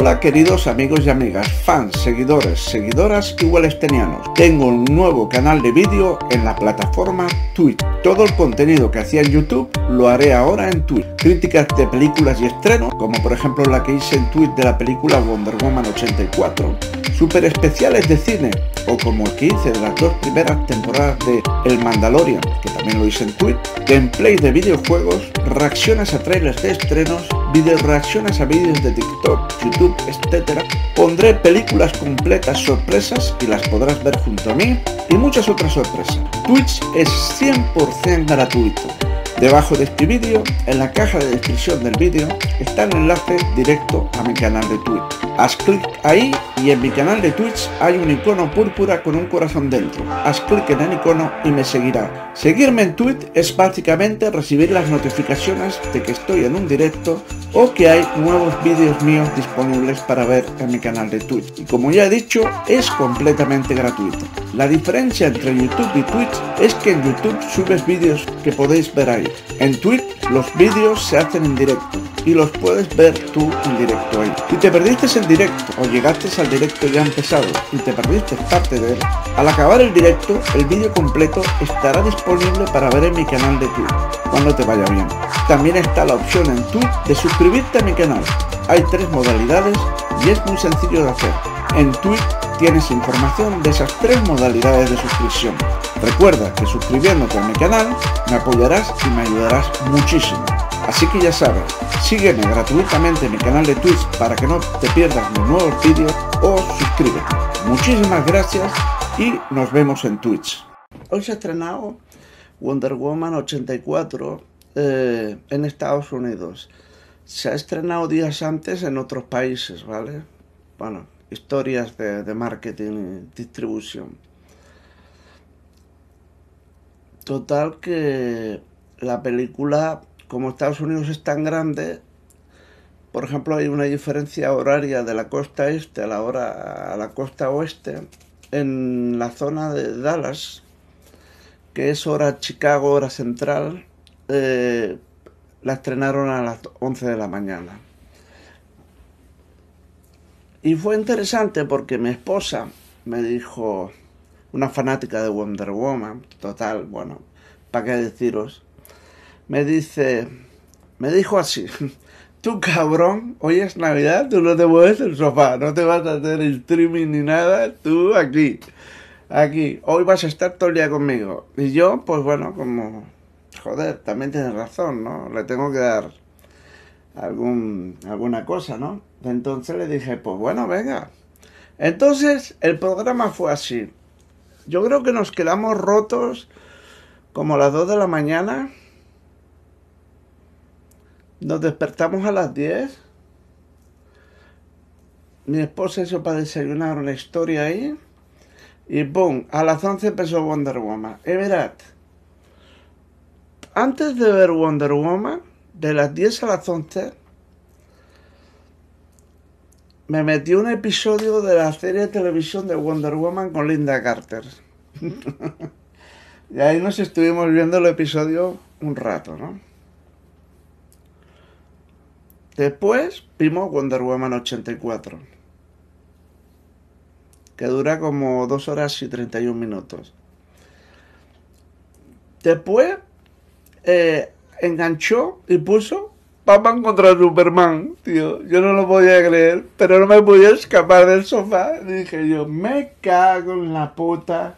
Hola queridos amigos y amigas, fans, seguidores, seguidoras y wellestenianos. Tengo un nuevo canal de vídeo en la plataforma Twitch. Todo el contenido que hacía en YouTube lo haré ahora en Twitch. Críticas de películas y estrenos, como por ejemplo la que hice en Twitch de la película Wonder Woman 84. Super especiales de cine, o como el que hice de las dos primeras temporadas de El Mandalorian, que también lo hice en Twitch. Gameplay de videojuegos, reacciones a trailers de estrenos, video reacciones a vídeos de TikTok, YouTube, etc. Pondré películas completas sorpresas y las podrás ver junto a mí y muchas otras sorpresas. Twitch es 100% gratuito. Debajo de este vídeo, en la caja de descripción del vídeo, está el enlace directo a mi canal de Twitch. Haz clic ahí y en mi canal de Twitch hay un icono púrpura con un corazón dentro. Haz clic en el icono y me seguirá. Seguirme en Twitch es básicamente recibir las notificaciones de que estoy en un directo o que hay nuevos vídeos míos disponibles para ver en mi canal de Twitch. Y como ya he dicho, es completamente gratuito. La diferencia entre YouTube y Twitch es que en YouTube subes vídeos que podéis ver ahí. En Twitch los vídeos se hacen en directo y los puedes ver tú en directo ahí. Si te perdiste el directo o llegaste al directo ya empezado y te perdiste parte de él, al acabar el directo el vídeo completo estará disponible para ver en mi canal de Twitch cuando te vaya bien. También está la opción en Twitch de suscribirte a mi canal. Hay tres modalidades y es muy sencillo de hacer. En Twitch tienes información de esas tres modalidades de suscripción. Recuerda que suscribiéndote a mi canal me apoyarás y me ayudarás muchísimo. Así que ya sabes, sígueme gratuitamente en mi canal de Twitch para que no te pierdas mis nuevos vídeos o suscríbete. Muchísimas gracias y nos vemos en Twitch. Hoy se ha estrenado Wonder Woman 84 eh, en Estados Unidos. Se ha estrenado días antes en otros países, ¿vale? Bueno, historias de, de marketing y distribución. Total que la película como Estados Unidos es tan grande, por ejemplo, hay una diferencia horaria de la costa este a la hora a la costa oeste en la zona de Dallas, que es hora Chicago, hora central, eh, la estrenaron a las 11 de la mañana. Y fue interesante porque mi esposa me dijo, una fanática de Wonder Woman, total, bueno, ¿para qué deciros? me dice, me dijo así, tú cabrón, hoy es Navidad, tú no te mueves del sofá, no te vas a hacer streaming ni nada, tú aquí, aquí, hoy vas a estar todo el día conmigo. Y yo, pues bueno, como, joder, también tienes razón, ¿no? Le tengo que dar algún, alguna cosa, ¿no? Entonces le dije, pues bueno, venga. Entonces el programa fue así. Yo creo que nos quedamos rotos como a las 2 de la mañana nos despertamos a las 10. Mi esposa hizo para desayunar una historia ahí. Y boom, a las 11 empezó Wonder Woman. Y mirad, antes de ver Wonder Woman, de las 10 a las 11, me metí un episodio de la serie de televisión de Wonder Woman con Linda Carter. y ahí nos estuvimos viendo el episodio un rato, ¿no? Después vimos Wonder Woman 84, que dura como 2 horas y 31 minutos. Después eh, enganchó y puso Batman contra Superman, tío. Yo no lo podía creer, pero no me podía escapar del sofá. Dije yo, me cago en la puta.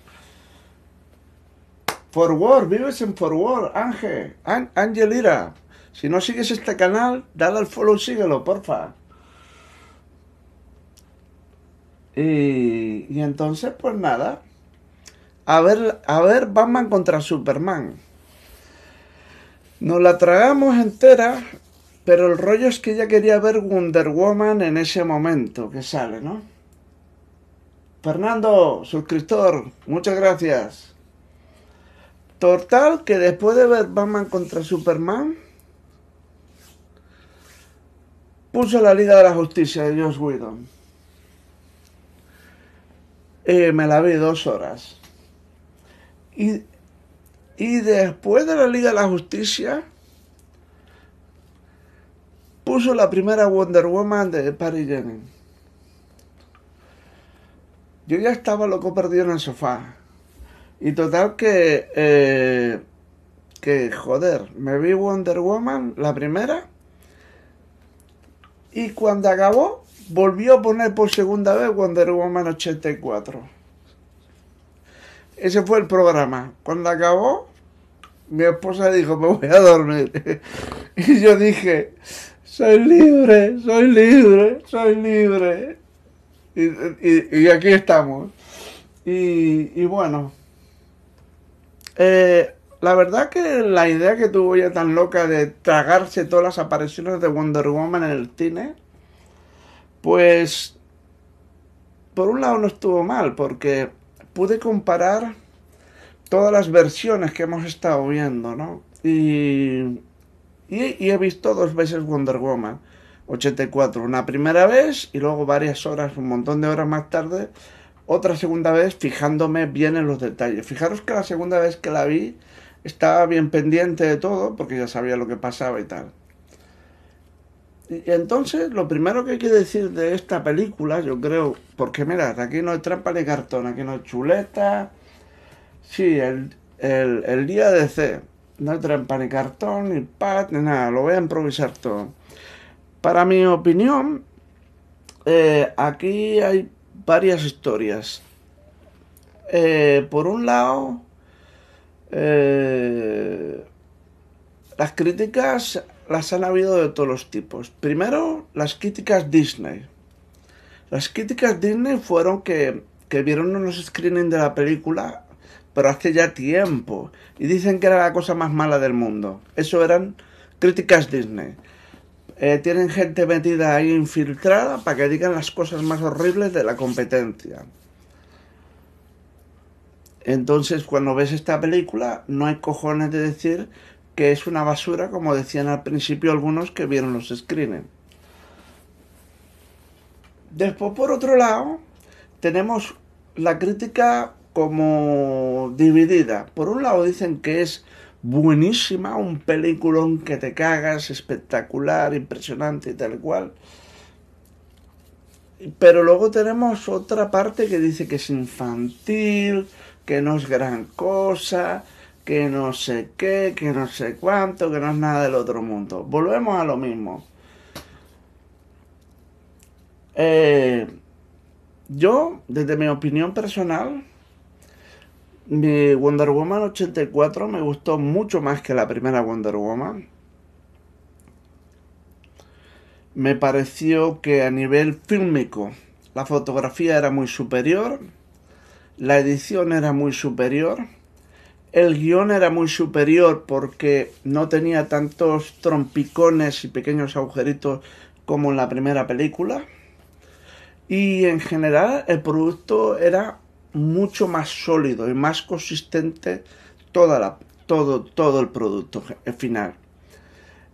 Forward, vives en Forward, Ángel, Angelira. Si no sigues este canal, dale al follow, síguelo, porfa. Y, y entonces, pues nada. A ver, a ver Batman contra Superman. Nos la tragamos entera, pero el rollo es que ella quería ver Wonder Woman en ese momento que sale, ¿no? Fernando, suscriptor, muchas gracias. Total, que después de ver Batman contra Superman, puso la Liga de la Justicia de Josh Whedon. Me la vi dos horas. Y, y después de la Liga de la Justicia, puso la primera Wonder Woman de Patty Jennings. Yo ya estaba loco perdido en el sofá. Y total que... Eh, que, joder, me vi Wonder Woman, la primera. Y cuando acabó, volvió a poner por segunda vez Wonder Woman 84. Ese fue el programa. Cuando acabó, mi esposa dijo, me voy a dormir. Y yo dije, soy libre, soy libre, soy libre. Y, aquí estamos. Y, bueno, eh, la verdad que la idea que tuvo ella tan loca de tragarse todas las apariciones de Wonder Woman en el cine, pues por un lado no estuvo mal, porque pude comparar todas las versiones que hemos estado viendo, ¿no? Y, y, he visto dos veces Wonder Woman 84, una primera vez y luego varias horas, un montón de horas más tarde, otra segunda vez fijándome bien en los detalles. Fijaros que la segunda vez que la vi estaba bien pendiente de todo porque ya sabía lo que pasaba y tal. Y entonces, lo primero que hay que decir de esta película, yo creo, porque mirad, aquí no hay trampa ni cartón, aquí no hay chuleta. Sí, el, el, día de C, no trampa ni cartón, ni pad, ni nada, lo voy a improvisar todo. Para mi opinión, eh, aquí hay varias historias. Eh, por un lado, eh, las críticas las han habido de todos los tipos. Primero, las críticas Disney. Las críticas Disney fueron que, que vieron unos screenings de la película, pero hace ya tiempo, y dicen que era la cosa más mala del mundo. Eso eran críticas Disney. Eh, tienen gente metida ahí infiltrada para que digan las cosas más horribles de la competencia. Entonces, cuando ves esta película, no hay cojones de decir que es una basura, como decían al principio algunos que vieron los screenings. Después, por otro lado, tenemos la crítica como dividida. Por un lado dicen que es buenísima, un peliculón que te cagas, espectacular, impresionante y tal cual. Pero luego tenemos otra parte que dice que es infantil, que no es gran cosa, que no sé qué, que no sé cuánto, que no es nada del otro mundo. Volvemos a lo mismo. Eh, yo, desde mi opinión personal, mi Wonder Woman 84 me gustó mucho más que la primera Wonder Woman. Me pareció que a nivel fílmico la fotografía era muy superior, la edición era muy superior el guion era muy superior porque no tenía tantos trompicones y pequeños agujeritos como en la primera película. Y en general el producto era mucho más sólido y más consistente toda la, todo, todo el producto final.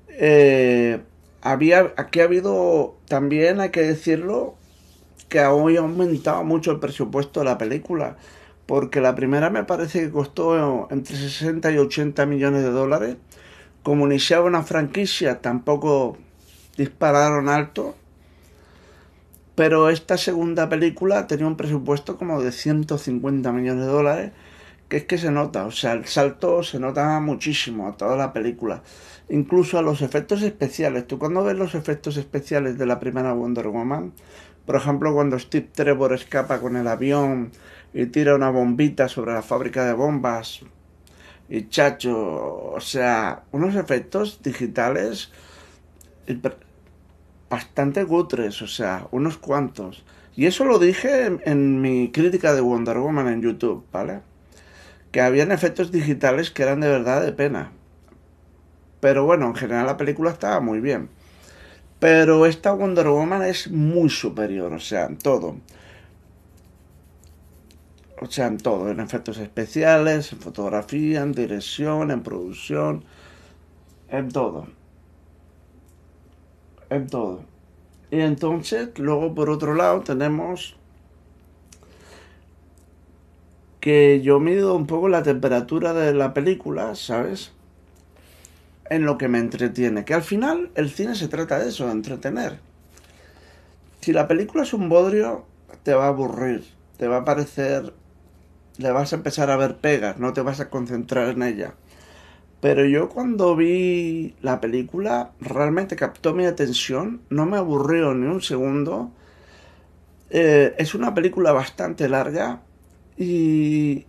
Eh, había, aquí ha habido también, hay que decirlo, que hoy ha aumentado mucho el presupuesto de la película porque la primera me parece que costó entre 60 y 80 millones de dólares. Como iniciaba una franquicia, tampoco dispararon alto. Pero esta segunda película tenía un presupuesto como de 150 millones de dólares, que es que se nota, o sea, el salto se nota muchísimo a toda la película, incluso a los efectos especiales. Tú cuando ves los efectos especiales de la primera Wonder Woman, por ejemplo, cuando Steve Trevor escapa con el avión, y tira una bombita sobre la fábrica de bombas. Y chacho, o sea, unos efectos digitales bastante gutres, o sea, unos cuantos. Y eso lo dije en, mi crítica de Wonder Woman en YouTube, ¿vale? Que habían efectos digitales que eran de verdad de pena. Pero bueno, en general la película estaba muy bien. Pero esta Wonder Woman es muy superior, o sea, en todo o sea, en todo, en efectos especiales, en fotografía, en dirección, en producción, en todo. En todo. Y entonces, luego por otro lado, tenemos que yo mido un poco la temperatura de la película, ¿sabes? en lo que me entretiene. Que al final el cine se trata de eso, de entretener. Si la película es un bodrio, te va a aburrir, te va a parecer, le vas a empezar a ver pegas, no te vas a concentrar en ella. Pero yo cuando vi la película realmente captó mi atención, no me aburrió ni un segundo. Eh, es una película bastante larga y...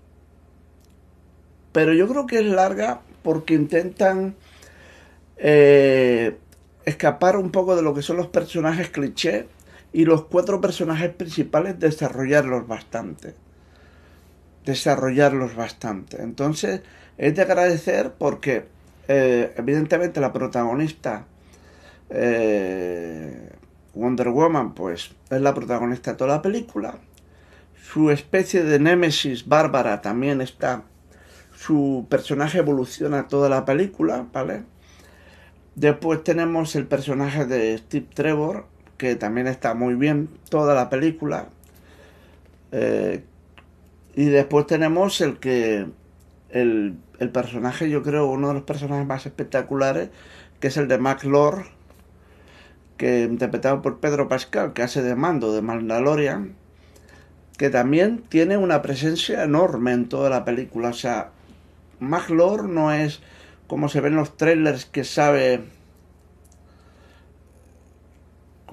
Pero yo creo que es larga porque intentan eh, escapar un poco de lo que son los personajes cliché y los cuatro personajes principales desarrollarlos bastante. Desarrollarlos bastante. Entonces, es de agradecer porque, eh, evidentemente, la protagonista, eh, Wonder Woman, pues es la protagonista de toda la película. Su especie de némesis bárbara también está. Su personaje evoluciona toda la película, ¿vale? Después tenemos el personaje de Steve Trevor, que también está muy bien toda la película. Eh, y después tenemos el que el, personaje, yo creo, uno de los personajes más espectaculares, que es el de Mac Lord, que interpretado por Pedro Pascal, que hace de mando de Mandalorian, que también tiene una presencia enorme en toda la película. O sea, Mac Lord no es como se ven los trailers que sabe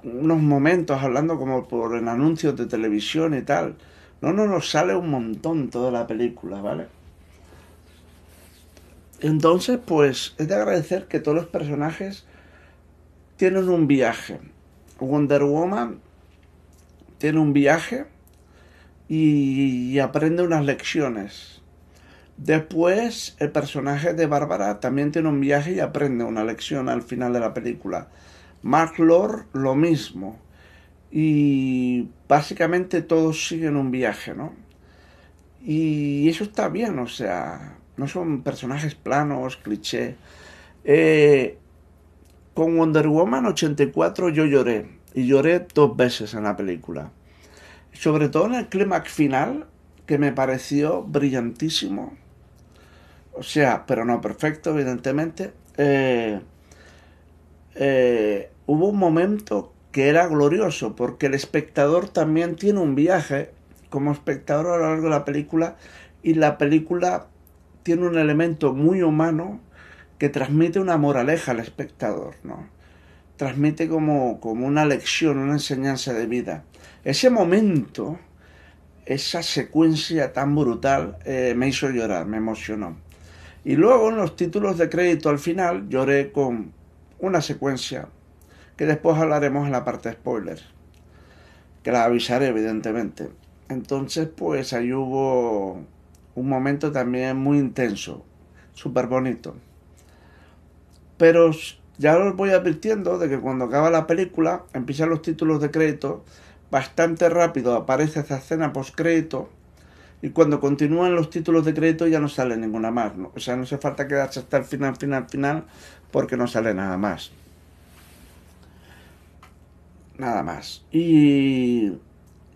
unos momentos hablando como por en anuncios de televisión y tal. No, no, nos sale un montón toda la película, ¿vale? Entonces, pues es de agradecer que todos los personajes tienen un viaje. Wonder Woman tiene un viaje y, aprende unas lecciones. Después, el personaje de Bárbara también tiene un viaje y aprende una lección al final de la película. Mark Lord lo mismo. Y básicamente todos siguen un viaje, ¿no? Y eso está bien, o sea, no son personajes planos, cliché. Eh, con Wonder Woman 84 yo lloré, y lloré dos veces en la película. Sobre todo en el clímax final, que me pareció brillantísimo. O sea, pero no perfecto, evidentemente. Eh, eh, hubo un momento que era glorioso, porque el espectador también tiene un viaje como espectador a lo largo de la película y la película tiene un elemento muy humano que transmite una moraleja al espectador, ¿no? Transmite como, como una lección, una enseñanza de vida. Ese momento, esa secuencia tan brutal, eh, me hizo llorar, me emocionó. Y luego en los títulos de crédito al final lloré con una secuencia que después hablaremos en la parte de spoilers, que la avisaré evidentemente. Entonces, pues ahí hubo un momento también muy intenso, súper bonito. Pero ya os voy advirtiendo de que cuando acaba la película, empiezan los títulos de crédito, bastante rápido aparece esa escena post crédito y cuando continúan los títulos de crédito ya no sale ninguna más. O sea, no hace falta quedarse hasta el final, final, final, porque no sale nada más nada más. Y,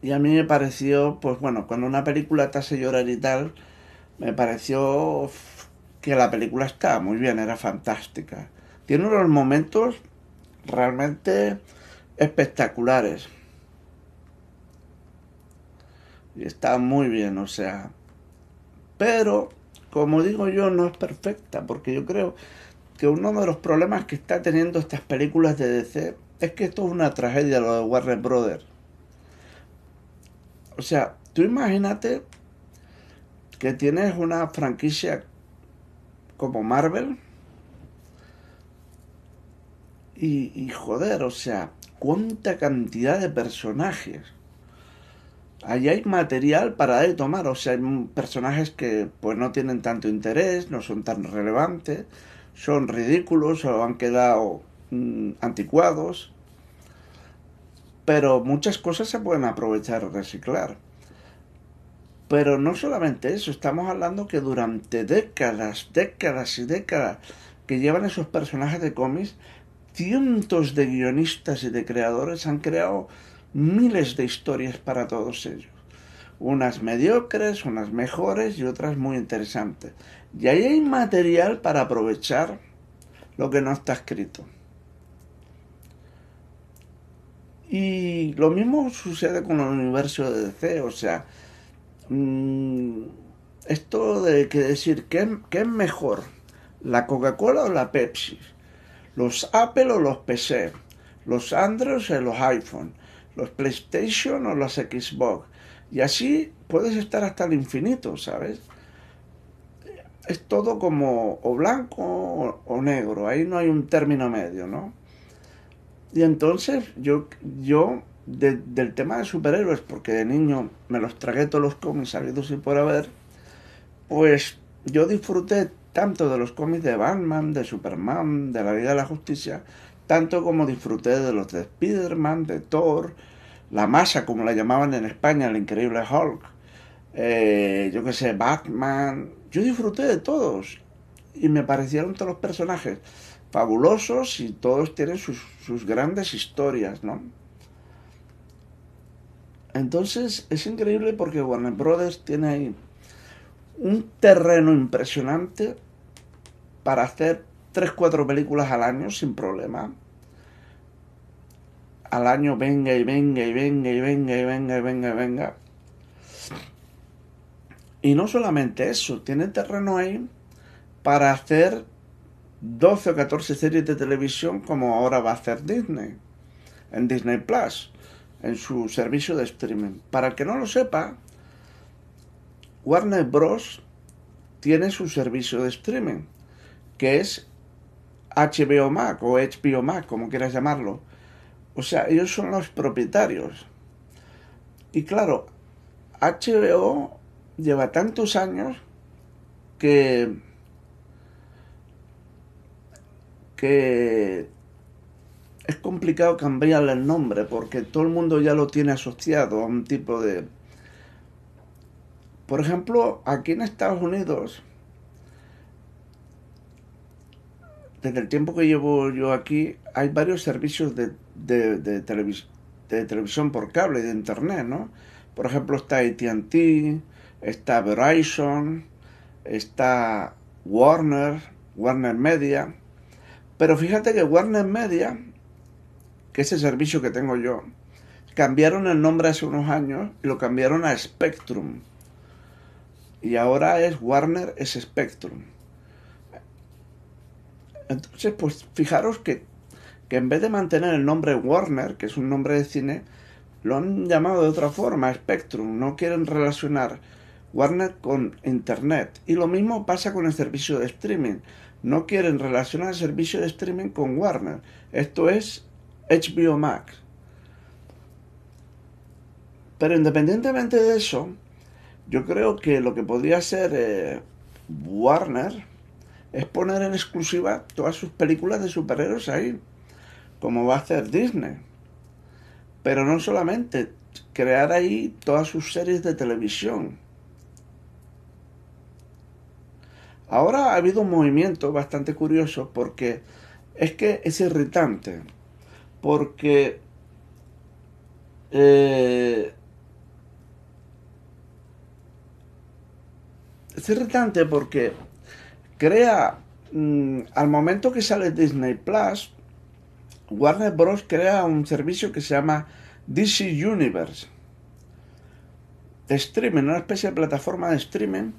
y a mí me pareció, pues bueno, cuando una película te hace llorar y tal, me pareció que la película está muy bien, era fantástica. Tiene unos momentos realmente espectaculares. Y está muy bien, o sea. Pero, como digo yo, no es perfecta, porque yo creo que uno de los problemas que está teniendo estas películas de DC es que esto es una tragedia lo de Warner Brothers. O sea, tú imagínate que tienes una franquicia como Marvel y, joder, o sea, cuánta cantidad de personajes. Allí hay material para de tomar, o sea, hay personajes que pues no tienen tanto interés, no son tan relevantes, son ridículos o han quedado Mm, anticuados, pero muchas cosas se pueden aprovechar reciclar. Pero no solamente eso, estamos hablando que durante décadas, décadas y décadas que llevan esos personajes de cómics, cientos de guionistas y de creadores han creado miles de historias para todos ellos. Unas mediocres, unas mejores y otras muy interesantes. Y ahí hay material para aprovechar lo que no está escrito. Y lo mismo sucede con el universo de DC, o sea, mm, esto de que decir, ¿qué, ¿qué, es mejor? ¿La Coca-Cola o la Pepsi? ¿Los Apple o los PC? ¿Los Android o los iPhone? ¿Los PlayStation o los Xbox? Y así puedes estar hasta el infinito, ¿sabes? Es todo como o blanco o, negro, ahí no hay un término medio, ¿no? Y entonces yo, yo del tema de superhéroes, porque de niño me los tragué todos los cómics salidos y por haber, pues yo disfruté tanto de los cómics de Batman, de Superman, de la Liga de la Justicia, tanto como disfruté de los de Spider-Man, de Thor, la masa, como la llamaban en España, el increíble Hulk, eh, yo qué sé, Batman. Yo disfruté de todos y me parecieron todos los personajes fabulosos y todos tienen sus, sus grandes historias, ¿no? Entonces es increíble porque Warner Brothers tiene ahí un terreno impresionante para hacer 3-4 películas al año sin problema. Al año venga y venga y venga y venga y venga y venga y venga. Y no solamente eso, tiene terreno ahí para hacer 12 o 14 series de televisión como ahora va a hacer Disney en Disney Plus, en su servicio de streaming. Para el que no lo sepa, Warner Bros. tiene su servicio de streaming, que es HBO Max o HBO Max, como quieras llamarlo. O sea, ellos son los propietarios. Y claro, HBO lleva tantos años que que es complicado cambiarle el nombre porque todo el mundo ya lo tiene asociado a un tipo de por ejemplo, aquí en Estados Unidos, desde el tiempo que llevo yo aquí, hay varios servicios de, de, televisión por cable, de internet, ¿no? Por ejemplo, está ATT, está Verizon, está Warner, Warner Media. Pero fíjate que Warner Media, que es el servicio que tengo yo, cambiaron el nombre hace unos años y lo cambiaron a Spectrum y ahora es Warner, es Spectrum. Entonces, pues fijaros que, que en vez de mantener el nombre Warner, que es un nombre de cine, lo han llamado de otra forma, Spectrum. No quieren relacionar Warner con Internet. Y lo mismo pasa con el servicio de streaming. No quieren relacionar el servicio de streaming con Warner. Esto es HBO Max. Pero independientemente de eso, yo creo que lo que podría ser eh, Warner es poner en exclusiva todas sus películas de superhéroes ahí, como va a hacer Disney. Pero no solamente, crear ahí todas sus series de televisión. Ahora ha habido un movimiento bastante curioso porque es que es irritante. Porque eh, es irritante porque crea, mm, al momento que sale Disney Plus, Warner Bros. crea un servicio que se llama DC Universe de streaming, una especie de plataforma de streaming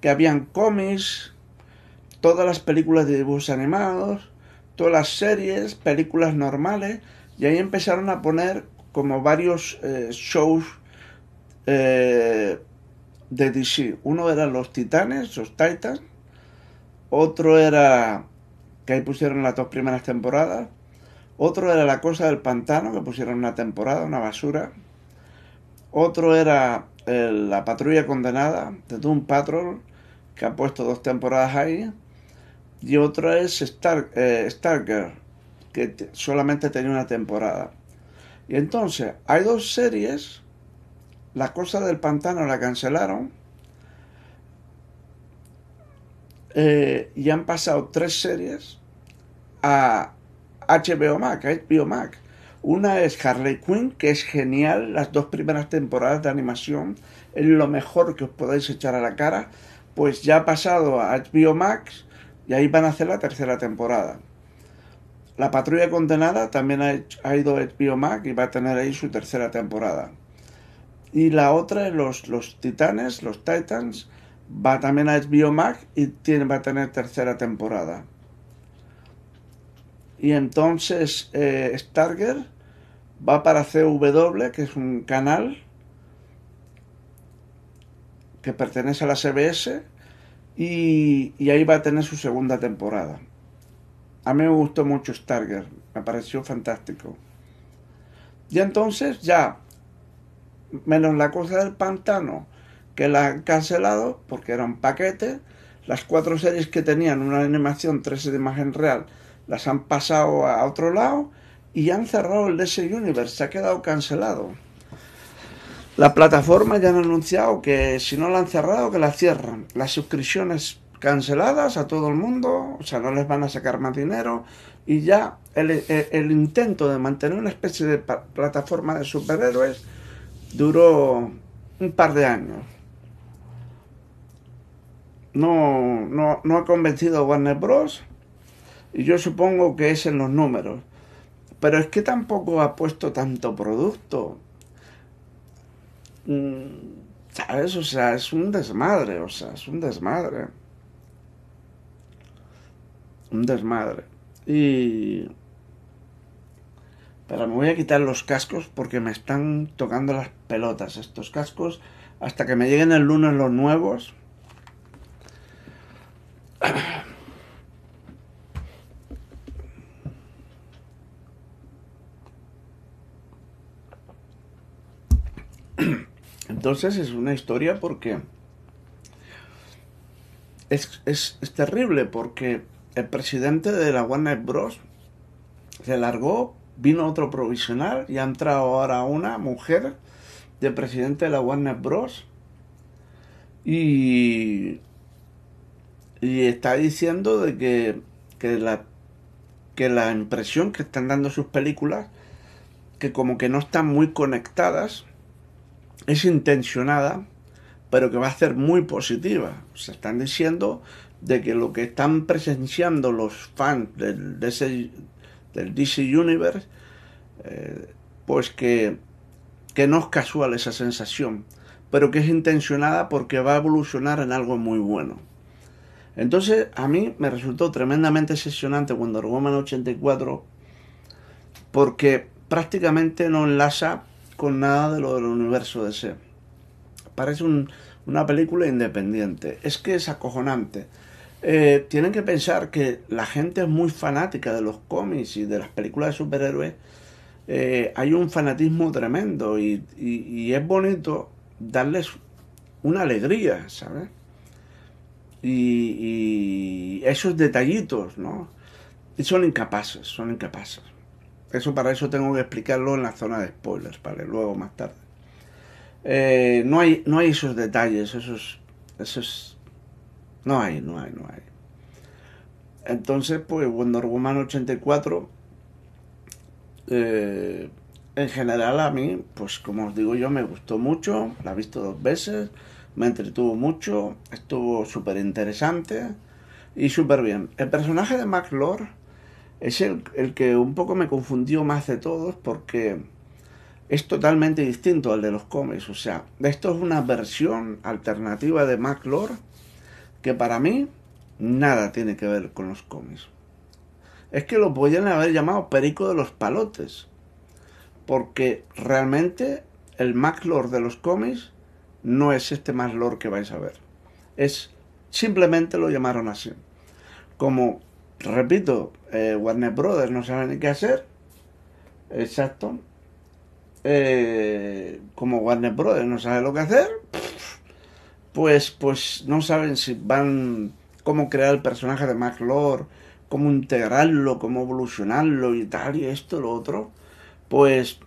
que habían cómics, todas las películas de dibujos animados, todas las series, películas normales, y ahí empezaron a poner como varios eh, shows eh, de DC. Uno era los Titanes, los Titans. Otro era que ahí pusieron las dos primeras temporadas. Otro era La Cosa del Pantano, que pusieron una temporada, una basura. Otro era La Patrulla Condenada, de Doom Patrol, que ha puesto dos temporadas ahí. Y otro es Star, eh, Stargirl, que solamente tenía una temporada. Y entonces, hay dos series la cosa del pantano la cancelaron eh, y han pasado tres series a HBO Max, a HBO Max. Una es Harley Quinn, que es genial, las dos primeras temporadas de animación, es lo mejor que os podéis echar a la cara, pues ya ha pasado a HBO Max y ahí van a hacer la tercera temporada. La Patrulla Condenada también ha, ha ido a HBO Max y va a tener ahí su tercera temporada. Y la otra, los, los Titanes, los Titans, va también a HBO y tiene, va a tener tercera temporada. Y entonces eh, Starger va para CW, que es un canal que pertenece a la CBS, y, ahí va a tener su segunda temporada. A mí me gustó mucho Starger, me pareció fantástico. Y entonces ya, menos la cosa del pantano, que la han cancelado porque era un paquete, las cuatro series que tenían una animación 3D de imagen real las han pasado a otro lado y han cerrado el DC Universe, se ha quedado cancelado. La plataforma ya han anunciado que si no la han cerrado, que la cierran. Las suscripciones canceladas a todo el mundo, o sea, no les van a sacar más dinero y ya el, el, intento de mantener una especie de plataforma de superhéroes duró un par de años. No, no, no ha convencido a Warner Bros. Y yo supongo que es en los números. Pero es que tampoco ha puesto tanto producto. Mm, ¿Sabes? O sea, es un desmadre. O sea, es un desmadre. Un desmadre. Y... Pero me voy a quitar los cascos porque me están tocando las pelotas estos cascos. Hasta que me lleguen el lunes los nuevos. Entonces es una historia porque es, es, es, terrible porque el presidente de la Warner Bros. se largó, vino otro provisional y ha entrado ahora una mujer de presidente de la Warner Bros. Y, y está diciendo de que, que, la, que la impresión que están dando sus películas, que como que no están muy conectadas, es intencionada, pero que va a ser muy positiva. Se están diciendo de que lo que están presenciando los fans del DC, del DC Universe, eh, pues que, que no es casual esa sensación, pero que es intencionada porque va a evolucionar en algo muy bueno. Entonces, a mí me resultó tremendamente sesionante cuando Woman 84, porque prácticamente no enlaza con nada de lo del universo DC. Parece una película independiente. Es que es acojonante. Eh, tienen que pensar que la gente es muy fanática de los cómics y de las películas de superhéroes. Eh, hay un fanatismo tremendo y, es bonito darles una alegría, ¿sabes? Y, y, esos detallitos, ¿no? Y son incapaces, son incapaces. Eso para eso tengo que explicarlo en la zona de spoilers, ¿vale? Luego más tarde. Eh, no, hay, no hay esos detalles, esos, esos... No hay, no hay, no hay. Entonces, pues Wonder Woman 84, eh, en general a mí, pues como os digo yo, me gustó mucho, la he visto dos veces, me entretuvo mucho, estuvo súper interesante y súper bien. El personaje de Mac Lord es el, que un poco me confundió más de todos porque es totalmente distinto al de los cómics. O sea, esto es una versión alternativa de MacLore que para mí nada tiene que ver con los cómics. Es que lo podrían haber llamado Perico de los Palotes. Porque realmente el MacLore de los cómics no es este MacLore que vais a ver. Es simplemente lo llamaron así. Como repito, eh, Warner Brothers no sabe ni qué hacer. Exacto. Eh, como Warner Brothers no sabe lo que hacer, pues, pues no saben si van cómo crear el personaje de McLeod, cómo integrarlo, cómo evolucionarlo y tal, y esto, lo otro. Pues,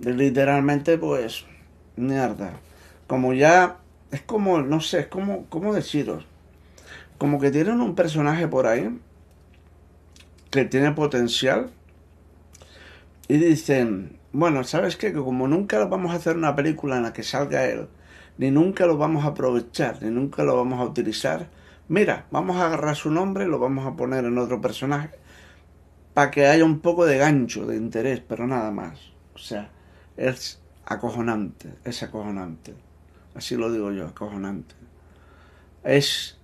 literalmente, pues, mierda. Como ya, es como, no sé, es como, ¿cómo deciros? Como que tienen un personaje por ahí que tiene potencial y dicen, bueno, ¿sabes qué? Que como nunca vamos a hacer una película en la que salga él, ni nunca lo vamos a aprovechar, ni nunca lo vamos a utilizar, mira, vamos a agarrar su nombre y lo vamos a poner en otro personaje. para que haya un poco de gancho, de interés, pero nada más. O sea, es acojonante, es acojonante. Así lo digo yo, acojonante. Es,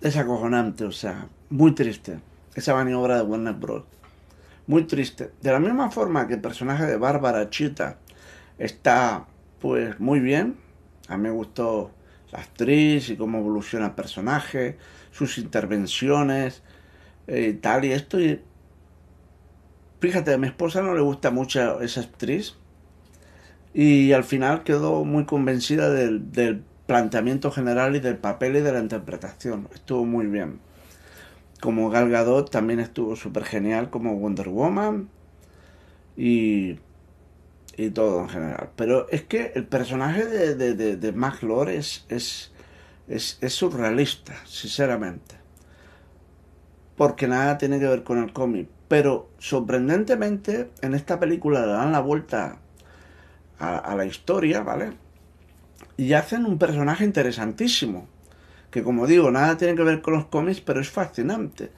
es acojonante, o sea, muy triste. Esa maniobra de Warner Bros. Muy triste. De la misma forma que el personaje de Bárbara Chita está, pues, muy bien. A mí me gustó la actriz y cómo evoluciona el personaje, sus intervenciones y tal y esto. Y fíjate, a mi esposa no le gusta mucho esa actriz y al final quedó muy convencida del planteamiento general y del papel y de la interpretación. Estuvo muy bien. Como Gal Gadot también estuvo súper genial como Wonder Woman y, y todo en general. Pero es que el personaje de, de, de, de Mac Lord es, es, es, surrealista, sinceramente. Porque nada tiene que ver con el cómic. Pero sorprendentemente en esta película le dan la vuelta a la historia, ¿vale? Y hacen un personaje interesantísimo que como digo, nada tiene que ver con los cómics, pero es fascinante.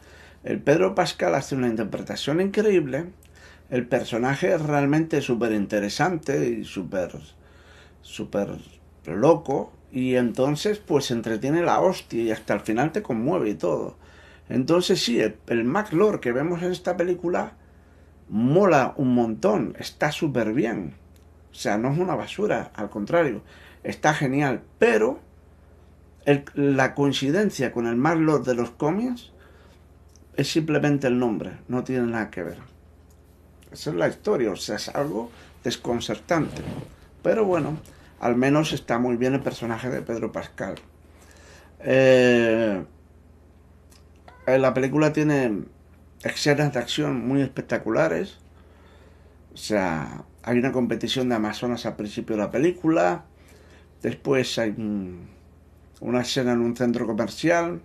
El Pedro Pascal hace una interpretación increíble, el personaje es realmente súper interesante y súper, súper loco, y entonces pues entretiene la hostia y hasta el final te conmueve y todo. Entonces sí, el, el que vemos en esta película mola un montón, está súper bien. O sea, no es una basura, al contrario, está genial, pero la coincidencia con el Marlord de los cómics es simplemente el nombre, no tiene nada que ver. Esa es la historia, o sea, es algo desconcertante. Pero bueno, al menos está muy bien el personaje de Pedro Pascal. Eh, la película tiene escenas de acción muy espectaculares. O sea, hay una competición de Amazonas al principio de la película. Después hay una escena en un centro comercial,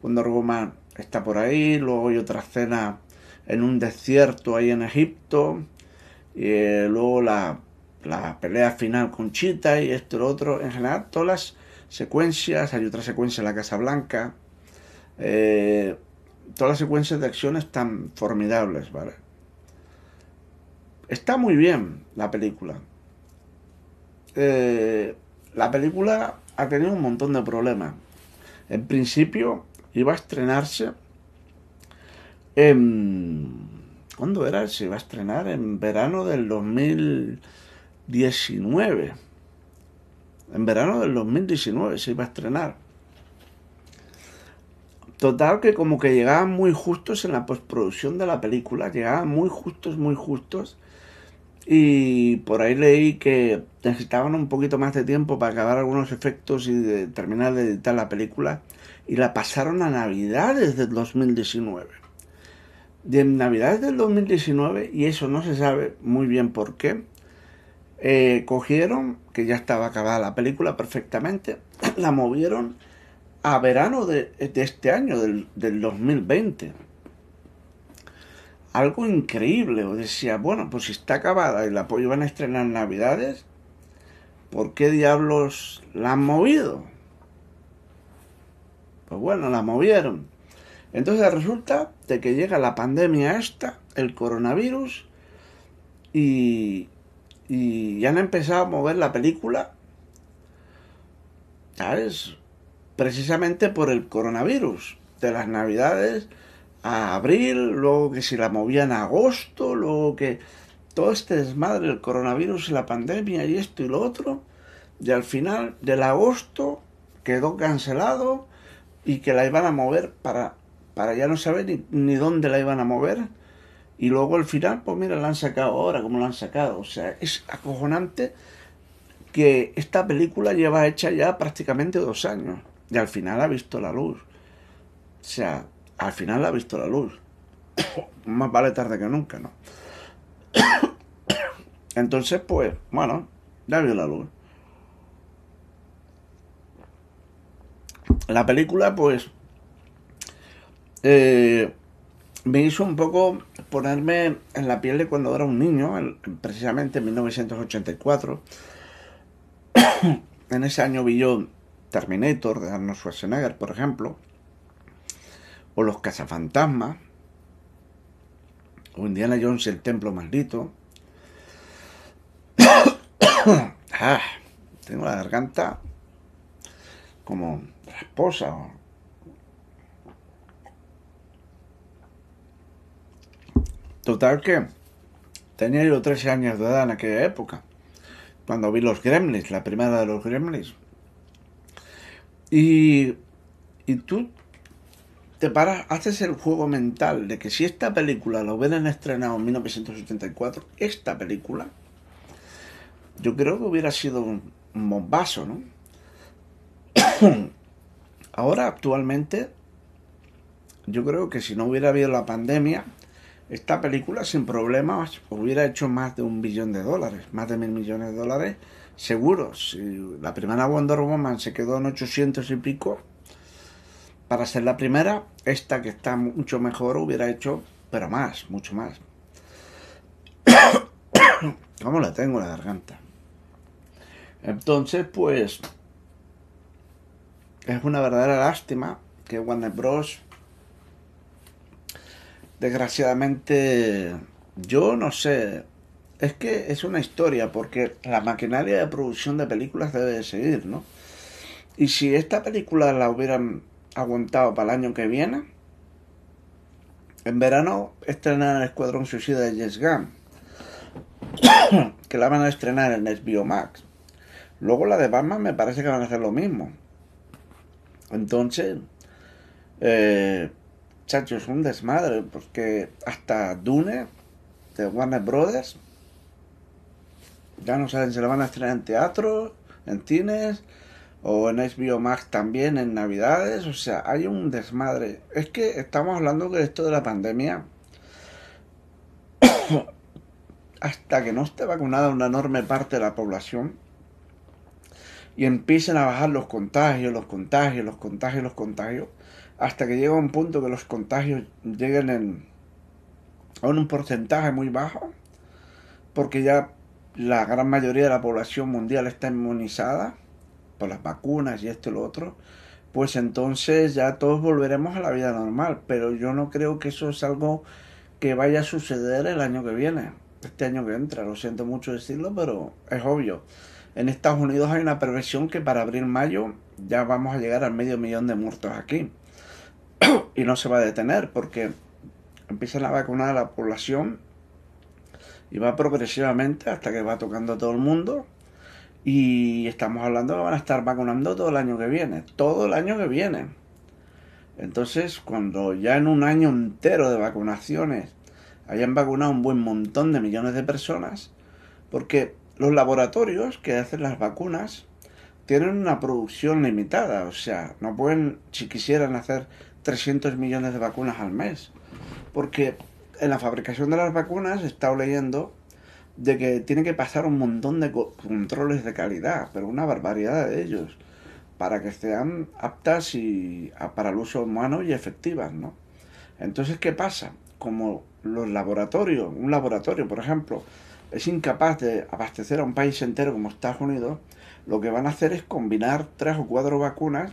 cuando Woman está por ahí, luego hay otra escena en un desierto ahí en Egipto, y eh, luego la, la, pelea final con Chita y esto y lo otro, en general todas las secuencias, hay otra secuencia en la Casa Blanca, eh, todas las secuencias de acción están formidables, ¿vale? Está muy bien la película. Eh, la película ha tenido un montón de problemas. En principio iba a estrenarse en... ¿Cuándo era? Se iba a estrenar en verano del 2019. En verano del 2019 se iba a estrenar. Total que como que llegaban muy justos en la postproducción de la película, llegaban muy justos, muy justos. Y por ahí leí que necesitaban un poquito más de tiempo para acabar algunos efectos y de terminar de editar la película. Y la pasaron a Navidades del 2019. De Navidades del 2019, y eso no se sabe muy bien por qué, eh, cogieron, que ya estaba acabada la película perfectamente, la movieron a verano de, este año, del, del 2020 algo increíble. O decía, bueno, pues si está acabada y la iban a estrenar en Navidades, ¿por qué diablos la han movido? Pues bueno, la movieron. Entonces resulta de que llega la pandemia esta, el coronavirus, y, y ya han empezado a mover la película, ¿sabes? Precisamente por el coronavirus de las navidades a abril, luego que si la movían a agosto, luego que todo este desmadre, el coronavirus y la pandemia y esto y lo otro, y al final del agosto quedó cancelado y que la iban a mover para, para ya no saber ni, ni dónde la iban a mover. Y luego al final, pues mira, la han sacado ahora, como la han sacado. O sea, es acojonante que esta película lleva hecha ya prácticamente dos años. Y al final ha visto la luz. O sea, al final ha visto la luz. Más vale tarde que nunca, ¿no? Entonces, pues, bueno, ya vio la luz. La película, pues, eh, me hizo un poco ponerme en la piel de cuando era un niño, precisamente en 1984. en ese año vi yo Terminator de Arnold Schwarzenegger, por ejemplo o los cazafantasmas. o Indiana Jones el templo maldito. ah, tengo la garganta como esposa. Total que tenía yo 13 años de edad en aquella época, cuando vi los Gremlins, la primera de los Gremlins. Y, y tú te paras, haces el juego mental de que si esta película la hubieran estrenado en 1974, esta película, yo creo que hubiera sido un, bombazo, ¿no? Ahora, actualmente, yo creo que si no hubiera habido la pandemia, esta película sin problemas hubiera hecho más de un billón de dólares, más de mil millones de dólares, seguro. Si la primera Wonder Woman se quedó en 800 y pico, para ser la primera, esta que está mucho mejor hubiera hecho, pero más, mucho más. ¿Cómo la tengo la garganta? Entonces, pues, es una verdadera lástima que Warner Bros. Desgraciadamente, yo no sé. Es que es una historia, porque la maquinaria de producción de películas debe de seguir, ¿no? Y si esta película la hubieran aguantado para el año que viene, en verano estrenan el Escuadrón Suicida de Jess Gunn, que la van a estrenar en HBO Max. Luego la de Batman me parece que van a hacer lo mismo. Entonces, eh, chacho, es un desmadre, porque hasta Dune de Warner Brothers ya no saben si la van a estrenar en teatro, en cines o en HBO Max también en Navidades. O sea, hay un desmadre. Es que estamos hablando que esto de la pandemia, hasta que no esté vacunada una enorme parte de la población, y empiecen a bajar los contagios, los contagios, los contagios, los contagios, hasta que llega un punto que los contagios lleguen en, a un porcentaje muy bajo, porque ya la gran mayoría de la población mundial está inmunizada por las vacunas y esto y lo otro, pues entonces ya todos volveremos a la vida normal, pero yo no creo que eso es algo que vaya a suceder el año que viene, este año que entra, lo siento mucho decirlo, pero es obvio. En Estados Unidos hay una prevención que para abril-mayo ya vamos a llegar al medio millón de muertos aquí. y no se va a detener porque empiezan a vacunar a la población y va progresivamente hasta que va tocando a todo el mundo. Y estamos hablando que van a estar vacunando todo el año que viene. Todo el año que viene. Entonces, cuando ya en un año entero de vacunaciones hayan vacunado un buen montón de millones de personas, porque los laboratorios que hacen las vacunas tienen una producción limitada, o sea, no pueden, si quisieran hacer 300 millones de vacunas al mes, porque en la fabricación de las vacunas he estado leyendo de que tiene que pasar un montón de controles de calidad, pero una barbaridad de ellos, para que sean aptas y para el uso humano y efectivas, ¿no? Entonces, ¿qué pasa? Como los laboratorios, un laboratorio, por ejemplo, es incapaz de abastecer a un país entero como Estados Unidos, lo que van a hacer es combinar tres o cuatro vacunas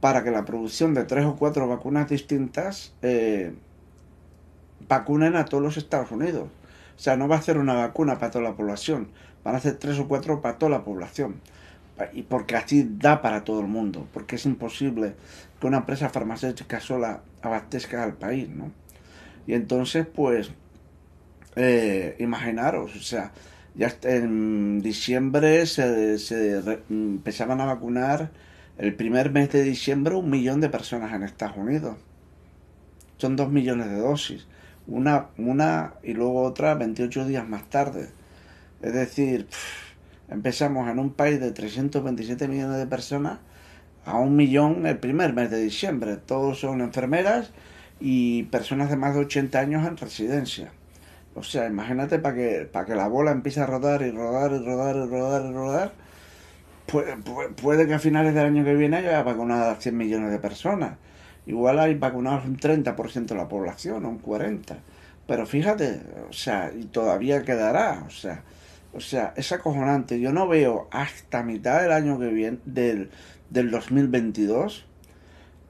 para que la producción de tres o cuatro vacunas distintas eh, vacunen a todos los Estados Unidos. O sea, no va a hacer una vacuna para toda la población, van a hacer tres o cuatro para toda la población. Y porque así da para todo el mundo, porque es imposible que una empresa farmacéutica sola abastezca al país, ¿no? Y entonces, pues, eh, imaginaros, o sea, ya en diciembre se, empezaban a vacunar el primer mes de diciembre un millón de personas en Estados Unidos. Son dos millones de dosis. Una, una y luego otra 28 días más tarde. Es decir, empezamos en un país de 327 millones de personas a un millón el primer mes de diciembre. Todos son enfermeras y personas de más de 80 años en residencia. O sea, imagínate para que, para que la bola empiece a rodar y rodar y rodar y rodar y rodar. Puede, puede, que a finales del año que viene haya vacunado a 100 millones de personas. Igual hay vacunados un 30% de la población, un 40%. Pero fíjate, o sea, y todavía quedará, o sea, o sea, es acojonante. Yo no veo hasta mitad del año que viene, del, del 2022,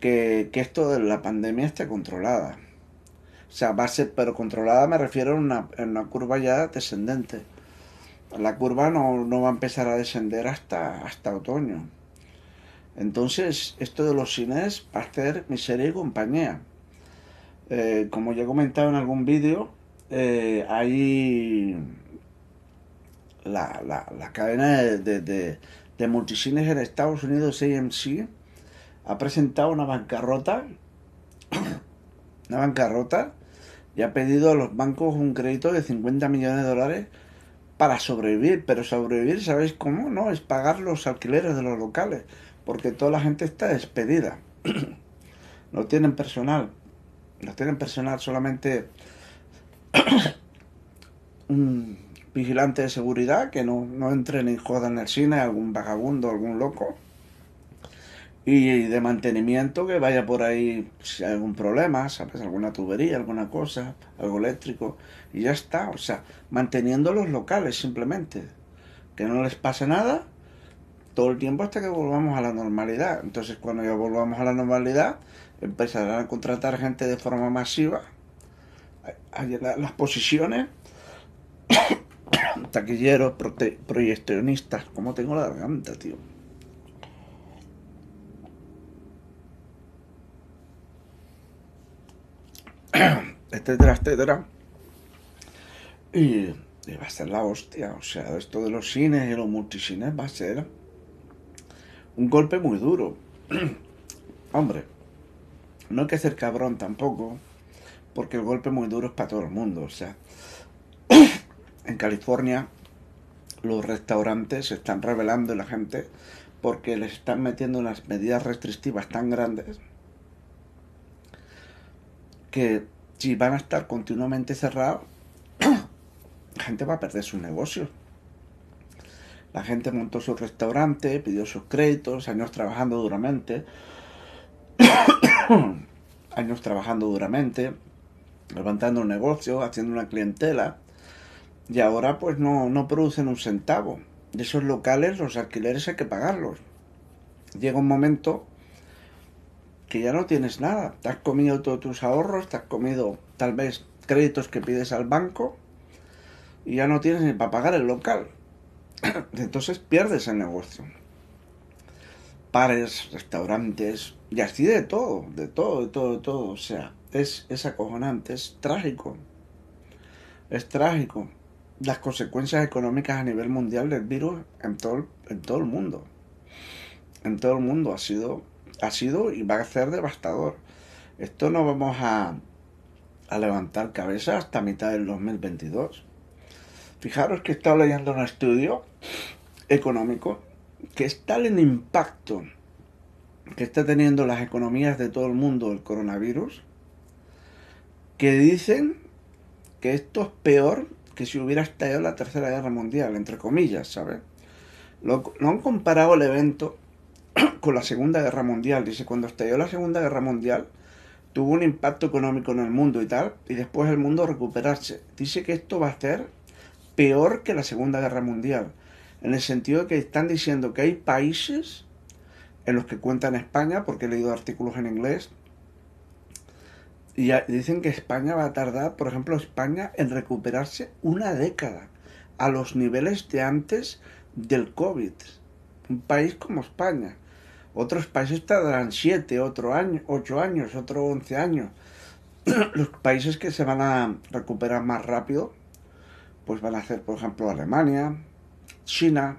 que, que esto de la pandemia esté controlada. O sea, va a ser, pero controlada me refiero a una, una curva ya descendente. La curva no, no, va a empezar a descender hasta, hasta otoño. Entonces, esto de los cines va a ser miseria y compañía. Eh, como ya he comentado en algún vídeo, eh, hay la, la, la cadena de, de, de, multicines en Estados Unidos, AMC, ha presentado una bancarrota, una bancarrota, y ha pedido a los bancos un crédito de 50 millones de dólares para sobrevivir. Pero sobrevivir, ¿sabéis cómo? No, es pagar los alquileres de los locales, porque toda la gente está despedida. no tienen personal, no tienen personal, solamente un vigilante de seguridad que no, no entre ni joda en el cine, algún vagabundo, algún loco. Y de mantenimiento que vaya por ahí si hay algún problema, ¿sabes? Alguna tubería, alguna cosa, algo eléctrico. Y ya está, o sea, manteniendo los locales simplemente. Que no les pase nada todo el tiempo hasta que volvamos a la normalidad. Entonces cuando ya volvamos a la normalidad, empezarán a contratar gente de forma masiva las posiciones taquilleros, proyeccionistas. como tengo la garganta, tío? etcétera, etcétera. Y, va a ser la hostia. O sea, esto de los cines y los multicines va a ser un golpe muy duro. Hombre, no hay que ser cabrón tampoco, porque el golpe muy duro es para todo el mundo. O sea, en California los restaurantes se están revelando la gente porque les están metiendo unas medidas restrictivas tan grandes que si van a estar continuamente cerrados, la gente va a perder sus negocios. La gente montó su restaurante, pidió sus créditos, años trabajando duramente, años trabajando duramente, levantando un negocio, haciendo una clientela, y ahora pues no, no producen un centavo. De esos locales los alquileres hay que pagarlos. Llega un momento que ya no tienes nada. Te has comido todos tus ahorros, te has comido tal vez créditos que pides al banco y ya no tienes ni para pagar el local. Entonces pierdes el negocio. Pares, restaurantes, y así de todo, de todo, de todo, de todo. O sea, es, es acojonante, es trágico. Es trágico las consecuencias económicas a nivel mundial del virus en todo, en todo el mundo. En todo el mundo ha sido, ha sido y va a ser devastador. Esto no vamos a, a levantar cabeza hasta mitad del 2022. Fijaros que he estado leyendo un estudio económico que es tal el impacto que está teniendo las economías de todo el mundo el coronavirus, que dicen que esto es peor que si hubiera estallado la Tercera Guerra Mundial, entre comillas, ¿sabes? Lo, han comparado el evento con la Segunda Guerra Mundial. Dice, cuando estalló la Segunda Guerra Mundial, tuvo un impacto económico en el mundo y tal, y después el mundo recuperarse. Dice que esto va a ser peor que la Segunda Guerra Mundial, en el sentido de que están diciendo que hay países en los que cuentan España, porque he leído artículos en inglés, y dicen que España va a tardar, por ejemplo, España en recuperarse una década a los niveles de antes del COVID. Un país como España. Otros países tardarán siete, otro año, ocho años, otro once años. Los países que se van a recuperar más rápido, pues van a ser, por ejemplo, Alemania, China,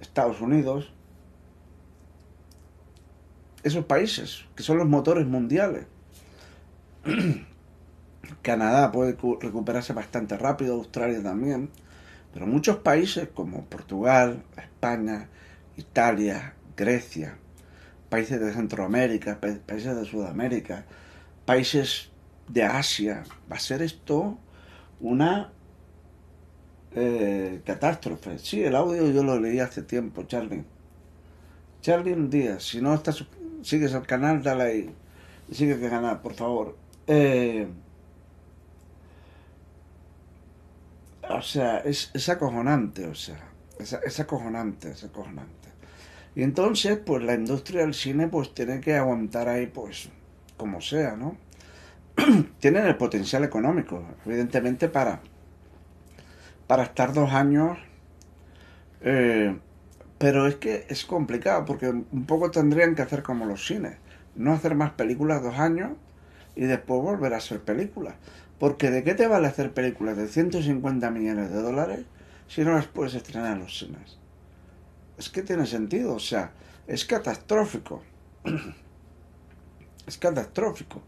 Estados Unidos. Esos países, que son los motores mundiales. Canadá puede recuperarse bastante rápido, Australia también, pero muchos países como Portugal, España, Italia, Grecia, países de Centroamérica, países de Sudamérica, países de Asia, va a ser esto una eh, catástrofe. Sí, el audio yo lo leí hace tiempo, Charlie. Charlie un día, si no estás, sigues el canal, dale ahí. Y sigue que ganar, por favor. Eh, o sea, es, es, acojonante, o sea, es, es, acojonante, es acojonante. Y entonces, pues la industria del cine, pues tiene que aguantar ahí, pues, como sea, ¿no? tienen el potencial económico, evidentemente, para, para estar dos años. Eh, pero es que es complicado, porque un poco tendrían que hacer como los cines. No hacer más películas dos años y después volver a hacer películas. Porque ¿de qué te vale hacer películas de 150 millones de dólares si no las puedes estrenar en los cines? Es que tiene sentido, o sea, es catastrófico. es catastrófico.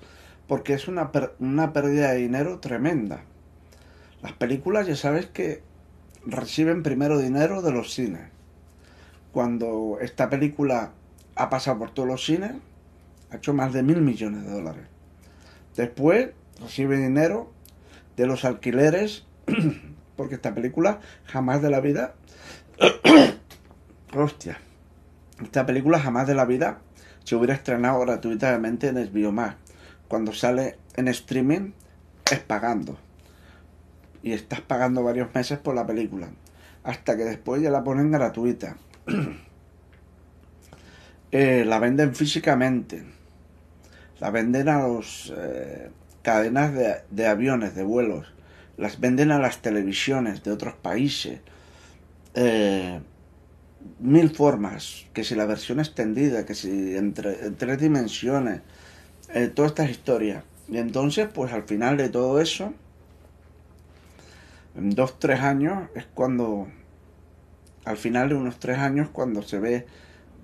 Porque es una, una pérdida de dinero tremenda. Las películas ya sabes que reciben primero dinero de los cines. Cuando esta película ha pasado por todos los cines, ha hecho más de mil millones de dólares. Después recibe dinero de los alquileres, porque esta película jamás de la vida... Hostia. Esta película jamás de la vida se hubiera estrenado gratuitamente en Max. Cuando sale en streaming es pagando. Y estás pagando varios meses por la película. Hasta que después ya la ponen gratuita. Eh, la venden físicamente la venden a las eh, cadenas de, aviones, de vuelos, las venden a las televisiones de otros países. Eh, mil formas, que si la versión extendida, que si en, tres dimensiones, eh, todas estas historias. Y entonces, pues al final de todo eso, en dos, tres años, es cuando, al final de unos tres años, cuando se ve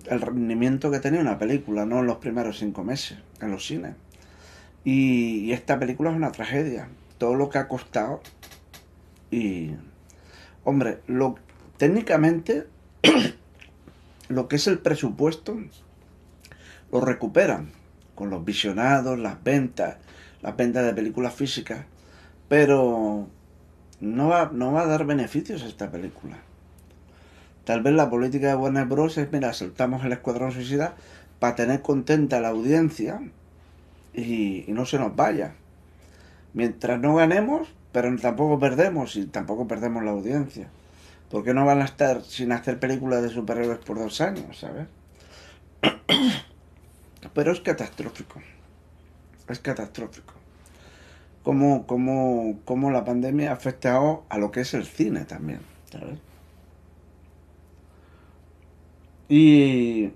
el rendimiento que tenía una película, no en los primeros cinco meses en los cines. Y, esta película es una tragedia. Todo lo que ha costado. Y. Hombre, lo, técnicamente, lo que es el presupuesto, lo recuperan con los visionados, las ventas, las ventas de películas físicas. Pero no va, no va a dar beneficios a esta película. Tal vez la política de Warner Bros. es, mira, soltamos el Escuadrón Suicida para tener contenta a la audiencia y, no se nos vaya. Mientras no ganemos, pero tampoco perdemos y tampoco perdemos la audiencia. Porque no van a estar sin hacer películas de superhéroes por dos años, ¿sabes? Pero es catastrófico. Es catastrófico. Como, como, como la pandemia ha afectado a lo que es el cine también, ¿sabes? Y,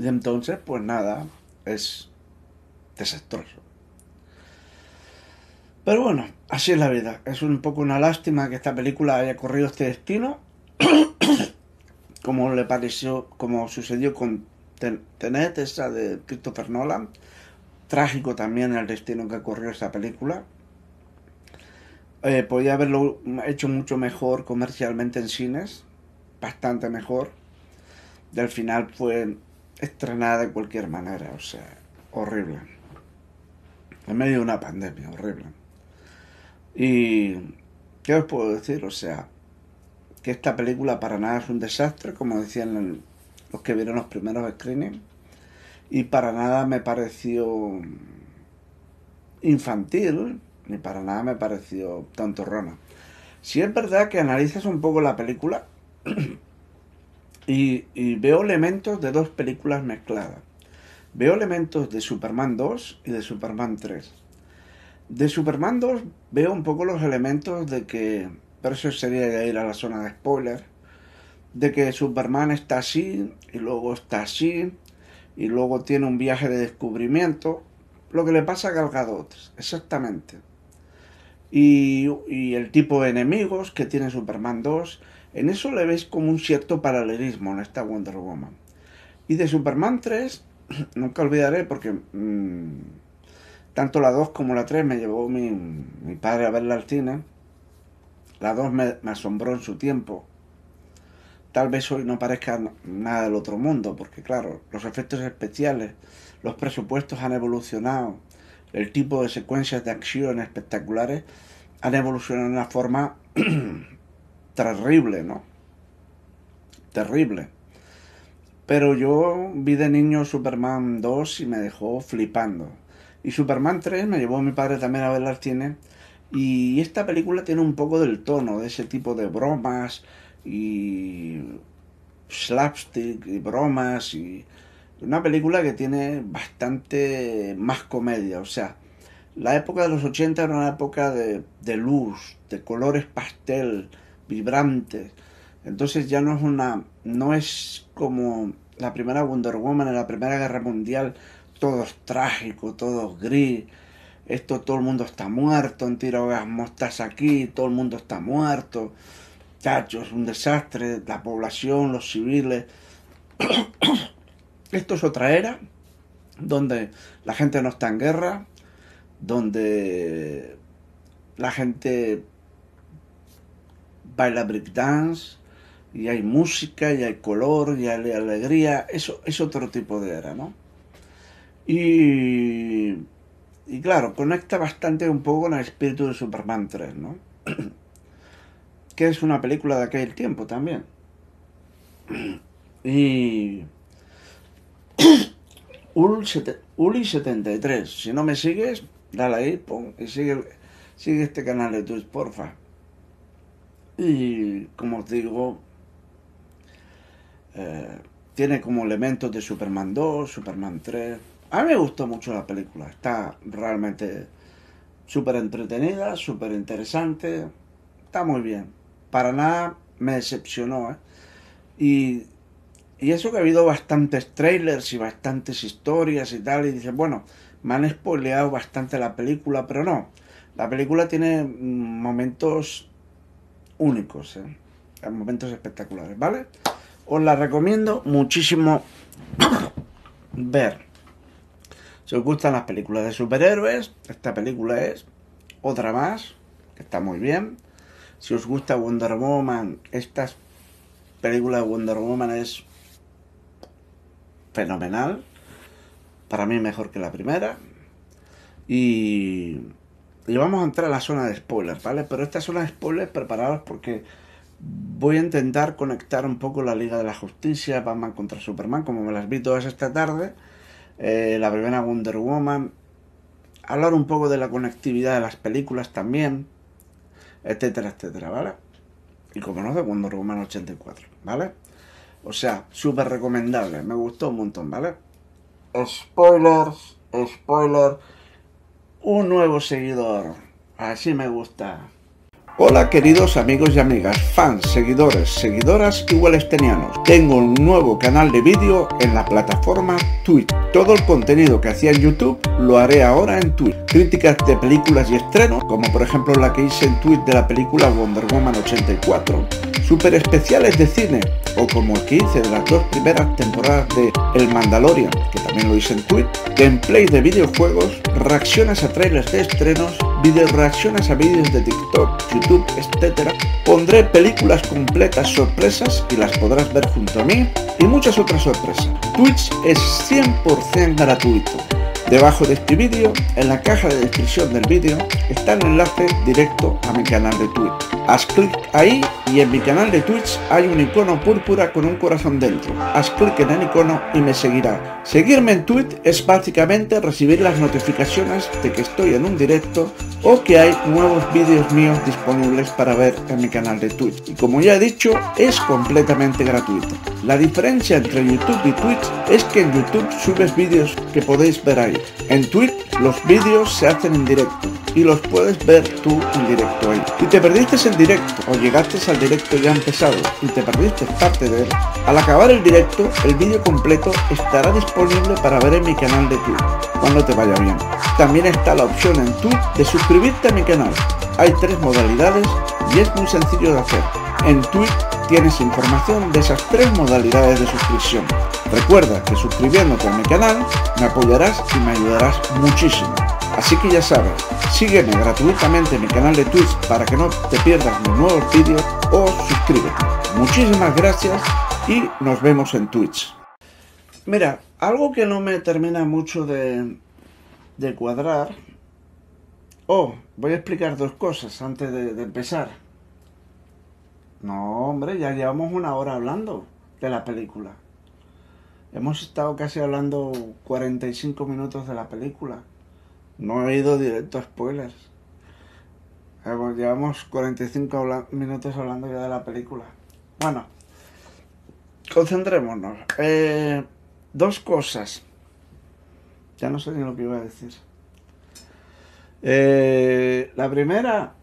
entonces, pues nada, es desastroso. Pero bueno, así es la vida. Es un poco una lástima que esta película haya corrido este destino. como le pareció, como sucedió con Tenet, esa de Christopher Nolan. Trágico también el destino que corrió esa película. Eh, podía haberlo hecho mucho mejor comercialmente en cines. Bastante mejor y al final fue estrenada de cualquier manera, o sea, horrible. En medio de una pandemia, horrible. Y, ¿qué os puedo decir? O sea, que esta película para nada es un desastre, como decían los que vieron los primeros screenings, y para nada me pareció infantil, ni para nada me pareció tontorrona. Si es verdad que analizas un poco la película, y, veo elementos de dos películas mezcladas. Veo elementos de Superman 2 y de Superman 3. De Superman 2 veo un poco los elementos de que, pero eso sería ir a la zona de spoiler, de que Superman está así y luego está así y luego tiene un viaje de descubrimiento, lo que le pasa a Gal Gadot, exactamente. Y, y el tipo de enemigos que tiene Superman 2 en eso le veis como un cierto paralelismo en esta Wonder Woman. Y de Superman 3, nunca olvidaré porque mm, tanto la 2 como la 3 me llevó mi, padre a verla al cine. La 2 me, asombró en su tiempo. Tal vez hoy no parezca nada del otro mundo, porque claro, los efectos especiales, los presupuestos han evolucionado, el tipo de secuencias de acción espectaculares han evolucionado de una forma terrible, ¿no? Terrible. Pero yo vi de niño Superman 2 y me dejó flipando. Y Superman 3 me llevó a mi padre también a ver al cine. Y esta película tiene un poco del tono, de ese tipo de bromas y slapstick y bromas y una película que tiene bastante más comedia, o sea, La época de los 80 era una época de, de luz, de colores pastel, vibrantes. Entonces ya no es una, no es como la primera Wonder Woman en la Primera Guerra Mundial, todo es trágico, todo es gris. Esto todo el mundo está muerto, en tiro gas aquí, todo el mundo está muerto. Chacho, es un desastre, la población, los civiles. Esto es otra era donde la gente no está en guerra, donde la gente baila breakdance y hay música y hay color y hay alegría. Eso es otro tipo de era, ¿no? Y, y claro, conecta bastante un poco con el espíritu de Superman 3, ¿no? que es una película de aquel tiempo también. Y... Uli73, si no me sigues, dale ahí, pon, y sigue, sigue este canal de Twitch, porfa. Y como os digo, eh, tiene como elementos de Superman 2, Superman 3. A mí me gustó mucho la película, está realmente súper entretenida, súper interesante, está muy bien. Para nada me decepcionó. ¿eh? Y, y eso que ha habido bastantes trailers y bastantes historias y tal, y dices, bueno, me han spoileado bastante la película, pero no. La película tiene momentos únicos, ¿eh? momentos espectaculares, ¿vale? Os la recomiendo muchísimo ver. Si os gustan las películas de superhéroes, esta película es otra más, que está muy bien. Si os gusta Wonder Woman, esta película de Wonder Woman es fenomenal. Para mí mejor que la primera. Y y vamos a entrar a la zona de spoilers, ¿vale? Pero esta zona de spoilers preparados porque voy a intentar conectar un poco la Liga de la Justicia, Batman contra Superman, como me las vi todas esta tarde, eh, la primera Wonder Woman, hablar un poco de la conectividad de las películas también, etcétera, etcétera, ¿vale? Y como no, de Wonder Woman 84, ¿vale? O sea, súper recomendable, me gustó un montón, ¿vale? Spoilers, spoilers un nuevo seguidor. Así me gusta. Hola queridos amigos y amigas, fans, seguidores, seguidoras y wallstenianos. Tengo un nuevo canal de vídeo en la plataforma Twitch. Todo el contenido que hacía en YouTube lo haré ahora en Twitch. Críticas de películas y estrenos, como por ejemplo la que hice en Twitch de la película Wonder Woman 84. Super especiales de cine, o como el que hice de las dos primeras temporadas de El Mandalorian, que también lo hice en Twitch. Gameplay de videojuegos, reacciones a trailers de estrenos, video reacciones a vídeos de TikTok, YouTube, etc. Pondré películas completas sorpresas y las podrás ver junto a mí y muchas otras sorpresas. Twitch es 100% gratuito. Debajo de este vídeo, en la caja de descripción del vídeo, está el enlace directo a mi canal de Twitch. Haz clic ahí y en mi canal de Twitch hay un icono púrpura con un corazón dentro. Haz clic en el icono y me seguirá. Seguirme en Twitch es básicamente recibir las notificaciones de que estoy en un directo o que hay nuevos vídeos míos disponibles para ver en mi canal de Twitch. Y como ya he dicho, es completamente gratuito. La diferencia entre YouTube y Twitch es que en YouTube subes vídeos que podéis ver ahí. En Twitch los vídeos se hacen en directo y los puedes ver tú en directo ahí. Si te perdiste el directo o llegaste al directo ya empezado y te perdiste parte de él, al acabar el directo el vídeo completo estará disponible para ver en mi canal de Twitch cuando te vaya bien. También está la opción en Twitch de suscribirte a mi canal. Hay tres modalidades y es muy sencillo de hacer. En Twitch tienes información de esas tres modalidades de suscripción. Recuerda que suscribiéndote a mi canal me apoyarás y me ayudarás muchísimo. Así que ya sabes, sígueme gratuitamente en mi canal de Twitch para que no te pierdas mis nuevos vídeos o suscríbete. Muchísimas gracias y nos vemos en Twitch. Mira, algo que no me termina mucho de, de cuadrar. Oh, voy a explicar dos cosas antes de, de empezar. No, hombre, ya llevamos una hora hablando de la película. Hemos estado casi hablando 45 minutos de la película. No he ido directo a spoilers. Llevamos 45 minutos hablando ya de la película. Bueno, concentrémonos. Eh, dos cosas. Ya no sé ni lo que iba a decir. Eh, la primera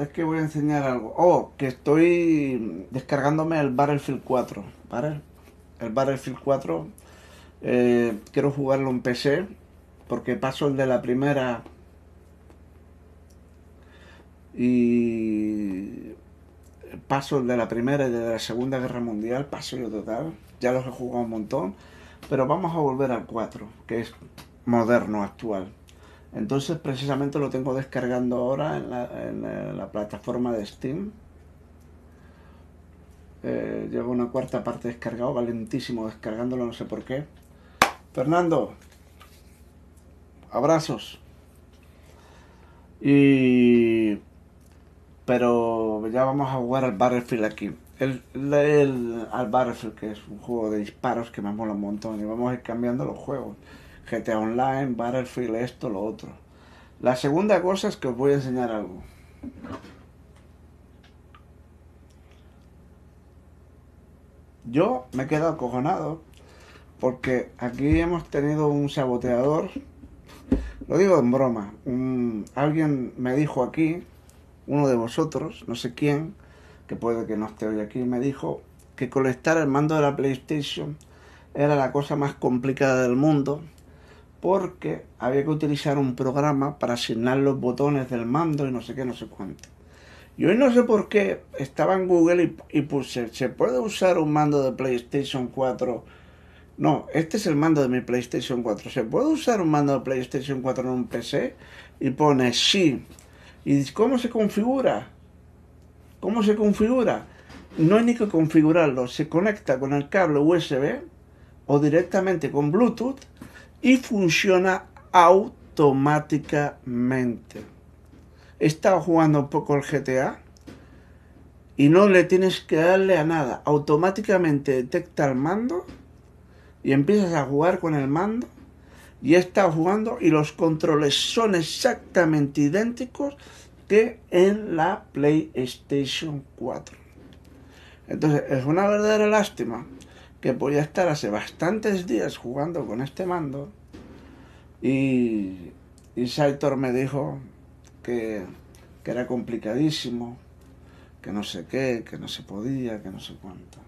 es que voy a enseñar algo. Oh, que estoy descargándome el Battlefield 4. ¿vale? El Battlefield 4. eh, quiero jugarlo en PC. Porque paso el de la primera. Y. Paso el de la primera y de la Segunda Guerra Mundial. Paso yo total. Ya los he jugado un montón. Pero vamos a volver al 4. Que es moderno, actual. Entonces precisamente lo tengo descargando ahora en la, la plataforma de Steam. Eh, llevo una cuarta parte descargado, va lentísimo descargándolo, no sé por qué. Fernando, abrazos. Y... Pero ya vamos a jugar al Battlefield aquí. El, el- al Battlefield, que es un juego de disparos que me mola un montón. Y vamos a ir cambiando los juegos. GTA Online, Battlefield, esto, lo otro. La segunda cosa es que os voy a enseñar algo. Yo me he quedado acojonado porque aquí hemos tenido un saboteador. Lo digo en broma. alguien me dijo aquí, uno de vosotros, no sé quién, que puede que no esté hoy aquí, me dijo que colectar el mando de la PlayStation era la cosa más complicada del mundo porque había que utilizar un programa para asignar los botones del mando y no sé qué, no sé cuánto. Y hoy no sé por qué estaba en Google y, puse, ¿se puede usar un mando de PlayStation 4? No, este es el mando de mi PlayStation 4. ¿Se puede usar un mando de PlayStation 4 en un PC? Y pone sí. ¿Y cómo se configura? ¿Cómo se configura? No hay ni que configurarlo. Se conecta con el cable USB o directamente con Bluetooth y funciona automáticamente. Estado jugando un poco el GTA y no le tienes que darle a nada. Automáticamente detecta el mando y empiezas a jugar con el mando. Y estado jugando y los controles son exactamente idénticos que en la PlayStation 4. Entonces es una verdadera lástima que podía estar hace bastantes días jugando con este mando y, y Saitor me dijo que, que era complicadísimo, que no sé qué, que no se podía, que no sé cuánto.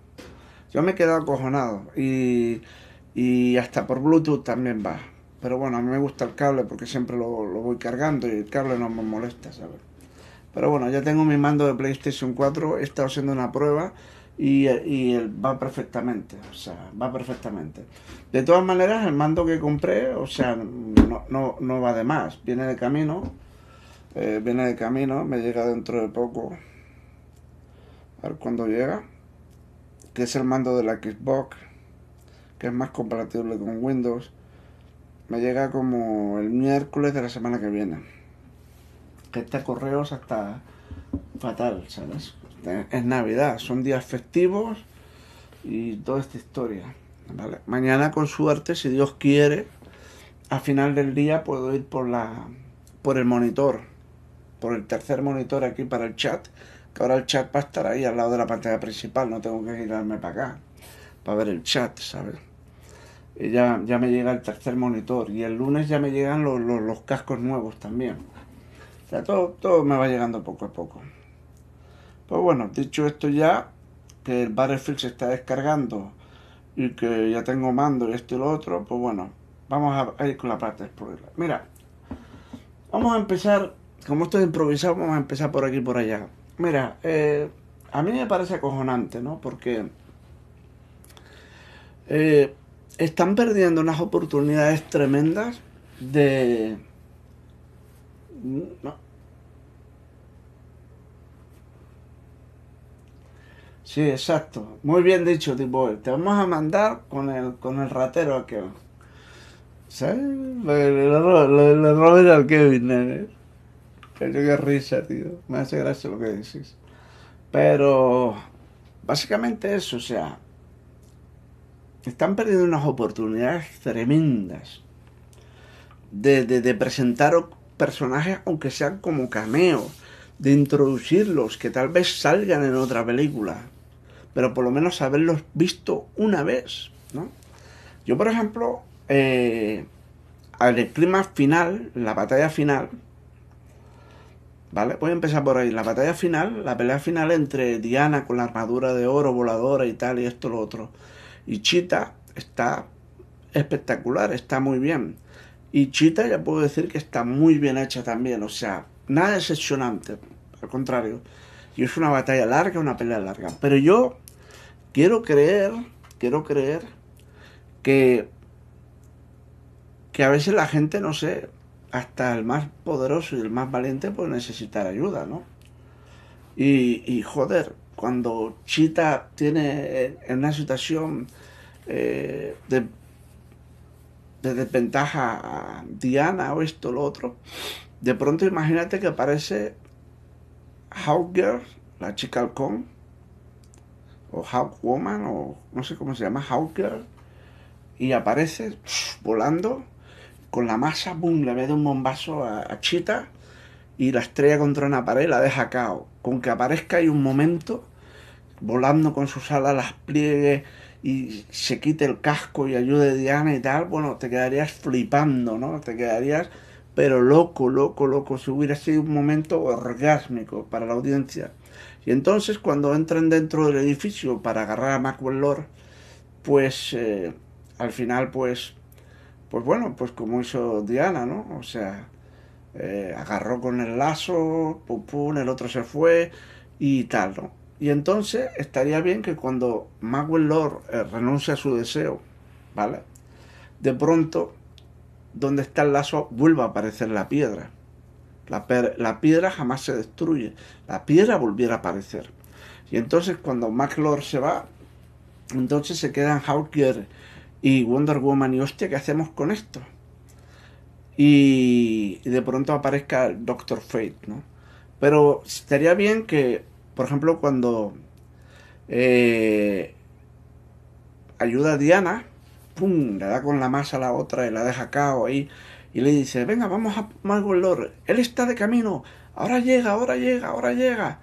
Yo me he quedado acojonado y, y hasta por Bluetooth también va. Pero bueno, a mí me gusta el cable porque siempre lo, lo voy cargando y el cable no me molesta, ¿sabes? Pero bueno, ya tengo mi mando de PlayStation 4, he estado haciendo una prueba y, y va perfectamente, o sea, va perfectamente. De todas maneras, el mando que compré, o sea, no, no, no va de más, viene de camino, eh, viene de camino, me llega dentro de poco, a ver cuándo llega, que es el mando de la Xbox, que es más compatible con Windows, me llega como el miércoles de la semana que viene. Que este correo es hasta fatal, ¿sabes? Es Navidad, son días festivos y toda esta historia. ¿vale? Mañana, con suerte, si Dios quiere, a final del día puedo ir por la por el monitor, por el tercer monitor aquí para el chat, que ahora el chat va a estar ahí al lado de la pantalla principal, no tengo que girarme para acá, para ver el chat, ¿sabes? Y ya, ya me llega el tercer monitor y el lunes ya me llegan los, los, los cascos nuevos también. O sea, todo, todo me va llegando poco a poco. Pues bueno, dicho esto ya, que el Battlefield se está descargando y que ya tengo mando y esto y lo otro, pues bueno, vamos a ir con la parte de explorar. Mira, vamos a empezar, como esto es improvisado, vamos a empezar por aquí y por allá. Mira, eh, a mí me parece acojonante, ¿no? Porque eh, están perdiendo unas oportunidades tremendas de... Sí, exacto. Muy bien dicho, tipo, te vamos a mandar con el, con el ratero aquel. ¿Sabes? Le, roben al Kevin, nene. Pero qué risa, tío. Me hace gracia lo que decís. Pero, básicamente eso, o sea, están perdiendo unas oportunidades tremendas de, de, de presentar personajes, aunque sean como cameo, de introducirlos, que tal vez salgan en otra película, pero por lo menos haberlos visto una vez, ¿no? Yo, por ejemplo, eh, al clima final, la batalla final, ¿Vale? Voy a empezar por ahí. La batalla final, la pelea final entre Diana con la armadura de oro voladora y tal, y esto, lo otro. Y Chita está espectacular, está muy bien. Y Chita ya puedo decir que está muy bien hecha también, o sea, nada decepcionante, al contrario. Y es una batalla larga, una pelea larga. Pero yo quiero creer, quiero creer que, que a veces la gente, no sé, hasta el más poderoso y el más valiente puede necesitar ayuda, ¿no? Y, y joder, cuando Chita tiene en una situación eh, de, de, desventaja a Diana o esto o lo otro, de pronto imagínate que aparece Hawkgirl, la chica halcón, o Hawkwoman, o no sé cómo se llama, Hawkgirl, y aparece volando con la masa, boom, le mete un bombazo a, Chita y la estrella contra una pared la deja cao. Con que aparezca ahí un momento, volando con sus alas, las pliegue y se quite el casco y ayude a Diana y tal, bueno, te quedarías flipando, ¿no? Te quedarías, pero loco, loco, loco. Si hubiera sido un momento orgásmico para la audiencia. Y entonces, cuando entran dentro del edificio para agarrar a Macwell Lord, pues eh, al final, pues pues bueno, pues como hizo Diana, ¿no? O sea, eh, agarró con el lazo, pum, pum, el otro se fue y tal, ¿no? Y entonces estaría bien que cuando Magwell Lord eh, renuncia a su deseo, ¿vale? De pronto, donde está el lazo, vuelva a aparecer la piedra. La, piedra jamás se destruye. La piedra volviera a aparecer. Y entonces cuando Lord se va, entonces se quedan Hawker y Wonder Woman y hostia, ¿qué hacemos con esto? Y, de pronto aparezca el Doctor Fate, ¿no? Pero estaría bien que, por ejemplo, cuando eh, ayuda a Diana, ¡pum! le da con la masa a la otra y la deja cao ahí y le dice, venga, vamos a Margot él está de camino, ahora llega, ahora llega, ahora llega.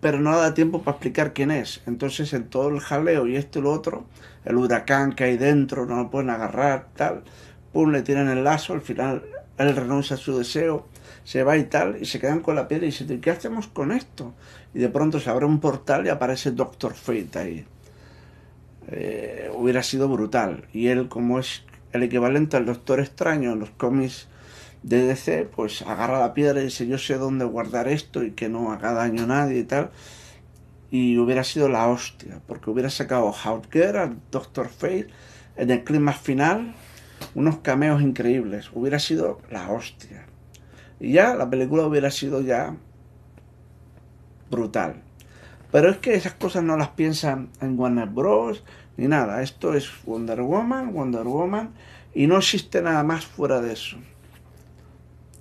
Pero no da tiempo para explicar quién es. Entonces en todo el jaleo y esto y lo otro, el huracán que hay dentro, no lo pueden agarrar, tal. Pum, le tiran el lazo, al final él renuncia a su deseo, se va y tal, y se quedan con la piedra y dicen, ¿qué hacemos con esto? Y de pronto se abre un portal y aparece Doctor Fate ahí. Eh, hubiera sido brutal. Y él, como es el equivalente al Doctor Extraño en los cómics de DC, pues agarra la piedra y dice, yo sé dónde guardar esto y que no haga daño a nadie y tal y hubiera sido la hostia, porque hubiera sacado Hawker al Doctor Fate en el clima final, unos cameos increíbles, hubiera sido la hostia. Y ya la película hubiera sido ya brutal. Pero es que esas cosas no las piensan en Warner Bros. Ni nada. Esto es Wonder Woman, Wonder Woman, y no existe nada más fuera de eso.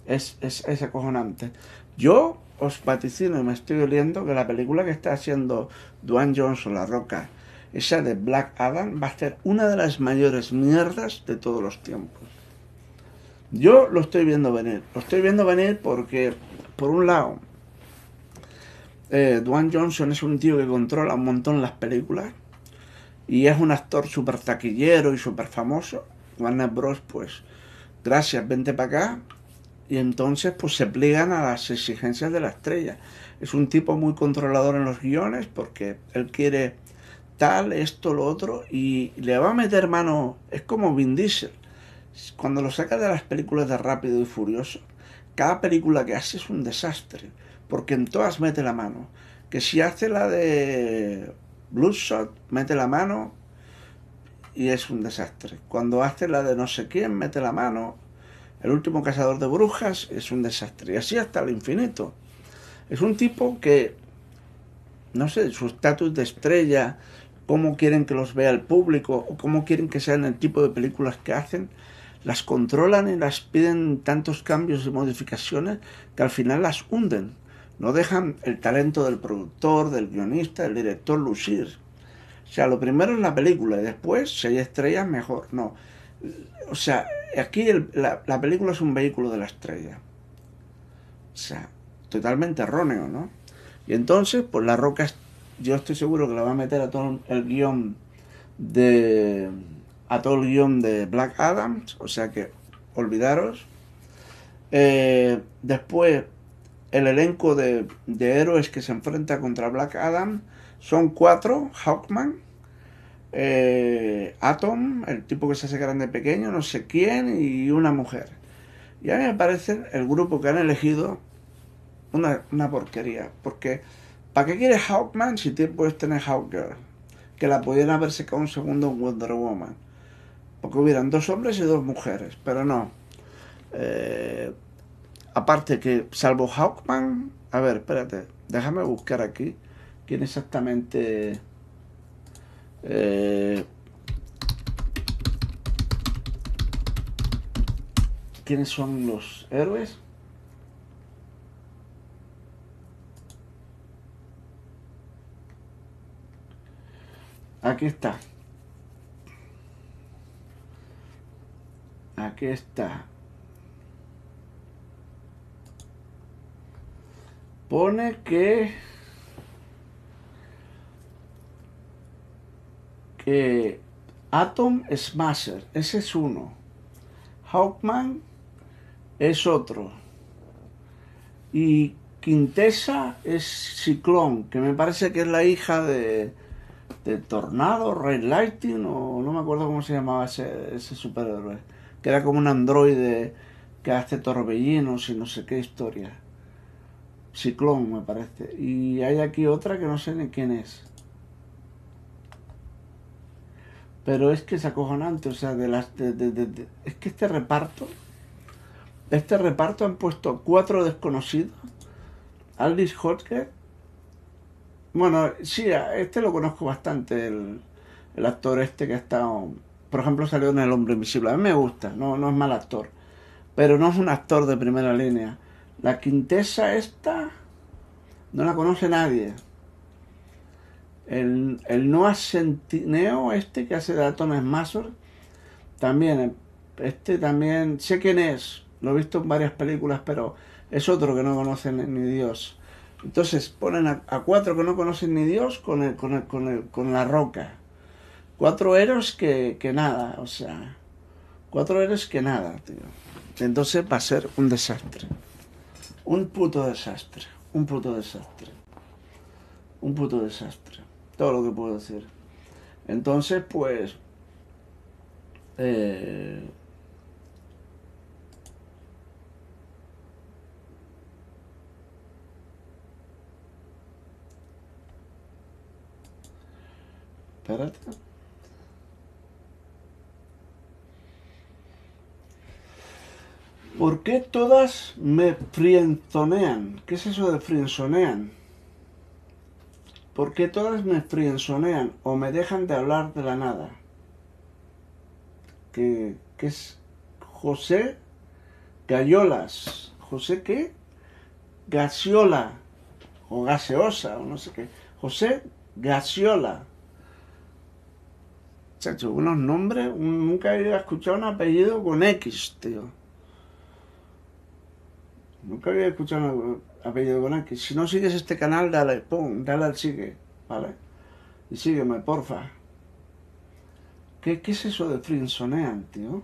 Es, es, es acojonante. Yo os vaticino y me estoy oliendo que la película que está haciendo Dwayne Johnson, La Roca, esa de Black Adam, va a ser una de las mayores mierdas de todos los tiempos. Yo lo estoy viendo venir. Lo estoy viendo venir porque, por un lado, eh, Dwayne Johnson es un tío que controla un montón las películas y es un actor súper taquillero y súper famoso. Warner Bros. pues, gracias, vente para acá y entonces pues se pliegan a las exigencias de la estrella. Es un tipo muy controlador en los guiones porque él quiere tal, esto, lo otro y le va a meter mano, es como Vin Diesel. Cuando lo saca de las películas de Rápido y Furioso, cada película que hace es un desastre, porque en todas mete la mano. Que si hace la de Bloodshot, mete la mano y es un desastre. Cuando hace la de no sé quién, mete la mano el último cazador de brujas es un desastre. Y así hasta el infinito. Es un tipo que, no sé, su estatus de estrella, cómo quieren que los vea el público, o cómo quieren que sean el tipo de películas que hacen, las controlan y las piden tantos cambios y modificaciones que al final las hunden. No dejan el talento del productor, del guionista, del director lucir. O sea, lo primero es la película y después, si hay estrellas, mejor. No. O sea, aquí la, película es un vehículo de la estrella. O sea, totalmente erróneo, ¿no? Y entonces, pues la roca, yo estoy seguro que la va a meter a todo el guion de. a todo el guion de Black Adams, o sea que olvidaros. Eh, después, el elenco de, héroes que se enfrenta contra Black Adam son cuatro, Hawkman, eh, Atom, el tipo que se hace grande pequeño, no sé quién, y una mujer. Y a mí me parece el grupo que han elegido una, una porquería, porque ¿para qué quieres Hawkman si puedes tener Hawkgirl? Que la pudieran haber secado un segundo en Wonder Woman. Porque hubieran dos hombres y dos mujeres, pero no. Eh, aparte que, salvo Hawkman, a ver, espérate, déjame buscar aquí quién exactamente... Eh, ¿Quiénes son los héroes? Aquí está. Aquí está. Pone que que Atom Smasher, ese es uno. Hawkman es otro. Y Quintesa es Ciclón, que me parece que es la hija de, de Tornado, Red Lightning, o no me acuerdo cómo se llamaba ese, ese superhéroe que era como un androide que hace torbellinos y no sé qué historia. Ciclón, me parece. Y hay aquí otra que no sé ni quién es. Pero es que es acojonante, o sea, de las. es que este reparto. Este reparto han puesto cuatro desconocidos. Aldis Hodge. Bueno, sí, este lo conozco bastante, el, el actor este que ha estado por ejemplo, salió en El Hombre Invisible. A mí me gusta, no, no es mal actor. Pero no es un actor de primera línea. La quintesa esta no la conoce nadie. El, el Noah Centineo, este que hace de Atom Smasher, también, este también, sé quién es, lo he visto en varias películas, pero es otro que no conocen ni Dios. Entonces ponen a, cuatro que no conocen ni Dios con, el, con, el, con, el, con la roca. Cuatro héroes que, que nada, o sea, cuatro héroes que nada, tío. Entonces va a ser un desastre. Un puto desastre. Un puto desastre. Un puto desastre. Todo lo que puedo decir. Entonces, pues... Eh, espérate. ¿Por qué todas me frienzonean? ¿Qué es eso de frienzonean? ¿Por qué todas me frienzonean o me dejan de hablar de la nada? ¿Qué, es José Gallolas? ¿José qué? Gasiola o gaseosa o no sé qué. José Gasiola. Chacho, unos nombres, nunca he escuchado un apellido con X, tío. Nunca había escuchado un apellido con que Si no sigues este canal, dale, pum, dale al sigue, ¿vale? Y sígueme, porfa. ¿Qué, es eso de frinsonean, tío?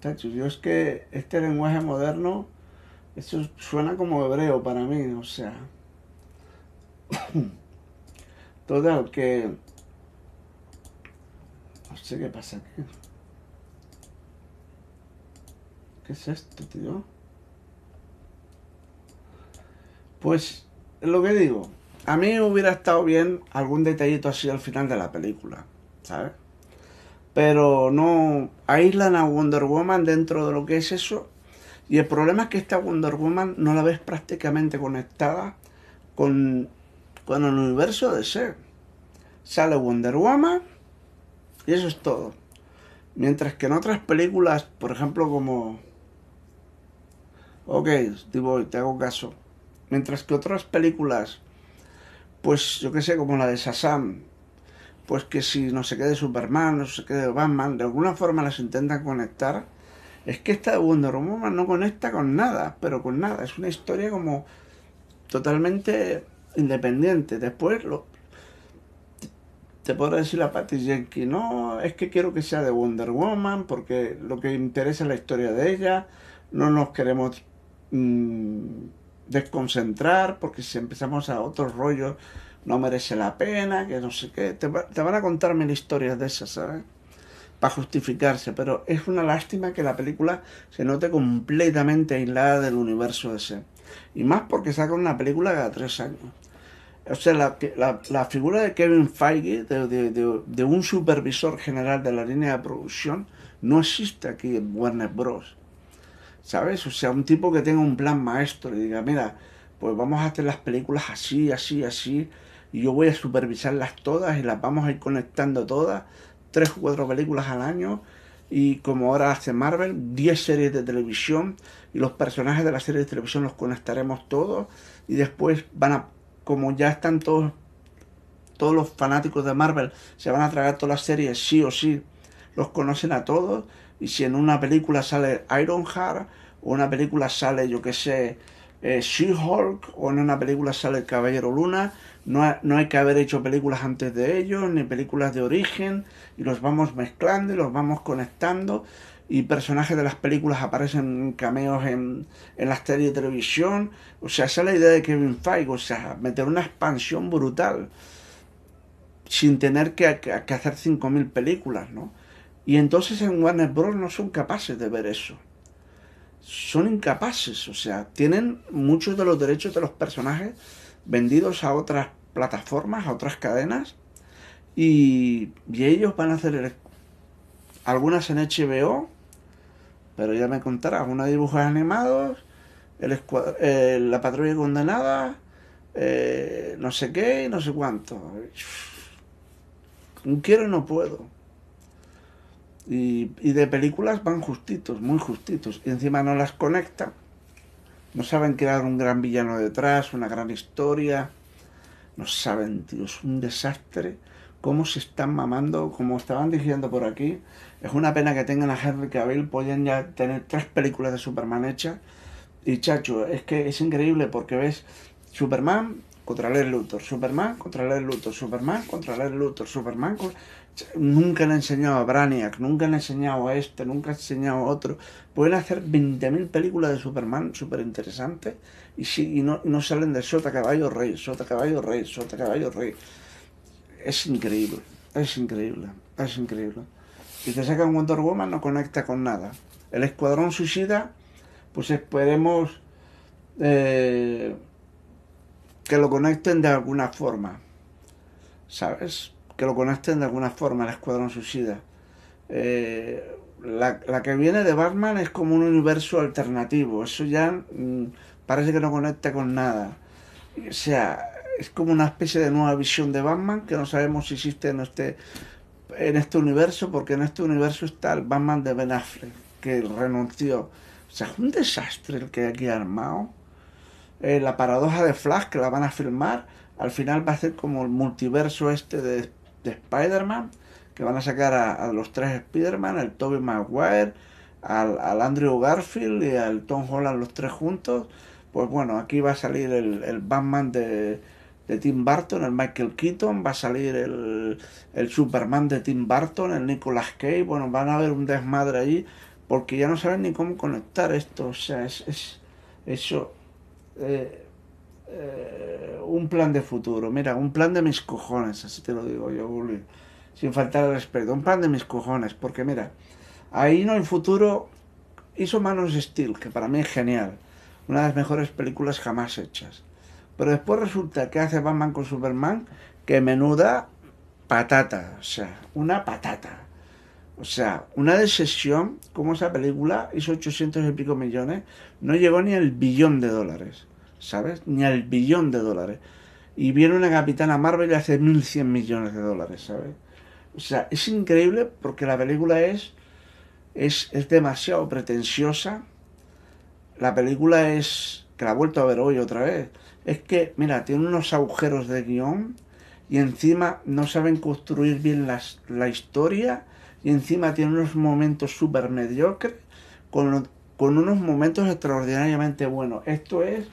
Tacho, yo es que este lenguaje moderno, eso suena como hebreo para mí, o sea. Total, que. No sé qué pasa aquí. ¿Qué es esto, tío? Pues lo que digo, a mí hubiera estado bien algún detallito así al final de la película, ¿sabes? Pero no aíslan a Wonder Woman dentro de lo que es eso. Y el problema es que esta Wonder Woman no la ves prácticamente conectada con, con el universo de ser. Sale Wonder Woman y eso es todo. Mientras que en otras películas, por ejemplo como... Ok, digo, te hago caso Mientras que otras películas, pues yo que sé, como la de Shazam, pues que si no se quede Superman, no se quede Batman, de alguna forma las intentan conectar. Es que esta Wonder Woman no conecta con nada, pero con nada. Es una historia como totalmente independiente. Después te podrá decir la Patty Jenkins, no, es que quiero que sea de Wonder Woman porque lo que interesa es la historia de ella, no nos queremos mm, desconcentrar, porque si empezamos a otros rollos no merece la pena, que no sé qué, te, van a contar mil historias de esas, ¿sabes? Para justificarse, pero es una lástima que la película se note completamente aislada del universo ese. Y más porque saca una película cada tres años. O sea, la, la, figura de Kevin Feige, de, de, un supervisor general de la línea de producción, no existe aquí en Warner Bros. ¿Sabes? O sea, un tipo que tenga un plan maestro y diga, mira, pues vamos a hacer las películas así, así, así, y yo voy a supervisarlas todas y las vamos a ir conectando todas, tres o cuatro películas al año, y como ahora hace Marvel, 10 series de televisión, y los personajes de la serie de televisión los conectaremos todos, y después van a como ya están todos, todos los fanáticos de Marvel, se van a tragar todas las series, sí o sí, los conocen a todos. Y si en una película sale Ironheart, o en una película sale, yo que sé, eh, She-Hulk, o en una película sale Caballero Luna, no, no, hay que haber hecho películas antes de ellos, ni películas de origen, y los vamos mezclando y los vamos conectando y personajes de las películas aparecen cameos en, en las series de televisión. O sea, esa es la idea de Kevin Feige, o sea, meter una expansión brutal sin tener que, que, hacer 5.000 películas, ¿no? Y entonces en Warner Bros. no son capaces de ver eso. Son incapaces, o sea, tienen muchos de los derechos de los personajes vendidos a otras plataformas, a otras cadenas, y, y ellos van a hacer algunas en HBO, pero ya me contarás, una de dibujos animados, el eh, la patrulla condenada, eh, no sé qué, no sé cuánto. Quiero y no puedo. Y, de películas van justitos, muy justitos. Y encima no las conectan. No saben crear un gran villano detrás, una gran historia. No saben, tío, es un desastre cómo se están mamando, como estaban diciendo por aquí. Es una pena que tengan a Henry Cavill, pueden ya tener tres películas de Superman hechas. Y chacho, es que es increíble porque ves Superman contra Lex Luthor, Superman contra Lex Luthor, Superman contra Lex Luthor, Superman Nunca le han enseñado a Brainiac, nunca le han enseñado a este, nunca han enseñado a otro. Pueden hacer 20.000 películas de Superman súper interesantes y, sí, y no, no salen de Sota Caballo Rey, Sota Caballo Rey, Sota Caballo Rey es increíble, es increíble, es increíble. Y te sacan Wonder Woman, no conecta con nada. El Escuadrón Suicida, pues esperemos eh, que lo conecten de alguna forma, ¿sabes? Que lo conecten de alguna forma, el Escuadrón Suicida. Eh, la, la, que viene de Batman es como un universo alternativo, eso ya mm, parece que no conecta con nada. O sea, es como una especie de nueva visión de Batman que no sabemos si existe en este, en este universo, porque en este universo está el Batman de Ben Affleck, que renunció. O sea, es un desastre el que hay aquí armado. Eh, la paradoja de Flash, que la van a filmar, al final va a ser como el multiverso este de, de Spider-Man, que van a sacar a, los tres Spider-Man, el Tobey Maguire, al, al, Andrew Garfield y al Tom Holland, los tres juntos. Pues bueno, aquí va a salir el, el Batman de de Tim Burton, el Michael Keaton, va a salir el, el Superman de Tim Burton, el Nicolas Cage, bueno, van a haber un desmadre ahí, porque ya no saben ni cómo conectar esto, o sea, es, es eso, eh, eh, un plan de futuro, mira, un plan de mis cojones, así te lo digo yo, Julio, sin faltar el respeto, un plan de mis cojones, porque mira, ahí no hay futuro, hizo Manos Steel, que para mí es genial, una de las mejores películas jamás hechas. Pero después resulta que hace Batman con Superman que menuda patata, o sea, una patata. O sea, una decisión como esa película hizo 800 y pico millones, no llegó ni al billón de dólares, ¿sabes? Ni al billón de dólares. Y viene una Capitana Marvel y hace 1.100 millones de dólares, ¿sabes? O sea, es increíble porque la película es, es, es demasiado pretenciosa. La película es, que la he vuelto a ver hoy otra vez, es que, mira, tiene unos agujeros de guion y encima no saben construir bien la historia y encima tiene unos momentos súper mediocres con, con unos momentos extraordinariamente buenos. Esto es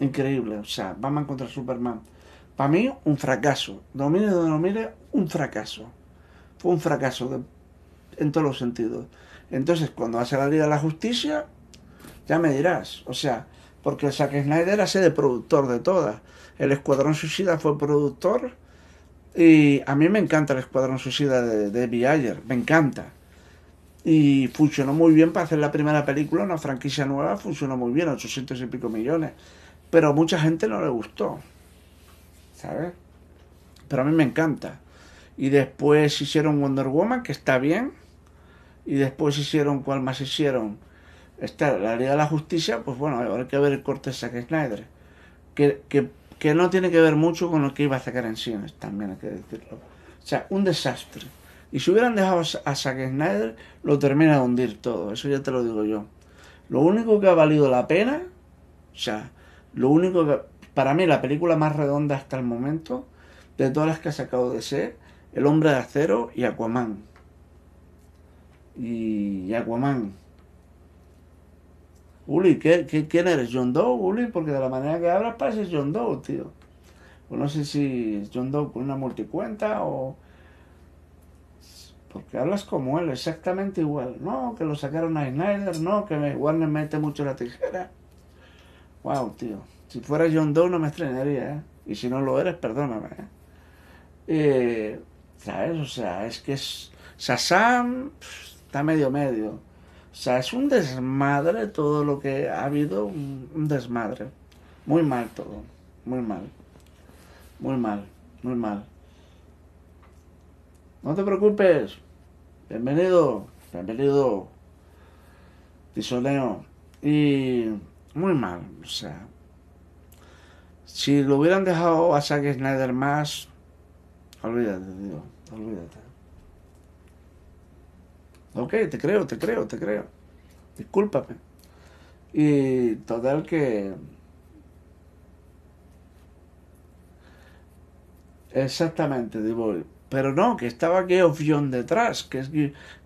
increíble, o sea, Batman contra Superman. Para mí, un fracaso. Domine donde lo mire, un fracaso. Fue un fracaso en todos los sentidos. Entonces, cuando hace la Liga de la Justicia, Ya me dirás. O sea, porque el Zack Snyder hace de productor de todas. El Escuadrón Suicida fue productor y a mí me encanta el Escuadrón Suicida de David Ayer, me encanta. Y funcionó muy bien para hacer la primera película, una franquicia nueva, funcionó muy bien, 800 y pico millones. Pero a mucha gente no le gustó, ¿sabes? Pero a mí me encanta. Y después hicieron Wonder Woman, que está bien. Y después hicieron, ¿cuál más hicieron? Está la Liga de la Justicia, pues bueno, hay que ver el corte de Zack Snyder. Que, que que no tiene que ver mucho con lo que iba a sacar en cines, también hay que decirlo. O sea, un desastre. Y si hubieran dejado a Zack Snyder, lo termina de hundir todo, eso ya te lo digo yo. Lo único que ha valido la pena, o sea, lo único que, para mí la película más redonda hasta el momento, de todas las que ha sacado de ser, El Hombre de Acero y Aquaman. Y Aquaman, Uli, ¿qué, quién eres? ¿John Doe, Uli? Porque de la manera que hablas pareces John Doe, tío. Pues no sé si es John Doe con una multicuenta o... Porque hablas como él, exactamente igual. No, que lo sacaron a Snyder, no, que Warner mete mucho la tijera. Wow, tío. Si fuera John Doe no me extrañaría, ¿eh? Y si no lo eres, perdóname, ¿eh? eh ¿Sabes? O sea, es que es... Sasam está medio medio. O sea, es un desmadre todo lo que ha habido, un, desmadre. Muy mal todo, muy mal. Muy mal, muy mal. No te preocupes. Bienvenido, bienvenido. Tisoleo. Y muy mal, o sea. Si lo hubieran dejado a Zack Snyder más, olvídate, tío, olvídate. Ok, te creo, te creo, te creo. Discúlpame. Y total que... Exactamente, digo, pero no, que estaba Geoff John detrás, que es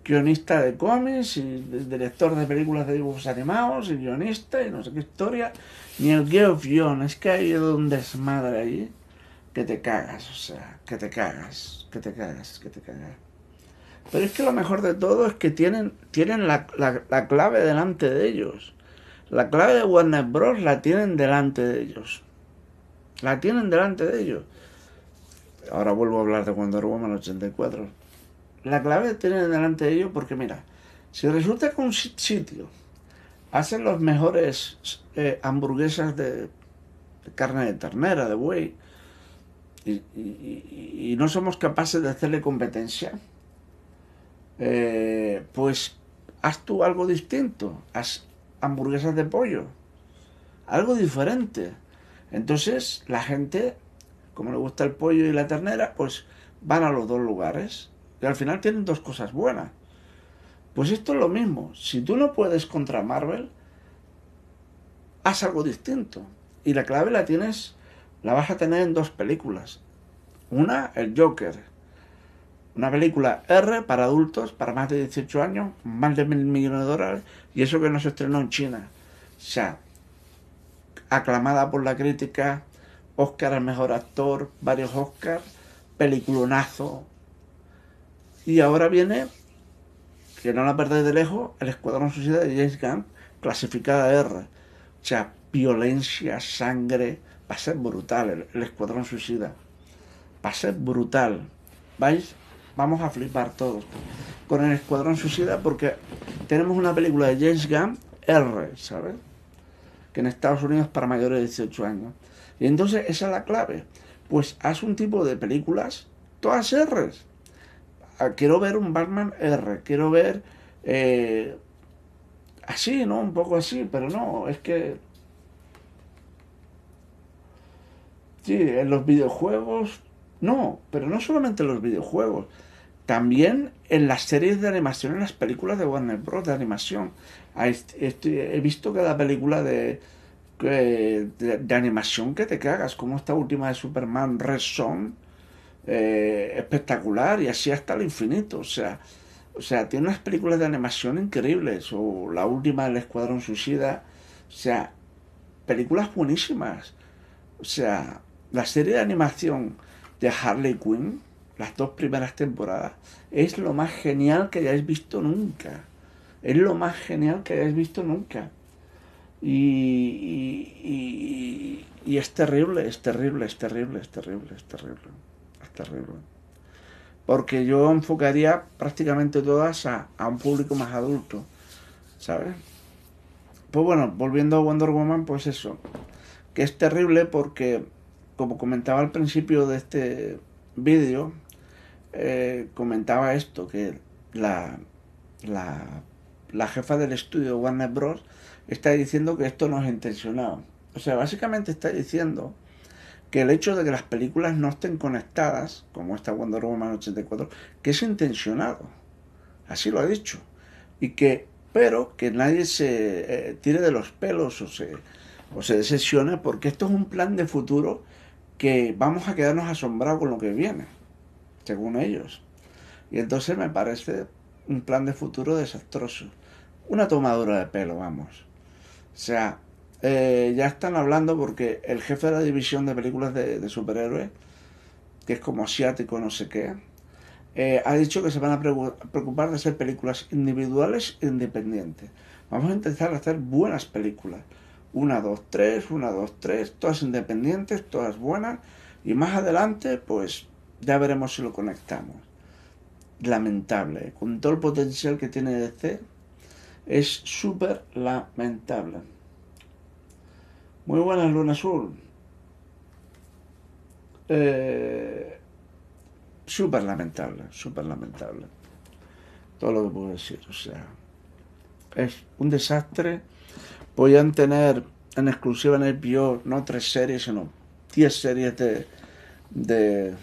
guionista de cómics y director de películas de dibujos animados y guionista y no sé qué historia. Ni el Geoff John, es que hay un desmadre ahí que te cagas, o sea, que te cagas, que te cagas, que te cagas. Pero es que lo mejor de todo es que tienen, tienen la, clave delante de ellos. La clave de Warner Bros. la tienen delante de ellos. La tienen delante de ellos. Ahora vuelvo a hablar de Wonder Woman 84. La clave la tienen delante de ellos porque, mira, si resulta que un sitio hacen los mejores eh, hamburguesas de, carne de ternera, de buey, y no somos capaces de hacerle competencia, eh, pues haz tú algo distinto, haz hamburguesas de pollo, algo diferente. Entonces la gente, como le gusta el pollo y la ternera, pues van a los dos lugares y al final tienen dos cosas buenas. Pues esto es lo mismo, si tú no puedes contra Marvel, haz algo distinto. Y la clave la tienes, la vas a tener en dos películas. Una, el Joker, una película R para adultos, para más de 18 años, más de mil millones de dólares, y eso que no se estrenó en China. O sea, aclamada por la crítica, Oscar al mejor actor, varios Oscars, peliculonazo. Y ahora viene, que no la perdéis de lejos, el Escuadrón Suicida de James Gunn, clasificada R. O sea, violencia, sangre, va a ser brutal el, el Escuadrón Suicida. Va a ser brutal. ¿Vais? vamos a flipar todos con el Escuadrón Suicida porque tenemos una película de James Gunn R, ¿sabes? Que en Estados Unidos para mayores de 18 años. Y entonces esa es la clave. Pues haz un tipo de películas, todas R. Ah, quiero ver un Batman R, quiero ver eh, así, ¿no? Un poco así, pero no, es que... Sí, en los videojuegos, no, pero no solamente en los videojuegos, también en las series de animación, en las películas de Warner Bros. de animación. He visto cada película de, de, animación que te cagas, como esta última de Superman, Red Son, eh, espectacular y así hasta el infinito. O sea, o sea, tiene unas películas de animación increíbles, o la última del Escuadrón Suicida. O sea, películas buenísimas. O sea, la serie de animación de Harley Quinn las dos primeras temporadas, es lo más genial que hayáis visto nunca. Es lo más genial que hayáis visto nunca. Y, es terrible, es terrible, es terrible, es terrible, es terrible, es terrible. Porque yo enfocaría prácticamente todas a, a un público más adulto, ¿sabes? Pues bueno, volviendo a Wonder Woman, pues eso, que es terrible porque, como comentaba al principio de este vídeo, eh, comentaba esto, que la, la, jefa del estudio Warner Bros. Está diciendo que esto no es intencionado. O sea, básicamente está diciendo que el hecho de que las películas no estén conectadas, como esta Wonder Woman 84, que es intencionado. Así lo ha dicho. Y que, pero que nadie se eh, tire de los pelos o se, o se decepcione, porque esto es un plan de futuro que vamos a quedarnos asombrados con lo que viene según ellos. Y entonces me parece un plan de futuro desastroso. Una tomadura de pelo, vamos. O sea, eh, ya están hablando porque el jefe de la división de películas de, superhéroes, que es como asiático, no sé qué, eh, ha dicho que se van a preocupar de hacer películas individuales e independientes. Vamos a intentar hacer buenas películas. Una, dos, tres, una, dos, tres, todas independientes, todas buenas. Y más adelante, pues ya veremos si lo conectamos. Lamentable, con todo el potencial que tiene DC, es súper lamentable. Muy buenas, Luna Azul. Eh, súper lamentable, súper lamentable. Todo lo que puedo decir, o sea, es un desastre. Podían tener en exclusiva en el bio no tres series, sino diez series de, de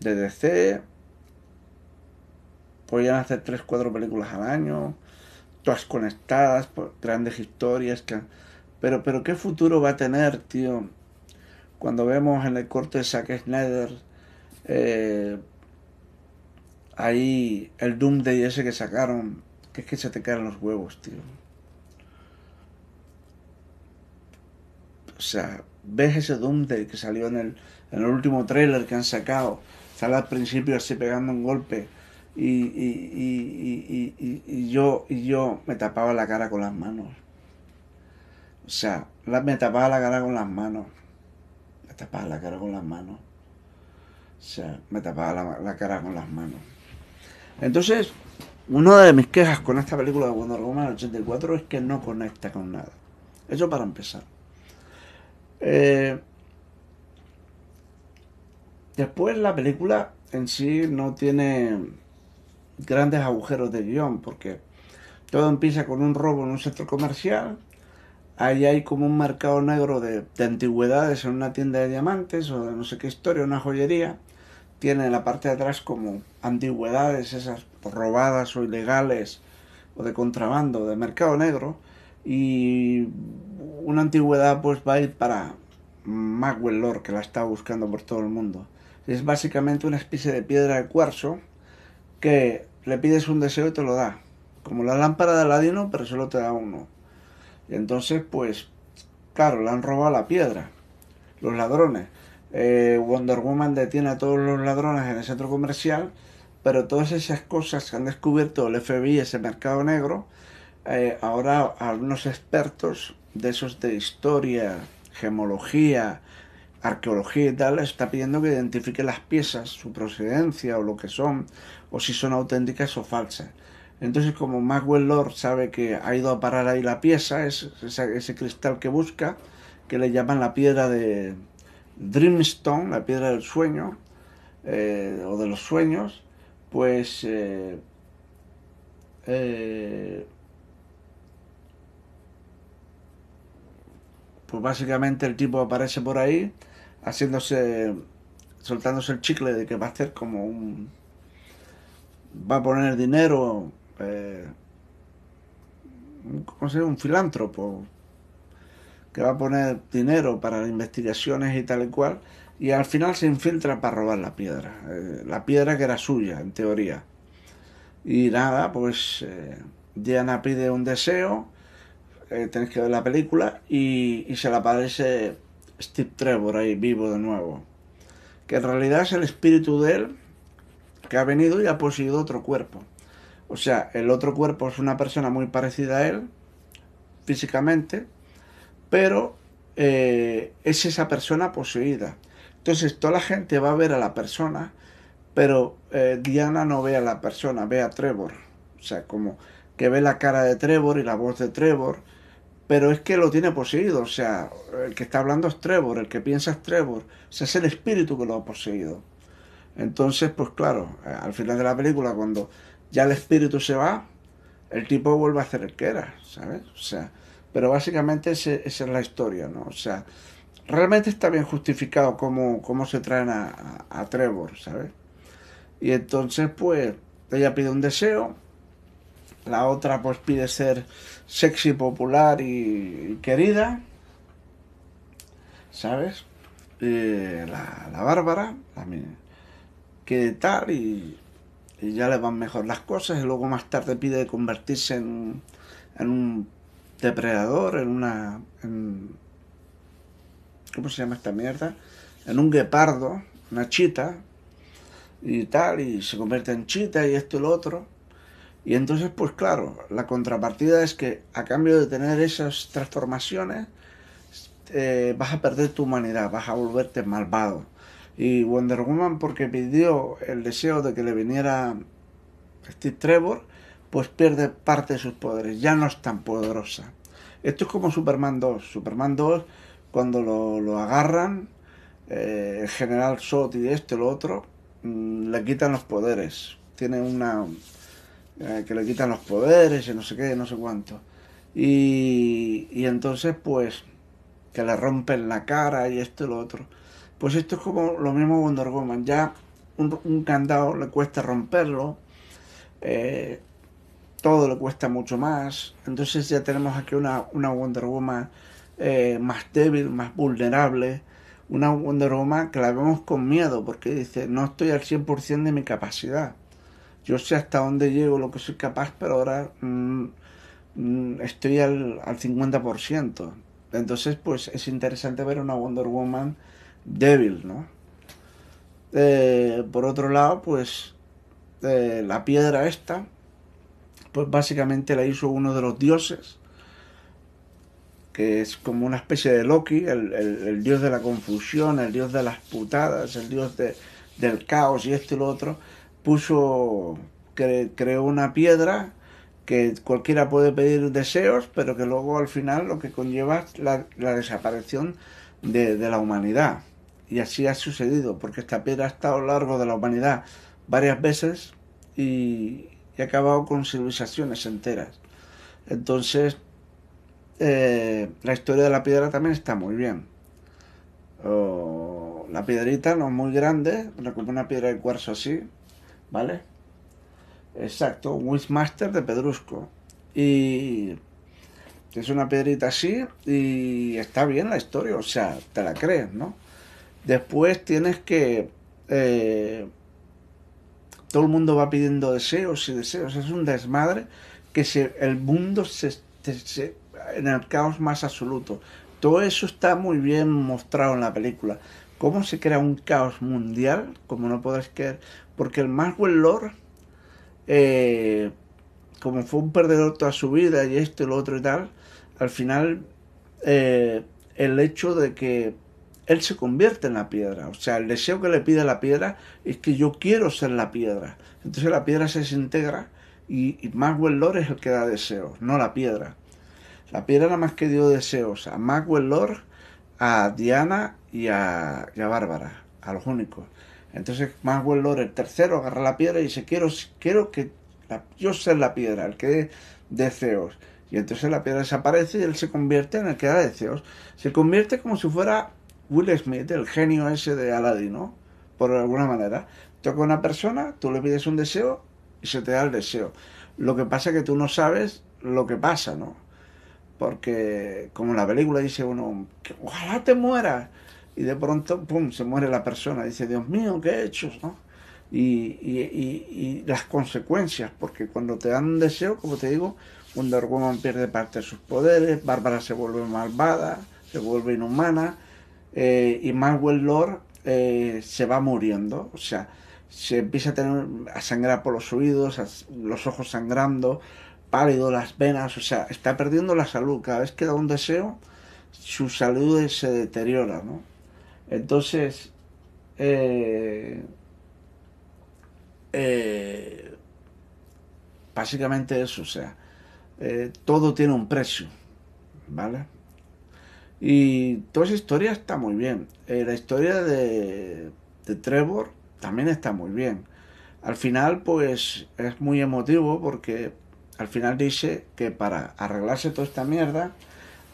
de DC podían hacer 3, 4 películas al año, todas conectadas por grandes historias. Pero, pero ¿qué futuro va a tener, tío? Cuando vemos en el corte de Zack Snyder eh, ahí el Doomsday ese que sacaron, que es que se te caen los huevos, tío. O sea, ves ese Doomsday que salió en el, en el último trailer que han sacado sale al principio así pegando un golpe y, y, y, y, yo, y yo me tapaba la cara con las manos. O sea, me tapaba la cara con las manos. Me tapaba la cara con las manos. O sea, me tapaba la, la cara con las manos. Entonces, una de mis quejas con esta película de Wonder Woman 84 es que no conecta con nada. Eso para empezar. Eh, Después la película en sí no tiene grandes agujeros de guion porque todo empieza con un robo en un centro comercial. Ahí hay como un mercado negro de, antigüedades en una tienda de diamantes o de no sé qué historia, una joyería. Tiene en la parte de atrás como antigüedades, esas robadas o ilegales o de contrabando, de mercado negro. Y una antigüedad pues va a ir para Maxwell Lord, que la está buscando por todo el mundo es básicamente una especie de piedra de cuarzo que le pides un deseo y te lo da. Como la lámpara de Aladino, pero solo te da uno. Y entonces, pues, claro, le han robado la piedra. Los ladrones. Eh, Wonder Woman detiene a todos los ladrones en el centro comercial, pero todas esas cosas que han descubierto el FBI, ese mercado negro, eh, ahora algunos expertos de esos de historia, gemología, arqueología y tal está pidiendo que identifique las piezas, su procedencia o lo que son, o si son auténticas o falsas. Entonces, como Maxwell Lord sabe que ha ido a parar ahí la pieza, es, ese, cristal que busca, que le llaman la piedra de Dreamstone, la piedra del sueño, eh, o de los sueños, pues eh, eh, pues básicamente el tipo aparece por ahí haciéndose, soltándose el chicle de que va a hacer como un, va a poner dinero, eh, ¿cómo se llama? Un filántropo, que va a poner dinero para investigaciones y tal y cual, y al final se infiltra para robar la piedra, eh, la piedra que era suya, en teoría. Y nada, pues eh, Diana pide un deseo, eh, tenéis que ver la película, y, y se le aparece Steve Trevor ahí vivo de nuevo. Que en realidad es el espíritu de él que ha venido y ha poseído otro cuerpo. O sea, el otro cuerpo es una persona muy parecida a él, físicamente, pero eh, es esa persona poseída. Entonces toda la gente va a ver a la persona, pero eh, Diana no ve a la persona, ve a Trevor. O sea, como que ve la cara de Trevor y la voz de Trevor, pero es que lo tiene poseído. O sea, el que está hablando es Trevor, el que piensa es Trevor. O sea, es el espíritu que lo ha poseído. Entonces, pues claro, eh, al final de la película, cuando ya el espíritu se va, el tipo vuelve a hacer el que era, ¿sabes? O sea, pero básicamente esa es la historia, ¿no? O sea, realmente está bien justificado cómo, cómo se traen a, Trevor, ¿sabes? Y entonces, pues, ella pide un deseo, la otra pues pide ser sexy, popular y, querida, ¿sabes? la, la Bárbara, también que tal, y, ya le van mejor las cosas, y luego más tarde pide convertirse en, en un depredador, en una... ¿Cómo se llama esta mierda? En un guepardo, una chita, y tal, y se convierte en chita y esto y lo otro. Y entonces, pues claro, la contrapartida es que a cambio de tener esas transformaciones, eh, vas a perder tu humanidad, vas a volverte malvado. Y Wonder Woman, porque pidió el deseo de que le viniera Steve Trevor, pues pierde parte de sus poderes, ya no es tan poderosa. Esto es como Superman 2. Superman 2, cuando lo, agarran, eh, el general Sot y esto y lo otro, mm, le quitan los poderes. Tiene una... Eh, que le quitan los poderes y no sé qué, no sé cuánto. Y, y entonces, pues, que le rompen la cara y esto y lo otro. Pues esto es como lo mismo Wonder Woman. Ya un, candado le cuesta romperlo. Eh, todo le cuesta mucho más. Entonces ya tenemos aquí una, una Wonder Woman eh, más débil, más vulnerable. Una Wonder Woman que la vemos con miedo porque dice, no estoy al 100% de mi capacidad. Yo sé hasta dónde llego, lo que soy capaz, pero ahora mm, mm, estoy al, al 50%. Entonces, pues es interesante ver una Wonder Woman débil, ¿no? Eh, por otro lado, pues eh, la piedra esta, pues básicamente la hizo uno de los dioses, que es como una especie de Loki, el, dios de la confusión, el dios de las putadas, el dios del caos y esto y lo otro, puso, creó una piedra que cualquiera puede pedir deseos, pero que luego al final lo que conlleva es la, desaparición de, la humanidad. Y así ha sucedido, porque esta piedra ha estado a lo largo de la humanidad varias veces y, ha acabado con civilizaciones enteras. Entonces, eh, la historia de la piedra también está muy bien. la piedrita no es muy grande, como una piedra de cuarzo así, ¿vale? Exacto, Wishmaster de Pedrusco. Y es una piedrita así y está bien la historia, o sea, te la crees, ¿no? Después tienes que... Eh, todo el mundo va pidiendo deseos y deseos. Es un desmadre que se, el mundo se, en el caos más absoluto. Todo eso está muy bien mostrado en la película. Cómo se crea un caos mundial, como no podés creer. Porque el Maxwell Lord, eh, como fue un perdedor toda su vida y esto y lo otro y tal, al final eh, el hecho de que él se convierte en la piedra. O sea, el deseo que le pide a la piedra es que yo quiero ser la piedra. Entonces la piedra se desintegra y, y Maxwell es el que da deseos, no la piedra. La piedra nada más que dio deseos a Maxwell Lord, a Diana y a, Bárbara, a los únicos. Entonces Maxwell Lord, el tercero, agarra la piedra y dice, quiero, quiero que yo ser la piedra, el que dé deseos. Y entonces la piedra desaparece y él se convierte en el que da deseos. Se convierte como si fuera Will Smith, el genio ese de Aladdin, ¿no? Por alguna manera. Toca una persona, tú le pides un deseo y se te da el deseo. Lo que pasa es que tú no sabes lo que pasa, ¿no? Porque, como en la película dice uno, ojalá te mueras. Y de pronto, pum, se muere la persona. Dice, Dios mío, ¿qué he hecho? ¿no? Y, y, las consecuencias, porque cuando te dan un deseo, como te digo, Wonder Woman pierde parte de sus poderes, Bárbara se vuelve malvada, se vuelve inhumana, eh, y Maxwell Lord eh, se va muriendo, o sea, se empieza a tener a sangrar por los oídos, los ojos sangrando, pálido, las venas, o sea, está perdiendo la salud. Cada vez que da un deseo, su salud se deteriora, ¿no? Entonces, eh, básicamente eso, o sea, todo tiene un precio, ¿vale? Y toda esa historia está muy bien. la historia de, de Trevor también está muy bien. Al final, pues es muy emotivo porque al final dice que para arreglarse toda esta mierda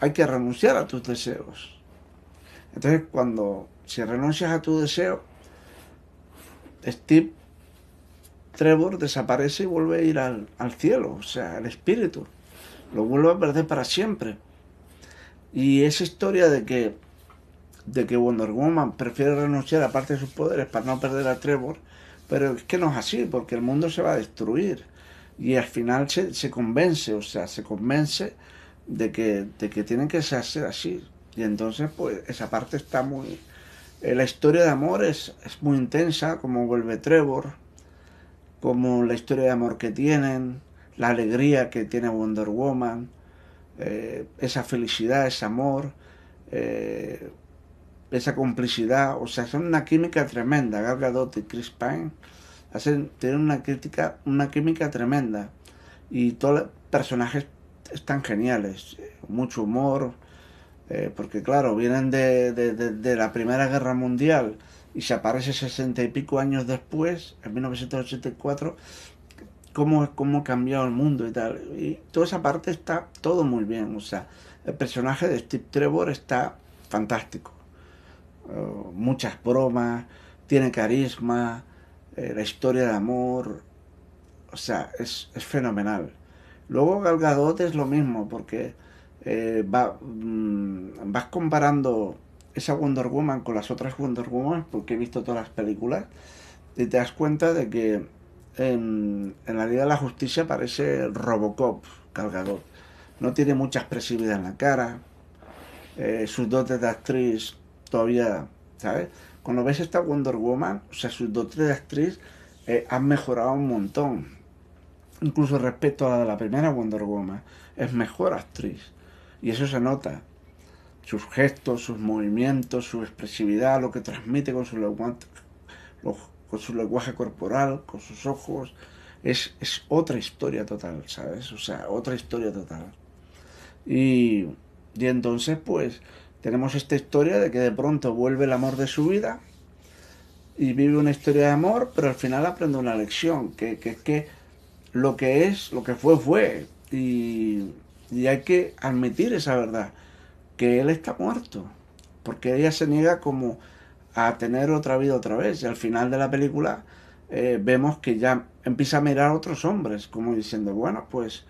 hay que renunciar a tus deseos. Entonces, cuando si renuncias a tu deseo, Steve Trevor desaparece y vuelve a ir al, al cielo, o sea, el espíritu. Lo vuelve a perder para siempre. Y esa historia de que de que Wonder Woman prefiere renunciar a parte de sus poderes para no perder a Trevor, pero es que no es así, porque el mundo se va a destruir. Y al final se, se convence, o sea, se convence de que, de que tienen que ser así. Y entonces, pues, esa parte está muy... Eh, la historia de amor es, es muy intensa, como vuelve Trevor, como la historia de amor que tienen, la alegría que tiene Wonder Woman, eh, esa felicidad, ese amor. Eh, esa complicidad, o sea, son una química tremenda. Gal Gadot y Chris Pine hacen, tienen una crítica, una química tremenda. Y todos los personajes están geniales, mucho humor, eh, porque claro, vienen de, de, la Primera Guerra Mundial y se aparece sesenta y pico años después, en 1984, cómo, cómo ha cambiado el mundo y tal. Y toda esa parte está todo muy bien, o sea, el personaje de Steve Trevor está fantástico. Eh, muchas bromas, tiene carisma, eh, la historia de amor, o sea, es, fenomenal. Luego Gal es lo mismo, porque eh, mm, vas comparando esa Wonder Woman con las otras Wonder Woman, porque he visto todas las películas, y te das cuenta de que en, la Liga de la Justicia parece Robocop, Gal No tiene mucha expresividad en la cara, sus dotes de actriz todavía, ¿sabes? Cuando ves esta Wonder Woman, o sea, sus dotes de actriz eh, han mejorado un montón. Incluso respecto a la de la primera Wonder Woman, es mejor actriz. Y eso se nota. Sus gestos, sus movimientos, su expresividad, lo que transmite con su lenguaje, con su lenguaje corporal, con sus ojos, es, es otra historia total, ¿sabes? O sea, otra historia total. Y, y entonces, pues, tenemos esta historia de que de pronto vuelve el amor de su vida y vive una historia de amor, pero al final aprende una lección, que es que, lo que es, lo que fue, fue. Y, y, hay que admitir esa verdad, que él está muerto, porque ella se niega como a tener otra vida otra vez. Y al final de la película eh, vemos que ya empieza a mirar a otros hombres, como diciendo, bueno, pues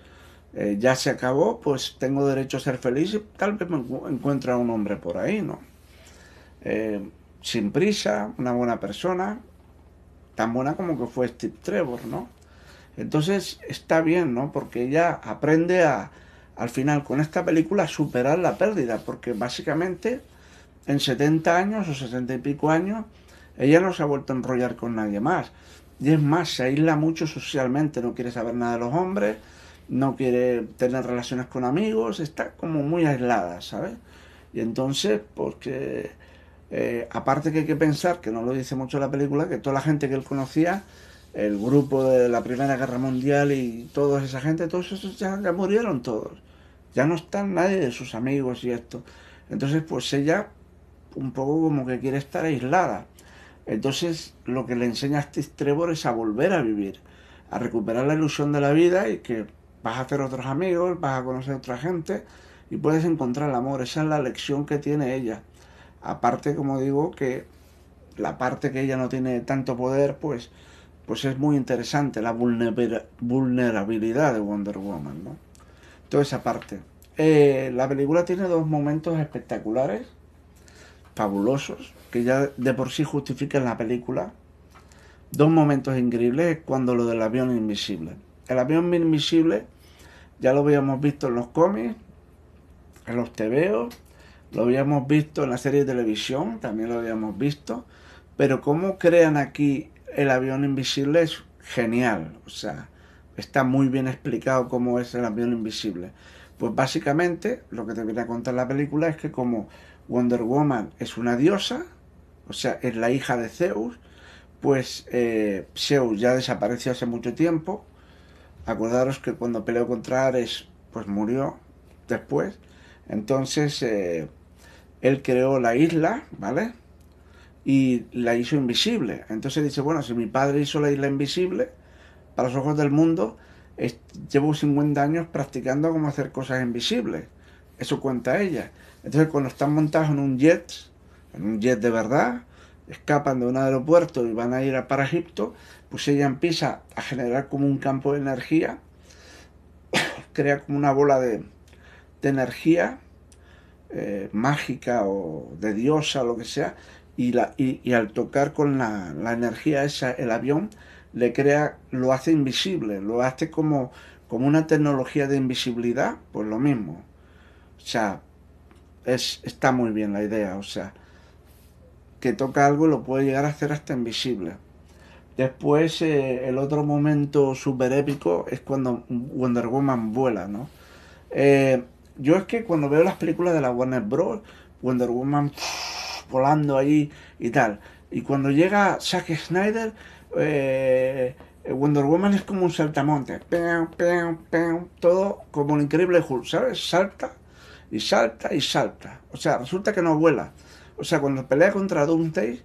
eh, ya se acabó, pues tengo derecho a ser feliz y tal vez me encuentre a un hombre por ahí, ¿no? Eh, sin prisa, una buena persona, tan buena como que fue Steve Trevor, ¿no? Entonces está bien, ¿no? Porque ella aprende a, al final con esta película a superar la pérdida, porque básicamente en 70 años o 60 y pico años, ella no se ha vuelto a enrollar con nadie más. Y es más, se aísla mucho socialmente, no quiere saber nada de los hombres, no quiere tener relaciones con amigos, está como muy aislada, ¿sabes? Y entonces, porque eh, aparte que hay que pensar, que no lo dice mucho la película, que toda la gente que él conocía, el grupo de la Primera Guerra Mundial y toda esa gente, todos esos ya, ya murieron todos. Ya no están nadie de sus amigos y esto. Entonces, pues ella un poco como que quiere estar aislada. Entonces, lo que le enseña a Steve Trevor es a volver a vivir, a recuperar la ilusión de la vida y que vas a hacer otros amigos, vas a conocer otra gente y puedes encontrar el amor. Esa es la lección que tiene ella. Aparte, como digo, que la parte que ella no tiene tanto poder, pues, pues es muy interesante, la vulnerabilidad de Wonder Woman, ¿no? Toda esa parte. Eh, la película tiene dos momentos espectaculares, fabulosos, que ya de por sí justifican la película. Dos momentos increíbles cuando lo del avión invisible. El avión invisible ya lo habíamos visto en los cómics, en los tebeos, lo habíamos visto en la serie de televisión, también lo habíamos visto, pero cómo crean aquí el avión invisible es genial, o sea, está muy bien explicado cómo es el avión invisible, Pues básicamente lo que te viene a contar la película es que como Wonder Woman es una diosa, o sea, es la hija de Zeus, pues eh, Zeus ya desapareció hace mucho tiempo. Acordaros que cuando peleó contra Ares, pues murió después. Entonces, eh, él creó la isla, ¿vale? Y la hizo invisible. Entonces dice, bueno, si mi padre hizo la isla invisible, para los ojos del mundo, llevo 50 años practicando cómo hacer cosas invisibles. Eso cuenta ella. Entonces, cuando están montados en un jet, en un jet de verdad, escapan de un aeropuerto y van a ir a para Egipto, pues ella empieza a generar como un campo de energía, crea como una bola de, energía eh, mágica o de diosa lo que sea, y, la, y, al tocar con la, la, energía esa el avión, le crea, lo hace invisible, lo hace como, como una tecnología de invisibilidad, pues lo mismo. O sea, es, está muy bien la idea, o sea, que toca algo lo puede llegar a hacer hasta invisible. Después, eh, el otro momento súper épico es cuando Wonder Woman vuela, ¿no? Eh, yo es que cuando veo las películas de la Warner Bros., Wonder Woman volando ahí y tal, y cuando llega Zack Snyder, eh, Wonder Woman es como un saltamonte, todo como un increíble Hulk, ¿sabes? Salta y salta y salta. O sea, resulta que no vuela. O sea, cuando pelea contra Doomsday,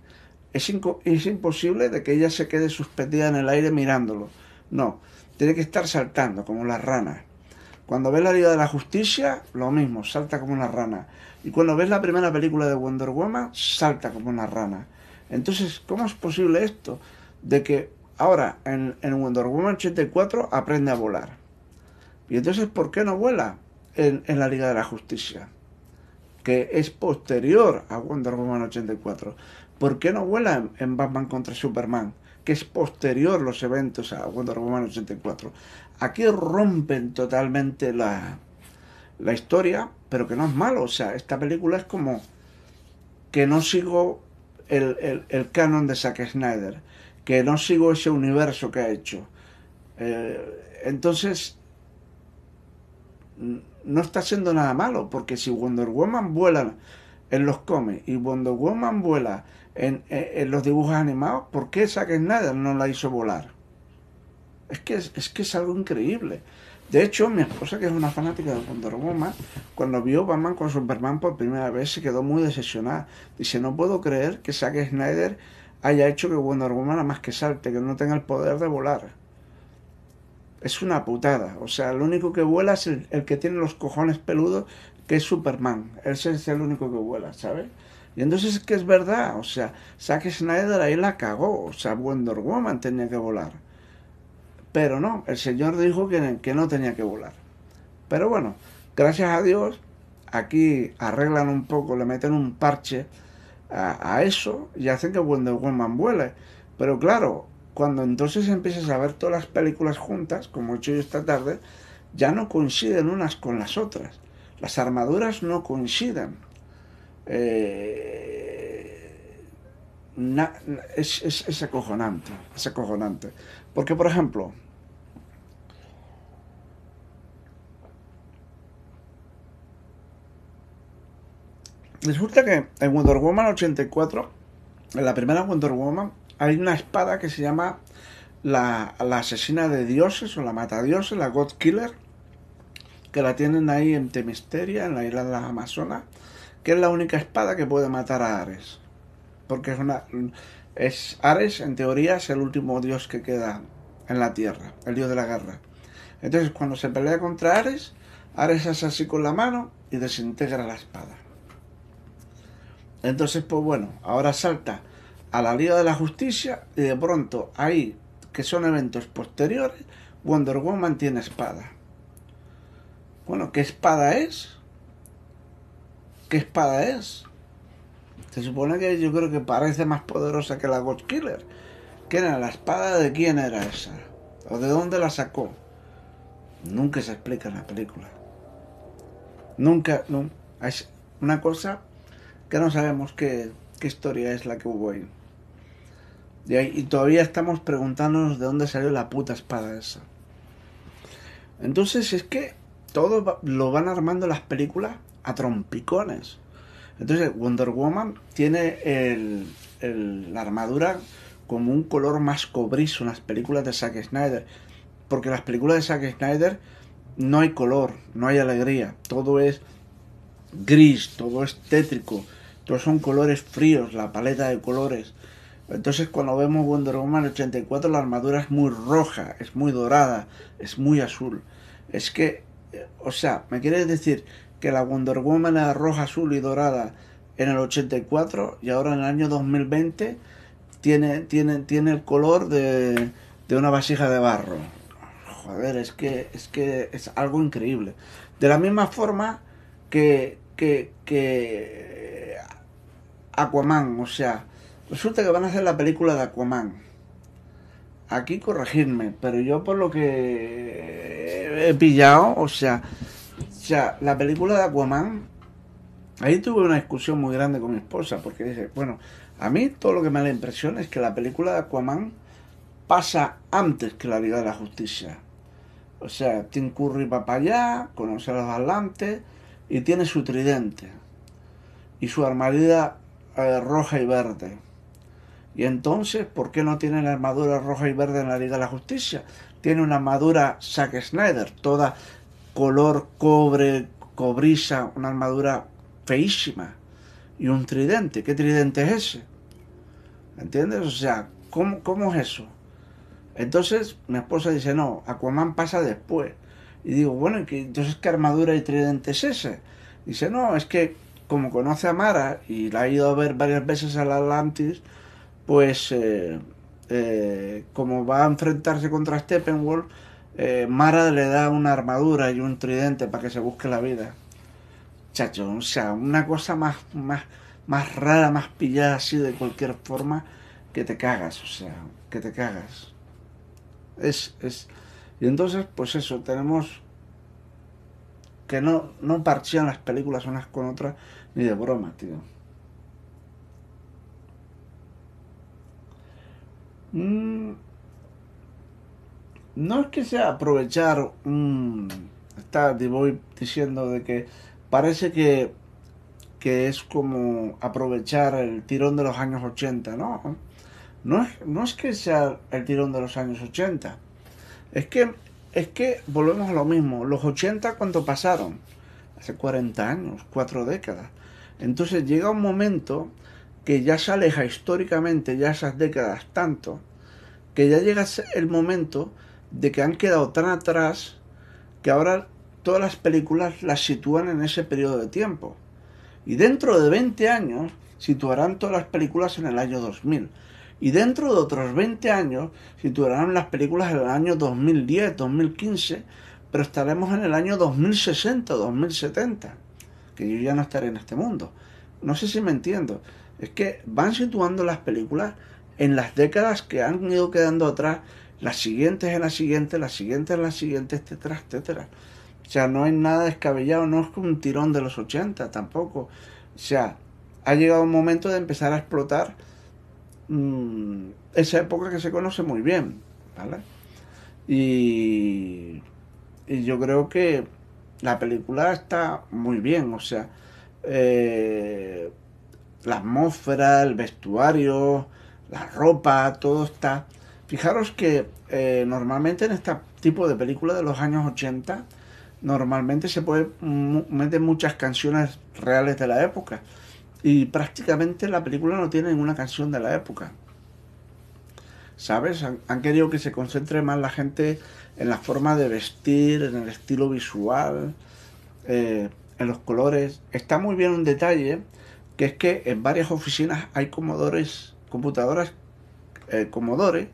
es, es imposible de que ella se quede suspendida en el aire mirándolo. No, tiene que estar saltando como las ranas. Cuando ves la Liga de la Justicia, lo mismo, salta como una rana. Y cuando ves la primera película de Wonder Woman, salta como una rana. Entonces, ¿cómo es posible esto? De que ahora en, en Wonder Woman 84 aprende a volar. Y entonces, ¿por qué no vuela en, la Liga de la Justicia? que es posterior a Wonder Woman 84. ¿Por qué no vuela en Batman contra Superman? Que es posterior los eventos a Wonder Woman 84. Aquí rompen totalmente la, la historia, pero que no es malo. O sea, esta película es como que no sigo el, el, canon de Zack Snyder, que no sigo ese universo que ha hecho. Eh, entonces, no está haciendo nada malo, porque si Wonder Woman vuela en los cómics y Wonder Woman vuela en, los dibujos animados, ¿por qué Zack Snyder no la hizo volar? Es que es, que es algo increíble. De hecho, mi esposa, que es una fanática de Wonder Woman, cuando vio Batman con Superman por primera vez, se quedó muy decepcionada. Dice, no puedo creer que Zack Snyder haya hecho que Wonder Woman nada más que salte, que no tenga el poder de volar es una putada. O sea, el único que vuela es el, que tiene los cojones peludos, que es Superman. Ese es el único que vuela, ¿sabes? Y entonces es que es verdad, o sea, Zack Snyder ahí la cagó, o sea, Wonder Woman tenía que volar. Pero no, el señor dijo que, que no tenía que volar. Pero bueno, gracias a Dios, aquí arreglan un poco, le meten un parche a, a eso y hacen que Wonder Woman vuele. Pero claro, cuando entonces empiezas a ver todas las películas juntas, como he hecho yo esta tarde, ya no coinciden unas con las otras. Las armaduras no coinciden. Eh, es, es, acojonante, es acojonante. Porque, por ejemplo, resulta que en Wonder Woman 84, en la primera Wonder Woman, hay una espada que se llama la, asesina de dioses o la mata dioses, la God Killer, que la tienen ahí en Temisteria, en la isla de las Amazonas, que es la única espada que puede matar a Ares. Porque es una. Es, Ares, en teoría, es el último dios que queda en la tierra, el dios de la guerra. Entonces, cuando se pelea contra Ares, Ares hace así con la mano y desintegra la espada. Entonces, pues bueno, ahora salta a la Liga de la Justicia y de pronto ahí, que son eventos posteriores, Wonder Woman tiene espada. Bueno, ¿qué espada es? ¿Qué espada es? Se supone que yo creo que parece más poderosa que la God Killer. ¿Qué era? ¿La espada de quién era esa? ¿O de dónde la sacó? Nunca se explica en la película. Nunca, no. Es una cosa que no sabemos qué, qué historia es la que hubo ahí. Y, todavía estamos preguntándonos de dónde salió la puta espada esa. Entonces es que todo lo van armando las películas a trompicones. Entonces Wonder Woman tiene el, la armadura como un color más cobrizo en las películas de Zack Snyder. Porque en las películas de Zack Snyder no hay color, no hay alegría. Todo es gris, todo es tétrico. Todos son colores fríos, la paleta de colores. Entonces cuando vemos Wonder Woman 84 la armadura es muy roja, es muy dorada, es muy azul. Es que, eh, o sea, ¿me quieres decir que la Wonder Woman era roja, azul y dorada en el 84 y ahora en el año 2020 tiene, tiene, tiene el color de, de una vasija de barro? Joder, es que, es que es algo increíble. De la misma forma que, que, que Aquaman, o sea, Resulta que van a hacer la película de Aquaman. Aquí corregirme, pero yo por lo que he pillado, o sea, sea, la película de Aquaman, ahí tuve una discusión muy grande con mi esposa, porque dice, bueno, a mí todo lo que me da la impresión es que la película de Aquaman pasa antes que la Liga de la Justicia. O sea, Tim Curry va para allá, conoce a los atlantes y tiene su tridente y su armadura eh, roja y verde. Y entonces, ¿por qué no tiene la armadura roja y verde en la Liga de la Justicia? Tiene una armadura Zack Snyder, toda color cobre, cobriza, una armadura feísima. Y un tridente. ¿Qué tridente es ese? ¿Entiendes? O sea, ¿cómo, cómo es eso? Entonces mi esposa dice, no, Aquaman pasa después. Y digo, bueno, entonces qué armadura y tridente es ese? Dice, no, es que como conoce a Mara y la ha ido a ver varias veces al Atlantis, pues eh, eh, como va a enfrentarse contra Steppenwolf, eh, Mara le da una armadura y un tridente para que se busque la vida. Chacho, o sea, una cosa más, más, más rara, más pillada así de cualquier forma, que te cagas, o sea, que te cagas. Es, es. Y entonces, pues eso, tenemos que no, no parchean las películas unas con otras, ni de broma, tío. Mm, no es que sea aprovechar un... Está, te diciendo de que parece que, que es como aprovechar el tirón de los años 80, ¿no? No es, no es que sea el tirón de los años 80. Es que, es que volvemos a lo mismo. Los 80, ¿cuánto pasaron? Hace 40 años, cuatro décadas. Entonces llega un momento que ya se aleja históricamente ya esas décadas tanto, que ya llega el momento de que han quedado tan atrás que ahora todas las películas las sitúan en ese periodo de tiempo. Y dentro de 20 años situarán todas las películas en el año 2000. Y dentro de otros 20 años situarán las películas en el año 2010, 2015, pero estaremos en el año 2060, 2070, que yo ya no estaré en este mundo. No sé si me entiendo. Es que van situando las películas en las décadas que han ido quedando atrás, las siguientes en las siguientes, las siguientes en las siguientes, etcétera, etcétera. O sea, no hay nada descabellado, no es un tirón de los 80 tampoco. O sea, ha llegado un momento de empezar a explotar mm, esa época que se conoce muy bien, ¿vale? Y, y yo creo que la película está muy bien, o sea, eh, la atmósfera, el vestuario, la ropa, todo está... Fijaros que eh, normalmente en este tipo de películas de los años 80, normalmente se puede meter muchas canciones reales de la época. Y prácticamente la película no tiene ninguna canción de la época. ¿Sabes? Han, querido que se concentre más la gente en la forma de vestir, en el estilo visual, eh, en los colores. Está muy bien un detalle, que es que en varias oficinas hay comodores computadoras eh, Commodore,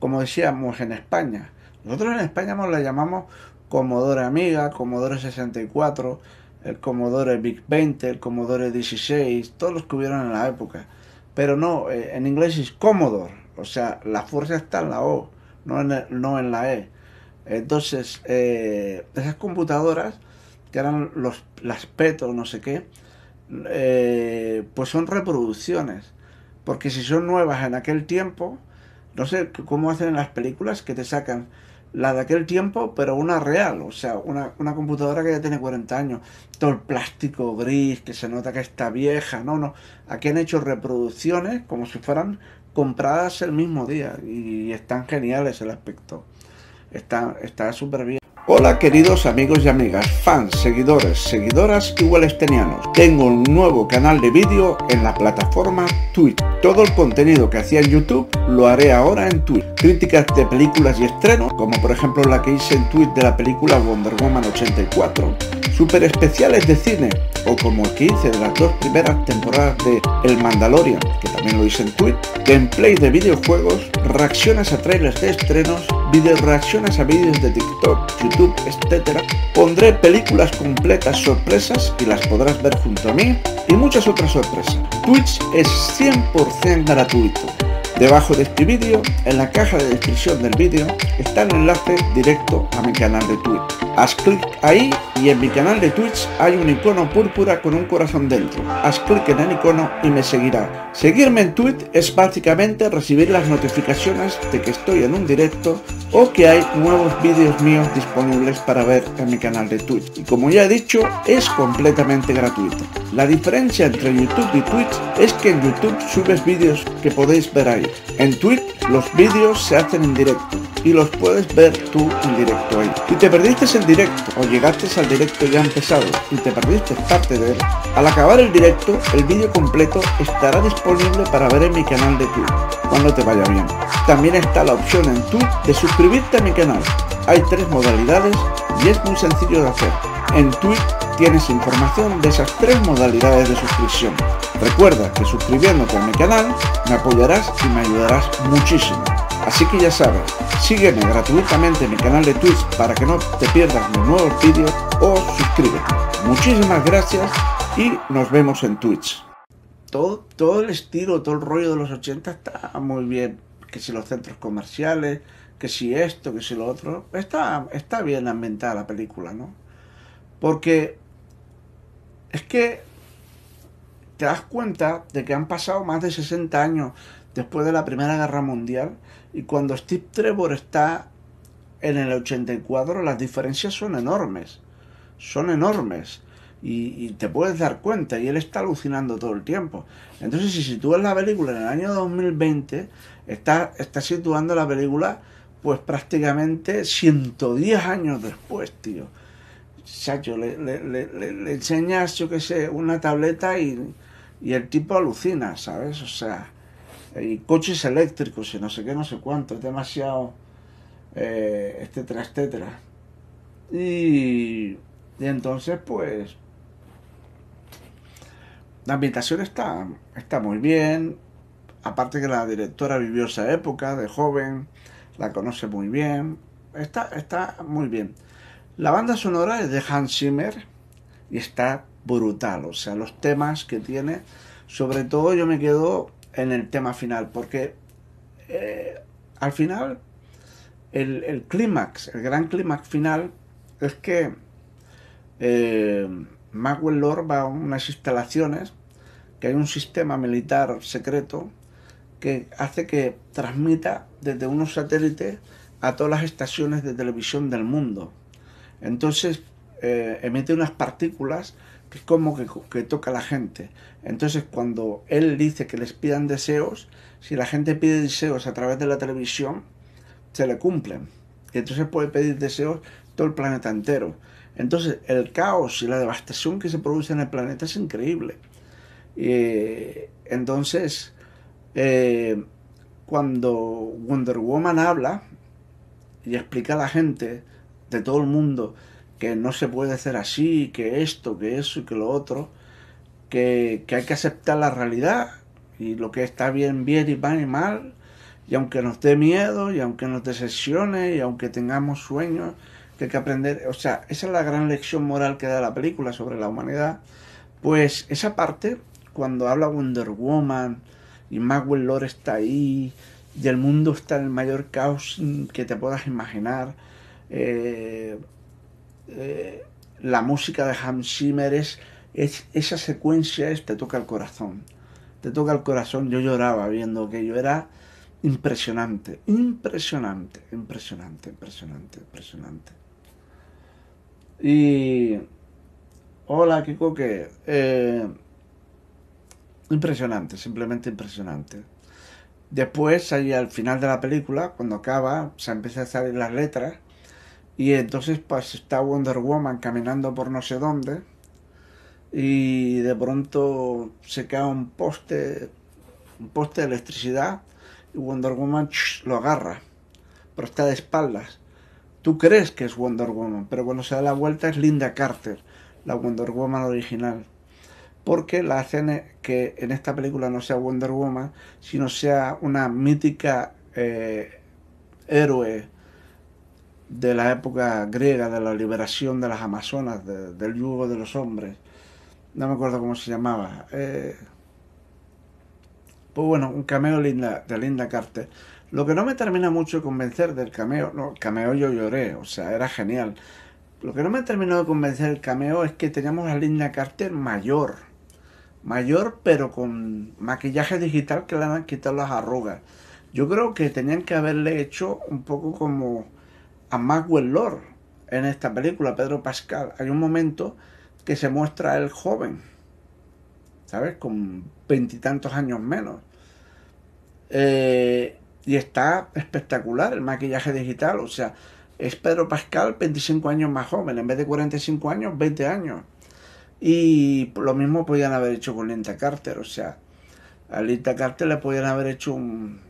como decíamos en España. Nosotros en España nos la llamamos Commodore Amiga, Commodore 64, el Commodore Big 20, el Commodore 16, todos los que hubieron en la época. Pero no, eh, en inglés es Commodore, o sea, la fuerza está en la O, no en, la E. Entonces, eh, esas computadoras, que eran las PET o no sé qué, pues son reproducciones. Porque si son nuevas en aquel tiempo, no sé cómo hacen en las películas que te sacan la de aquel tiempo, pero una real, o sea, una, una, computadora que ya tiene 40 años, todo el plástico gris, que se nota que está vieja, no, no, aquí han hecho reproducciones como si fueran compradas el mismo día y están geniales el aspecto, está súper bien. Hola queridos amigos y amigas, fans, seguidores, seguidoras y wallstenianos. Tengo un nuevo canal de vídeo en la plataforma Twitch. Todo el contenido que hacía en YouTube lo haré ahora en Twitch. Críticas de películas y estrenos, como por ejemplo la que hice en Twitch de la película Wonder Woman 84. Super especiales de cine, o como el hice de las dos primeras temporadas de El Mandalorian, que también lo hice en Twitch. Gameplay de videojuegos, reacciones a trailers de estrenos, video reacciones a vídeos de TikTok, YouTube etc. Pondré películas completas sorpresas y las podrás ver junto a mí y muchas otras sorpresas. Twitch es 100% gratuito. Debajo de este vídeo, en la caja de descripción del vídeo, está el enlace directo a mi canal de Twitch. Haz clic ahí y en mi canal de Twitch hay un icono púrpura con un corazón dentro. Haz clic en el icono y me seguirá. Seguirme en Twitch es básicamente recibir las notificaciones de que estoy en un directo o que hay nuevos vídeos míos disponibles para ver en mi canal de Twitch. Y como ya he dicho, es completamente gratuito. La diferencia entre YouTube y Twitch es que en YouTube subes vídeos que podéis ver ahí. En Twitch los vídeos se hacen en directo y los puedes ver tú en directo ahí. Si te perdiste el directo o llegaste al directo ya empezado y te perdiste al acabar el directo el vídeo completo estará disponible para ver en mi canal de Twitch cuando te vaya bien. También está la opción en Twitch de suscribirte a mi canal. Hay tres modalidades y es muy sencillo de hacer. En Twitch tienes información de esas tres modalidades de suscripción. Recuerda que suscribiéndote a mi canal me apoyarás y me ayudarás muchísimo. Así que ya sabes, sígueme gratuitamente en mi canal de Twitch para que no te pierdas mis nuevos vídeos o suscríbete. Muchísimas gracias y nos vemos en Twitch. Todo, todo el estilo, todo el rollo de los 80 está muy bien. Que si los centros comerciales, que si esto, que si lo otro. Está, está bien ambientada la película, ¿no? Porque es que te das cuenta de que han pasado más de 60 años después de la Primera Guerra Mundial y cuando Steve Trevor está en el 84 las diferencias son enormes, son enormes y, te puedes dar cuenta y él está alucinando todo el tiempo. Entonces si sitúas la película en el año 2020, está, está situando la película pues prácticamente 110 años después, tío. Chacho, le, le, le, le enseñas, yo qué sé, una tableta y, y el tipo alucina, ¿sabes? O sea, y coches eléctricos y no sé qué, no sé cuánto, es demasiado, eh, etcétera, etcétera. Y, y, entonces, pues, la ambientación está, está muy bien, aparte que la directora vivió esa época de joven, la conoce muy bien, está, está muy bien. La banda sonora es de Hans Zimmer y está brutal, o sea, los temas que tiene, sobre todo yo me quedo en el tema final, porque eh, al final el, clímax, el gran clímax final es que eh, Lord va a unas instalaciones que hay un sistema militar secreto que hace que transmita desde unos satélites a todas las estaciones de televisión del mundo. Entonces eh, emite unas partículas que es como que, toca a la gente. Entonces, cuando él dice que les pidan deseos, si la gente pide deseos a través de la televisión, se le cumplen. Y entonces puede pedir deseos todo el planeta entero. Entonces, el caos y la devastación que se produce en el planeta es increíble. Y, entonces, eh, cuando Wonder Woman habla y explica a la gente de todo el mundo que no se puede hacer así, que esto, que eso y que lo otro, que, hay que aceptar la realidad y lo que está bien, bien y mal y mal, y aunque nos dé miedo, y aunque nos decepcione, y aunque tengamos sueños, que hay que aprender, o sea, esa es la gran lección moral que da la película sobre la humanidad, pues esa parte, cuando habla Wonder Woman, y Maxwell Lord está ahí, y el mundo está en el mayor caos que te puedas imaginar, eh, eh, la música de Hans Zimmer es, esa secuencia es, te toca el corazón. Te toca el corazón. Yo lloraba viendo que yo era impresionante, impresionante, impresionante, impresionante, impresionante. Y... Hola, Kiko, que... Eh, impresionante, simplemente impresionante. Después, ahí al final de la película, cuando acaba, se empieza a salir las letras y entonces pues está Wonder Woman caminando por no sé dónde y de pronto se cae un poste, un poste de electricidad y Wonder Woman lo agarra, pero está de espaldas. Tú crees que es Wonder Woman, pero cuando se da la vuelta es Linda Carter, la Wonder Woman original porque la hacen que en esta película no sea Wonder Woman, sino sea una mítica eh, héroe de la época griega, de la liberación de las Amazonas, del yugo de los hombres. No me acuerdo cómo se llamaba. Eh, pues bueno, un cameo linda, de Linda Carter. Lo que no me termina mucho de convencer del cameo, no, cameo yo lloré, o sea, era genial. Lo que no me terminó de convencer el cameo es que teníamos a Linda Carter mayor mayor, pero con maquillaje digital que le han quitado las arrugas. Yo creo que tenían que haberle hecho un poco como a Maxwell Lord en esta película, Pedro Pascal. Hay un momento que se muestra el joven, ¿sabes? Con veintitantos años menos. Eh, y está espectacular el maquillaje digital, o sea, es Pedro Pascal 25 años más joven, en vez de 45 años, 20 años. Y lo mismo podían haber hecho con Linda Carter, o sea, a Linda Carter le podían haber hecho un,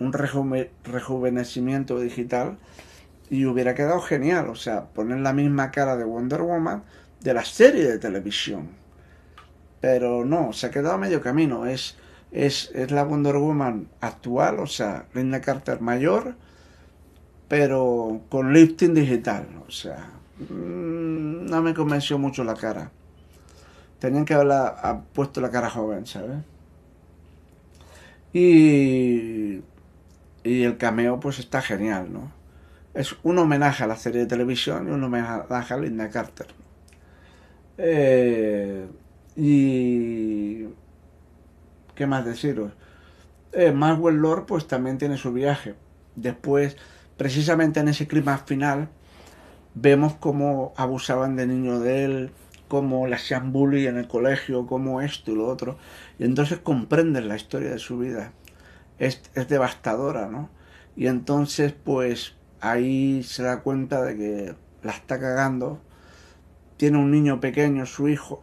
un rejuvenecimiento digital y hubiera quedado genial, o sea, poner la misma cara de Wonder Woman de la serie de televisión. Pero no, se ha quedado a medio camino, es, es, es la Wonder Woman actual, o sea, Linda Carter mayor, pero con lifting digital, o sea, mm, no me convenció mucho la cara. Tenían que haberla puesto la cara joven, ¿sabes? Y, y el cameo pues está genial, ¿no? Es un homenaje a la serie de televisión y un homenaje a Linda Carter. Eh, y... ¿Qué más deciros? Eh, Lord pues también tiene su viaje. Después, precisamente en ese clima final, vemos cómo abusaban de niño de él, cómo le hacían bullying en el colegio, cómo esto y lo otro. Y entonces comprenden la historia de su vida. Es, es devastadora, ¿no? Y entonces, pues, ahí se da cuenta de que la está cagando. Tiene un niño pequeño, su hijo.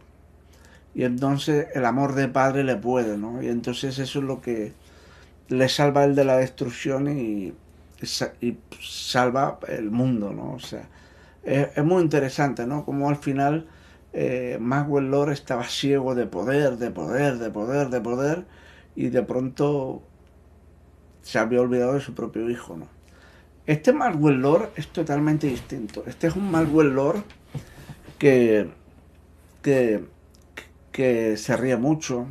Y entonces el amor de padre le puede, ¿no? Y entonces eso es lo que le salva él de la destrucción y, y salva el mundo, ¿no? O sea, es, muy interesante, ¿no? Como al final eh, Lord estaba ciego de poder, de poder, de poder, de poder, y de pronto se había olvidado de su propio hijo, ¿no? Este Maxwell Lord es totalmente distinto. Este es un Maxwell Lord que, que, que se ríe mucho,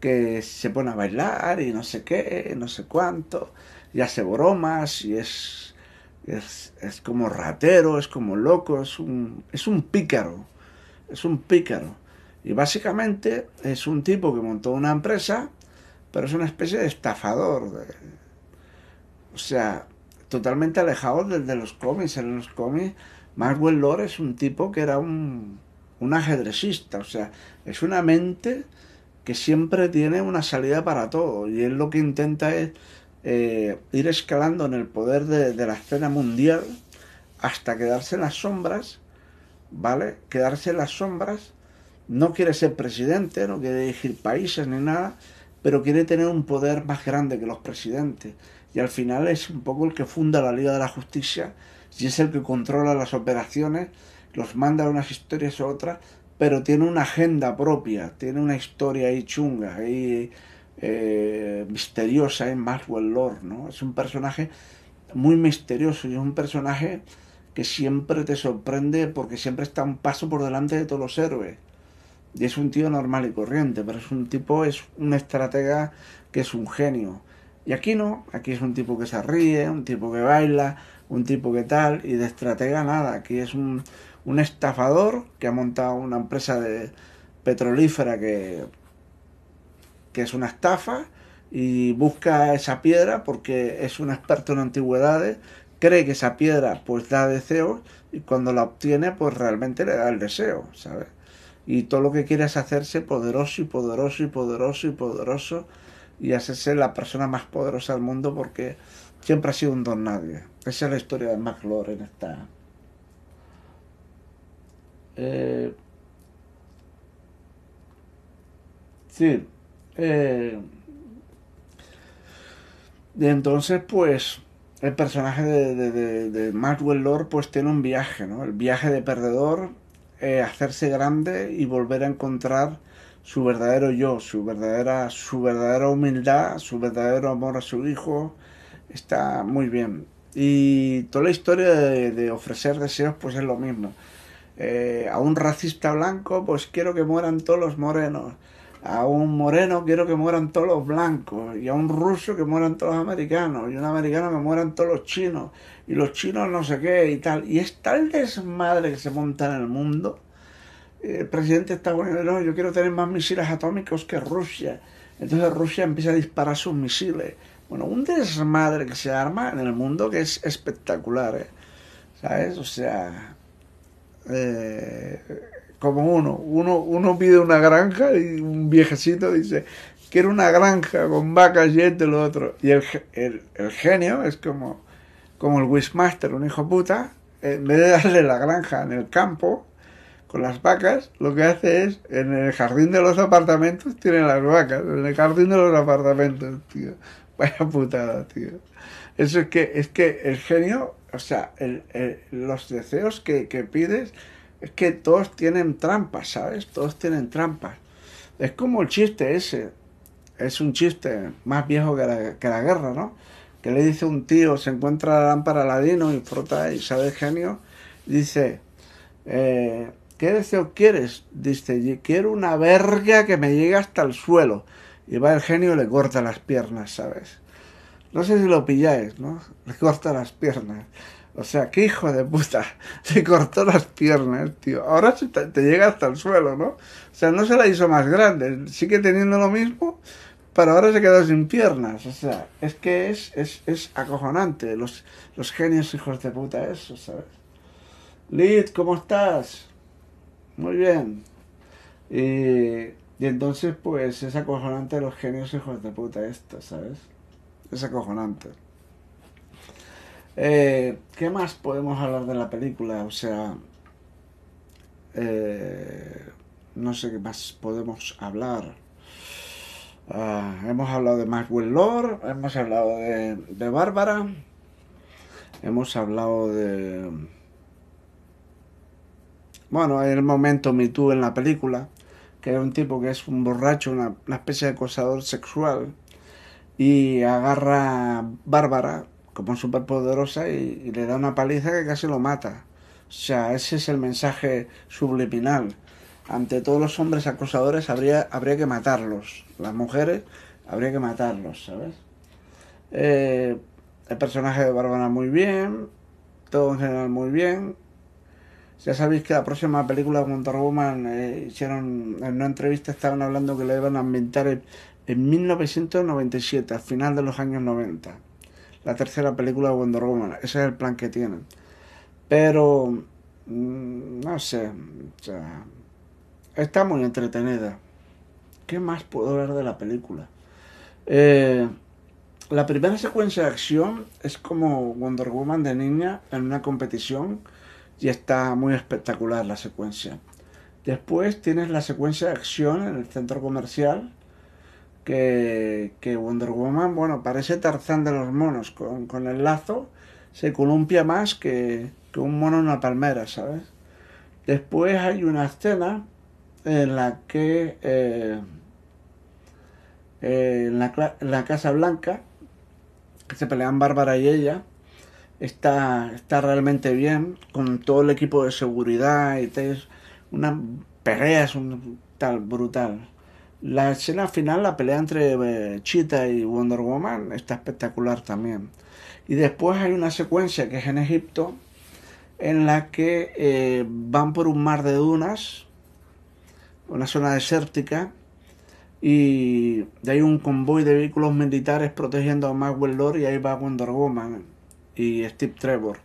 que se pone a bailar y no sé qué, no sé cuánto, y hace bromas y es, es, es como ratero, es como loco, es un, es un pícaro es un pícaro. Y básicamente es un tipo que montó una empresa, pero es una especie de estafador. o sea, totalmente alejado de, los cómics. En los cómics, Maxwell Lord es un tipo que era un, un ajedrecista. O sea, es una mente que siempre tiene una salida para todo. Y él lo que intenta es eh, ir escalando en el poder de, de la escena mundial hasta quedarse en las sombras ¿vale? Quedarse en las sombras, no quiere ser presidente, no quiere dirigir países ni nada, pero quiere tener un poder más grande que los presidentes. Y al final es un poco el que funda la Liga de la Justicia y es el que controla las operaciones, los manda a unas historias a otras, pero tiene una agenda propia, tiene una historia ahí chunga, ahí eh, misteriosa en Maxwell Lord, ¿no? Es un personaje muy misterioso y es un personaje que siempre te sorprende porque siempre está un paso por delante de todos los héroes. Y es un tío normal y corriente, pero es un tipo, es un estratega que es un genio. Y aquí no, aquí es un tipo que se ríe, un tipo que baila, un tipo que tal, y de estratega nada. Aquí es un, un estafador que ha montado una empresa de petrolífera que, que es una estafa y busca esa piedra porque es un experto en antigüedades, cree que esa piedra pues da deseos y cuando la obtiene pues realmente le da el deseo, ¿sabes? Y todo lo que quiere es hacerse poderoso y poderoso y poderoso y poderoso y hacerse la persona más poderosa del mundo porque siempre ha sido un don nadie. Esa es la historia de McLaurin esta. Eh, sí. Eh, y entonces, pues, el personaje de, de, de, Maxwell Lord, pues tiene un viaje, ¿no? El viaje de perdedor, eh, hacerse grande y volver a encontrar su verdadero yo, su verdadera, su verdadera humildad, su verdadero amor a su hijo. Está muy bien. Y toda la historia de, ofrecer deseos, pues es lo mismo. Eh, a un racista blanco, pues quiero que mueran todos los morenos a un moreno quiero que mueran todos los blancos, y a un ruso que mueran todos los americanos, y a un americano que mueran todos los chinos, y los chinos no sé qué y tal. Y es tal desmadre que se monta en el mundo. El presidente está bueno, no, yo quiero tener más misiles atómicos que Rusia. Entonces Rusia empieza a disparar sus misiles. Bueno, un desmadre que se arma en el mundo que es espectacular, ¿eh? ¿sabes? O sea, eh, como uno. uno. Uno pide una granja y un viejecito dice, quiero una granja con vacas y esto y lo otro. Y el, el, genio es como, como el Wishmaster, un hijo puta, en vez de darle la granja en el campo, con las vacas, lo que hace es, en el jardín de los apartamentos, tiene las vacas, en el jardín de los apartamentos, tío. Vaya putada, tío. Eso es que, es que el genio, o sea, el, los deseos que, que pides es que todos tienen trampas, ¿sabes? Todos tienen trampas. Es como el chiste ese. Es un chiste más viejo que la, guerra, ¿no? Que le dice un tío, se encuentra la lámpara ladino y frota y sabe genio. Dice, eh, ¿qué deseo quieres? Dice, quiero una verga que me llegue hasta el suelo. Y va el genio y le corta las piernas, ¿sabes? No sé si lo pilláis, ¿no? Le corta las piernas. O sea, qué hijo de puta. Se cortó las piernas, tío. Ahora te, llega hasta el suelo, ¿no? O sea, no se la hizo más grande. Sigue teniendo lo mismo, pero ahora se quedó sin piernas. O sea, es que es, es, es acojonante. Los, los genios hijos de puta, eso, ¿sabes? Lid, ¿cómo estás? Muy bien. Y, y entonces, pues, es acojonante los genios hijos de puta esto, ¿sabes? Es acojonante. Eh, ¿Qué más podemos hablar de la película? O sea, eh, no sé qué más podemos hablar. Ah, hemos hablado de Maxwell Lord, hemos hablado de, de Bárbara, hemos hablado de... Bueno, el momento Me Too en la película, que era un tipo que es un borracho, una, una especie de acosador sexual, y agarra a Bárbara como superpoderosa y, y le da una paliza que casi lo mata. O sea, ese es el mensaje subliminal. Ante todos los hombres acosadores habría, habría que matarlos. Las mujeres habría que matarlos, ¿sabes? Eh, el personaje de Bárbara muy bien, todo en general muy bien. Ya sabéis que la próxima película de Wonder Woman eh, hicieron en una entrevista estaban hablando que la iban a ambientar en, en 1997, al final de los años 90 la tercera película de Wonder Woman. Ese es el plan que tienen. Pero, mm, no sé, o sea, está muy entretenida. ¿Qué más puedo ver de la película? Eh, la primera secuencia de acción es como Wonder Woman de niña en una competición y está muy espectacular la secuencia. Después tienes la secuencia de acción en el centro comercial que, Wonder Woman, bueno, parece Tarzán de los monos, con, el lazo se columpia más que, un mono en una palmera, ¿sabes? Después hay una escena en la que eh, eh, en, la, Casa Blanca, que se pelean Bárbara y ella, está, está realmente bien, con todo el equipo de seguridad y tal, una pelea es un tal brutal. La escena final, la pelea entre eh, Cheetah y Wonder Woman, está espectacular también. Y después hay una secuencia que es en Egipto, en la que eh, van por un mar de dunas, una zona desértica, y hay un convoy de vehículos militares protegiendo a Maxwell Lord y ahí va Wonder Woman y Steve Trevor.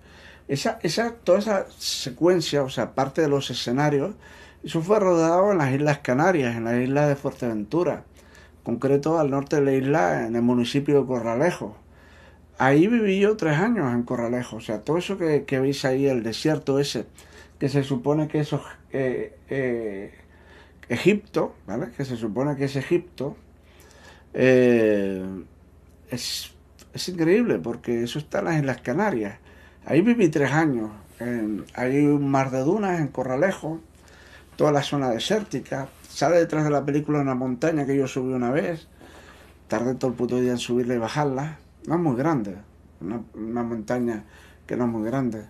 Esa, esa, toda esa secuencia, o sea, parte de los escenarios, eso fue rodado en las Islas Canarias, en la isla de Fuerteventura, concreto al norte de la isla, en el municipio de Corralejo. Ahí viví yo tres años en Corralejo, o sea, todo eso que, veis ahí, el desierto ese, que se supone que es eh, eh, Egipto, ¿vale? Que se supone que es Egipto, eh, es, es increíble porque eso está en las Canarias Ahí viví tres años. hay un mar de dunas en Corralejo, toda la zona desértica. Sale detrás de la película una montaña que yo subí una vez. Tardé todo el puto día en subirla y bajarla. No es muy grande. Una, montaña que no es muy grande.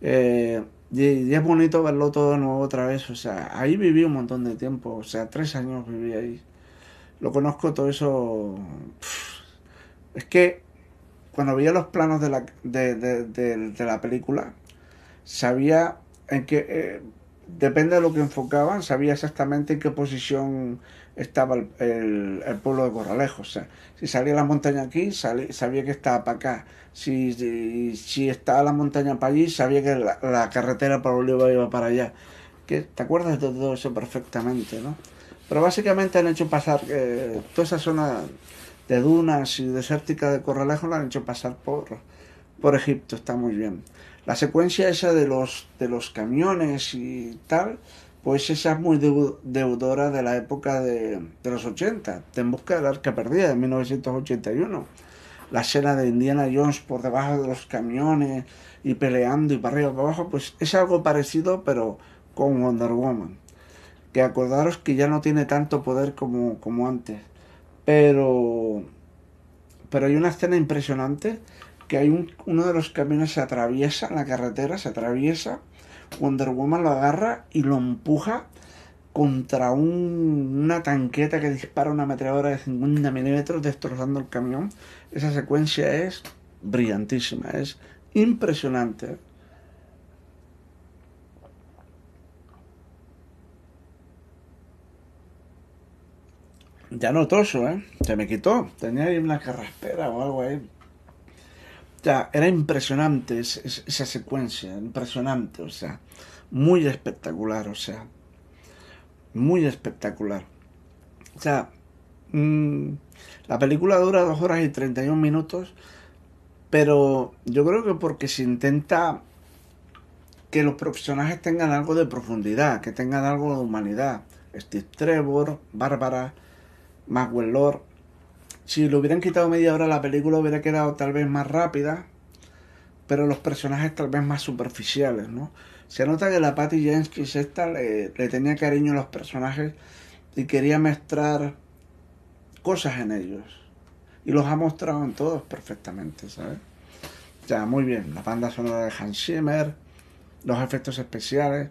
Eh, y, es bonito verlo todo de nuevo otra vez. O sea, ahí viví un montón de tiempo. O sea, tres años viví ahí. Lo conozco todo eso. es que cuando veía los planos de la, de, la película, sabía en qué, eh, depende de lo que enfocaban, sabía exactamente en qué posición estaba el, pueblo de Corralejo. O sea, si salía la montaña aquí, sabía que estaba para acá. Si, si, estaba la montaña para allí, sabía que la, carretera para Oliva iba para allá. Que, ¿Te acuerdas de todo eso perfectamente, no? Pero básicamente han hecho pasar eh, toda esa zona de dunas y desértica de Corralejo lo han hecho pasar por, por Egipto, está muy bien. La secuencia esa de los, de los camiones y tal, pues esa es muy deudora de la época de, los 80, de En busca del arca perdida, de 1981. La escena de Indiana Jones por debajo de los camiones y peleando y para arriba y para abajo, pues es algo parecido, pero con Wonder Woman. Que acordaros que ya no tiene tanto poder como, como antes pero, pero hay una escena impresionante que hay un, uno de los camiones se atraviesa en la carretera, se atraviesa, Wonder Woman lo agarra y lo empuja contra una tanqueta que dispara una ametralladora de 50 milímetros destrozando el camión. Esa secuencia es brillantísima, es impresionante. Ya no toso, ¿eh? Se me quitó. Tenía ahí una carraspera o algo ahí. Ya, era impresionante esa secuencia, impresionante, o sea, muy espectacular, o sea, muy espectacular. O sea, mm, la película dura dos horas y 31 minutos, pero yo creo que porque se intenta que los personajes tengan algo de profundidad, que tengan algo de humanidad. Steve Trevor, Bárbara, Maxwell Lord. Si le hubieran quitado media hora la película hubiera quedado tal vez más rápida, pero los personajes tal vez más superficiales, ¿no? Se nota que la Patty Jenkins esta le, tenía cariño a los personajes y quería mostrar cosas en ellos. Y los ha mostrado en todos perfectamente, ¿sabes? Ya, muy bien. La banda sonora de Hans Zimmer, los efectos especiales,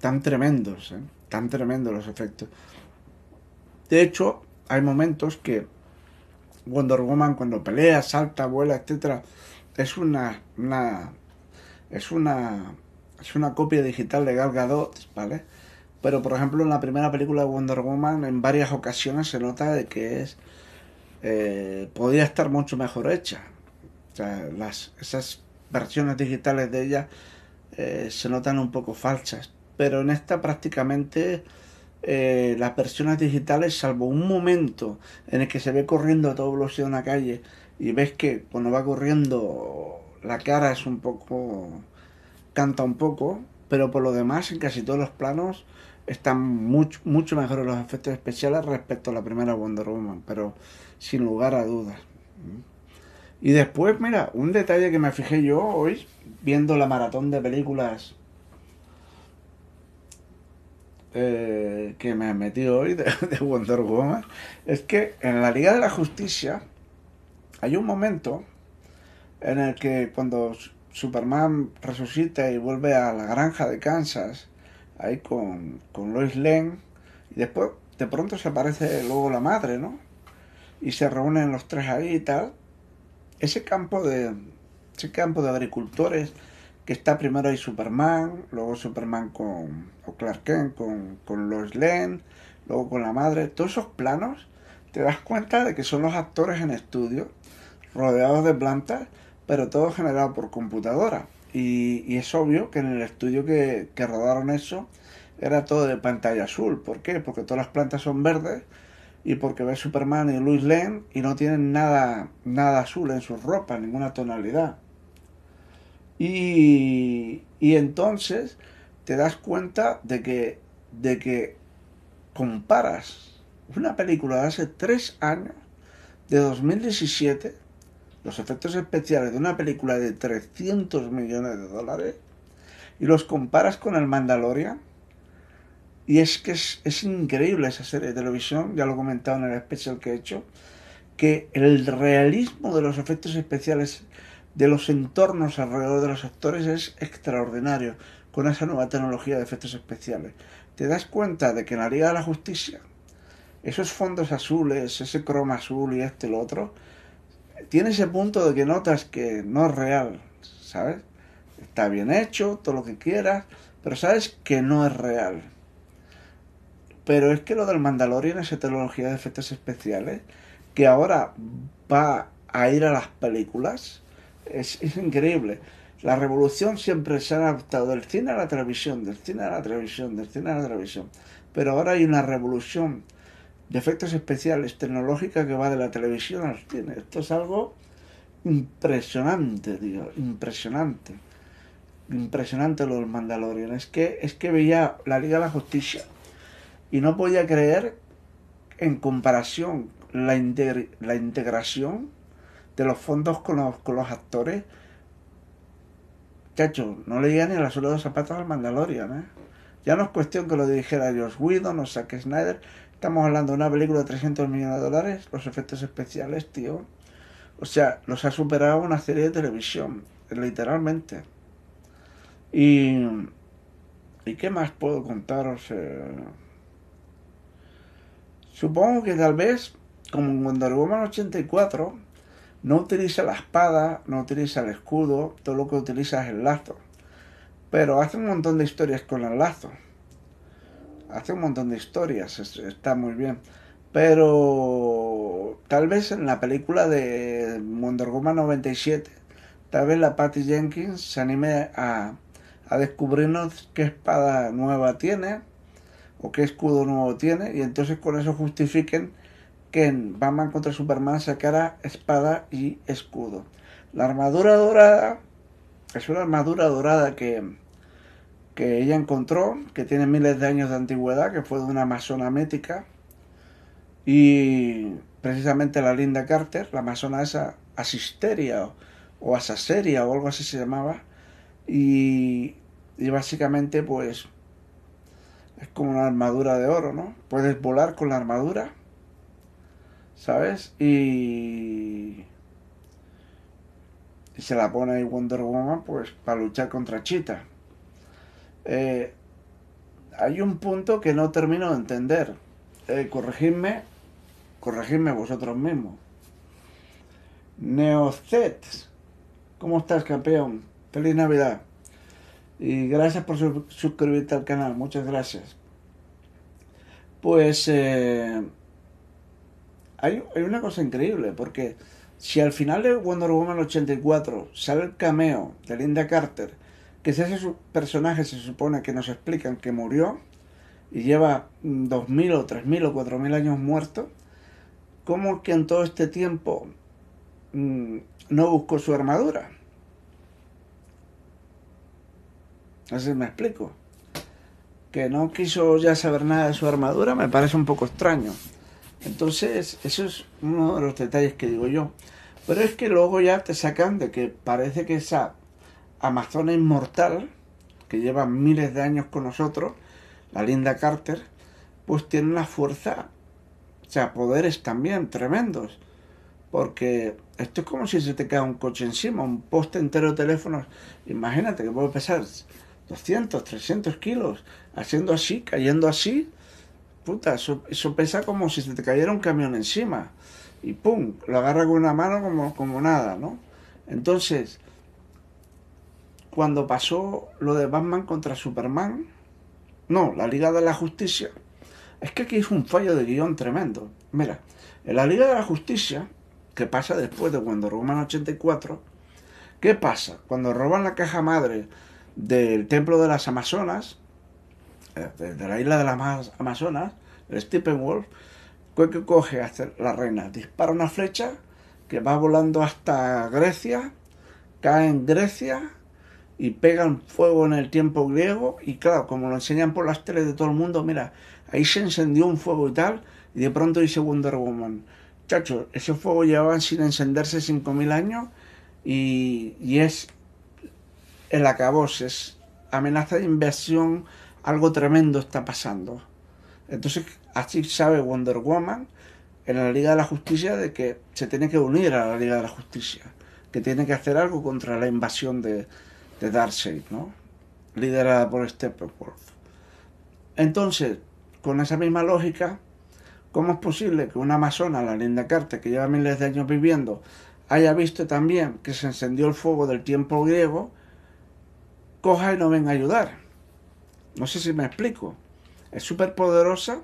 tan tremendos, ¿eh? Tan tremendos los efectos. De hecho, hay momentos que Wonder Woman cuando pelea, salta, vuela, etcétera, es una, una es una es una copia digital de Gal Gadot, ¿vale? Pero por ejemplo en la primera película de Wonder Woman en varias ocasiones se nota de que es eh, podía estar mucho mejor hecha. O sea, las, esas versiones digitales de ella eh, se notan un poco falsas. Pero en esta prácticamente eh, las versiones digitales, salvo un momento en el que se ve corriendo a toda velocidad una calle y ves que cuando va corriendo la cara es un poco. canta un poco, pero por lo demás, en casi todos los planos están mucho, mucho mejores los efectos especiales respecto a la primera Wonder Woman, pero sin lugar a dudas. Y después, mira, un detalle que me fijé yo hoy, viendo la maratón de películas eh, que me metido hoy de, Wonder Woman es que en la Liga de la Justicia hay un momento en el que cuando Superman resucita y vuelve a la granja de Kansas, ahí con, con Lois Lane, y después de pronto se aparece luego la madre, ¿no? Y se reúnen los tres ahí y tal. Ese campo de, ese campo de agricultores que está primero ahí Superman, luego Superman con o Clark Kent con, con Lois Lane, luego con la madre, todos esos planos, te das cuenta de que son los actores en estudio, rodeados de plantas, pero todo generado por computadora. Y, es obvio que en el estudio que, que rodaron eso era todo de pantalla azul. ¿Por qué? Porque todas las plantas son verdes y porque ves Superman y Luis Lane y no tienen nada, nada azul en sus ropas, ninguna tonalidad. Y, entonces te das cuenta de que, de que comparas una película de hace tres años, de 2017, los efectos especiales de una película de 300 millones de dólares, y los comparas con el Mandalorian, y es que es, increíble esa serie de televisión, ya lo he comentado en el especial que he hecho, que el realismo de los efectos especiales de los entornos alrededor de los actores es extraordinario con esa nueva tecnología de efectos especiales. Te das cuenta de que en la Liga de la Justicia, esos fondos azules, ese croma azul y este y lo otro, tiene ese punto de que notas que no es real, ¿sabes? Está bien hecho, todo lo que quieras, pero sabes que no es real. Pero es que lo del Mandalorian, esa tecnología de efectos especiales, que ahora va a ir a las películas, es, increíble. La revolución siempre se ha adaptado del cine a la televisión, del cine a la televisión, del cine a la televisión. Pero ahora hay una revolución de efectos especiales tecnológica que va de la televisión al cine. Esto es algo impresionante, digo, impresionante. Impresionante lo del Mandalorian. Es que, es que veía la Liga de la Justicia y no podía creer en comparación la, la integración de los fondos con los, con los actores. Chacho, no leía ni la suela de los zapatos al Mandalorian, ¿eh? Ya no es cuestión que lo dirigiera Josh Whedon o Zack Snyder. Estamos hablando de una película de 300 millones de dólares. Los efectos especiales, tío. O sea, los ha superado una serie de televisión. Literalmente. Y... ¿Y qué más puedo contaros? Eh, Supongo que tal vez, como en Wonder Woman 84, no utiliza la espada, no utiliza el escudo, todo lo que utiliza es el lazo. Pero hace un montón de historias con el lazo. Hace un montón de historias, está muy bien. Pero tal vez en la película de Wonder Woman 97, tal vez la Patty Jenkins se anime a, a descubrirnos qué espada nueva tiene o qué escudo nuevo tiene y entonces con eso justifiquen que contra Superman sacara espada y escudo. La armadura dorada es una armadura dorada que, que ella encontró, que tiene miles de años de antigüedad, que fue de una amazona mética y precisamente la Linda Carter, la amazona esa Asisteria o, Asaseria o algo así se llamaba y, y básicamente pues es como una armadura de oro, ¿no? Puedes volar con la armadura, ¿sabes? Y, y se la pone ahí Wonder Woman, pues, para luchar contra Cheetah. Eh, hay un punto que no termino de entender. Eh, corregidme, corregidme vosotros mismos. Neocet, ¿cómo estás, campeón? Feliz Navidad. Y gracias por suscribirte al canal, muchas gracias. Pues eh, hay, una cosa increíble, porque si al final de Wonder Woman 84 sale el cameo de Linda Carter, que es ese personaje se supone que nos explican que murió y lleva 2.000 o 3.000 o 4.000 años muerto, ¿cómo que en todo este tiempo mm, no buscó su armadura? Así me explico. Que no quiso ya saber nada de su armadura me parece un poco extraño. Entonces, eso es uno de los detalles que digo yo. Pero es que luego ya te sacan de que parece que esa Amazona inmortal, que lleva miles de años con nosotros, la Linda Carter, pues tiene una fuerza, o sea, poderes también tremendos. Porque esto es como si se te cae un coche encima, un poste entero de teléfonos. Imagínate que puede pesar 200, 300 kilos, haciendo así, cayendo así. Puta, eso, pesa como si se te cayera un camión encima. Y pum, lo agarra con una mano como, como nada, ¿no? Entonces, cuando pasó lo de Batman contra Superman, no, la Liga de la Justicia, es que aquí es un fallo de guion tremendo. Mira, en la Liga de la Justicia, que pasa después de cuando Roman 84, ¿qué pasa? Cuando roban la caja madre del templo de las Amazonas, eh, de la isla de las Amazonas, el Steppenwolf, que coge a la reina, dispara una flecha que va volando hasta Grecia, cae en Grecia y pegan fuego en el tiempo griego y claro, como lo enseñan por las teles de todo el mundo, mira, ahí se encendió un fuego y tal y de pronto dice Wonder Woman, chacho, ese fuego llevaban sin encenderse 5.000 años y, y es el acabose, es amenaza de inversión, algo tremendo está pasando. Entonces, así sabe Wonder Woman en la Liga de la Justicia de que se tiene que unir a la Liga de la Justicia, que tiene que hacer algo contra la invasión de, de Darkseid, ¿no? liderada por Steppenwolf. Entonces, con esa misma lógica, ¿cómo es posible que una amazona, la Linda Carter, que lleva miles de años viviendo, haya visto también que se encendió el fuego del tiempo griego, coja y no venga a ayudar? No sé si me explico. Es súper poderosa,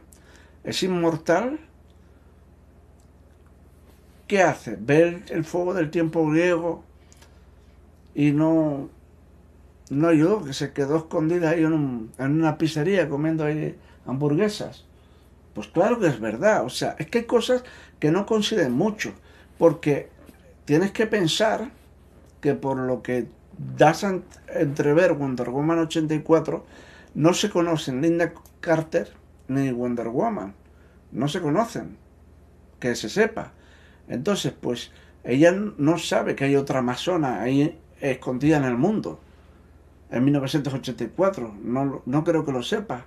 es inmortal. ¿Qué hace? Ver el fuego del tiempo griego y no no ayudó, que se quedó escondida ahí en, una pizzería comiendo ahí hamburguesas. Pues claro que es verdad, o sea, es que hay cosas que no coinciden mucho, porque tienes que pensar que por lo que das entrever Wonder Woman 84, no se conocen Linda Carter ni Wonder Woman, no se conocen, que se sepa. Entonces, pues ella no sabe que hay otra amazona ahí escondida en el mundo en 1984. No, no creo que lo sepa.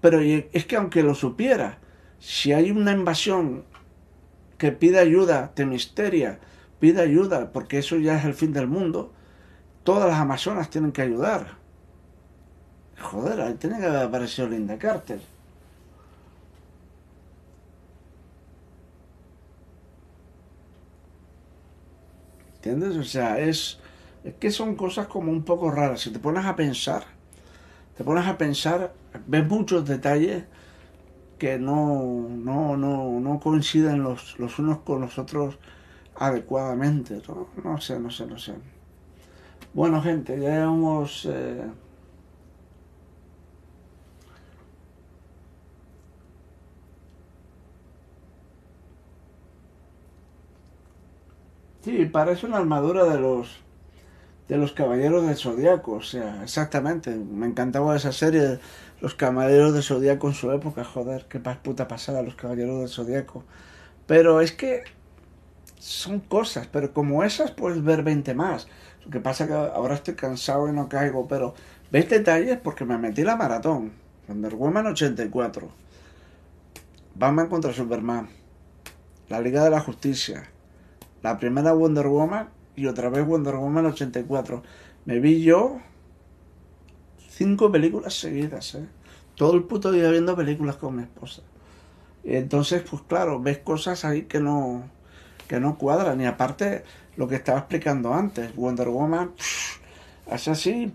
Pero es que aunque lo supiera, si hay una invasión que pide ayuda, te misteria, pide ayuda, porque eso ya es el fin del mundo, todas las amazonas tienen que ayudar. Joder, ahí tiene que haber aparecido Linda Carter. ¿Entiendes? O sea, es es que son cosas como un poco raras. Si te pones a pensar, te pones a pensar, ves muchos detalles que no, no, no, no coinciden los, los unos con los otros adecuadamente. ¿no? no sé, no sé, no sé. Bueno, gente, ya hemos... Sí, parece una armadura de los de los Caballeros del Zodíaco, o sea, exactamente, me encantaba esa serie, los Caballeros del Zodíaco en su época, joder, qué puta pasada los Caballeros del Zodíaco. Pero es que son cosas, pero como esas puedes ver 20 más. Lo que pasa que ahora estoy cansado y no caigo, pero veis detalles porque me metí la maratón. Wonder Woman 84. Batman contra Superman. La Liga de la Justicia. La primera Wonder Woman y otra vez Wonder Woman 84. Me vi yo cinco películas seguidas, ¿eh? Todo el puto día viendo películas con mi esposa. Entonces, pues claro, ves cosas ahí que no, que no cuadran. Y aparte, lo que estaba explicando antes, Wonder Woman hace así,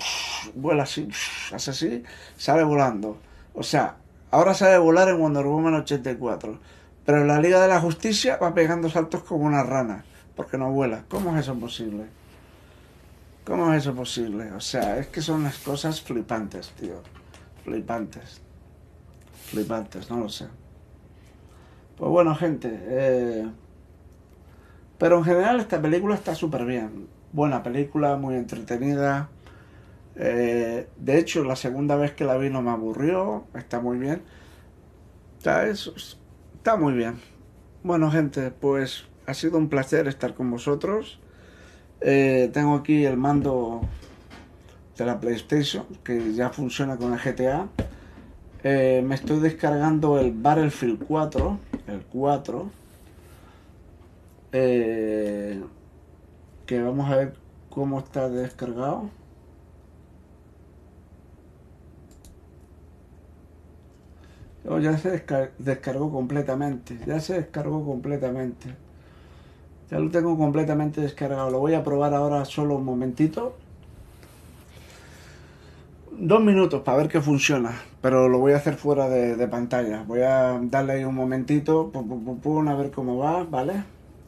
vuela así, hace así, sale volando. O sea, ahora sabe volar en Wonder Woman 84. Pero en la Liga de la Justicia va pegando saltos como una rana porque no vuela. ¿Cómo es eso posible? ¿Cómo es eso posible? O sea, es que son las cosas flipantes, tío. Flipantes. Flipantes, no lo sé. Pues bueno, gente. Eh, pero en general esta película está súper bien. Buena película, muy entretenida. Eh, de hecho, la segunda vez que la vi no me aburrió. Está muy bien. Está, está muy bien. Bueno, gente, pues ha sido un placer estar con vosotros. Eh, tengo aquí el mando de la PlayStation, que ya funciona con el GTA. Eh, me estoy descargando el Battlefield 4, el 4. Eh, que vamos a ver cómo está descargado. Oh, ya se descargó completamente, ya se descargó completamente. Ya lo tengo completamente descargado. Lo voy a probar ahora solo un momentito. dos minutos para ver que funciona, pero lo voy a hacer fuera de, pantalla. Voy a darle ahí un momentito, pum, a ver cómo va, ¿vale?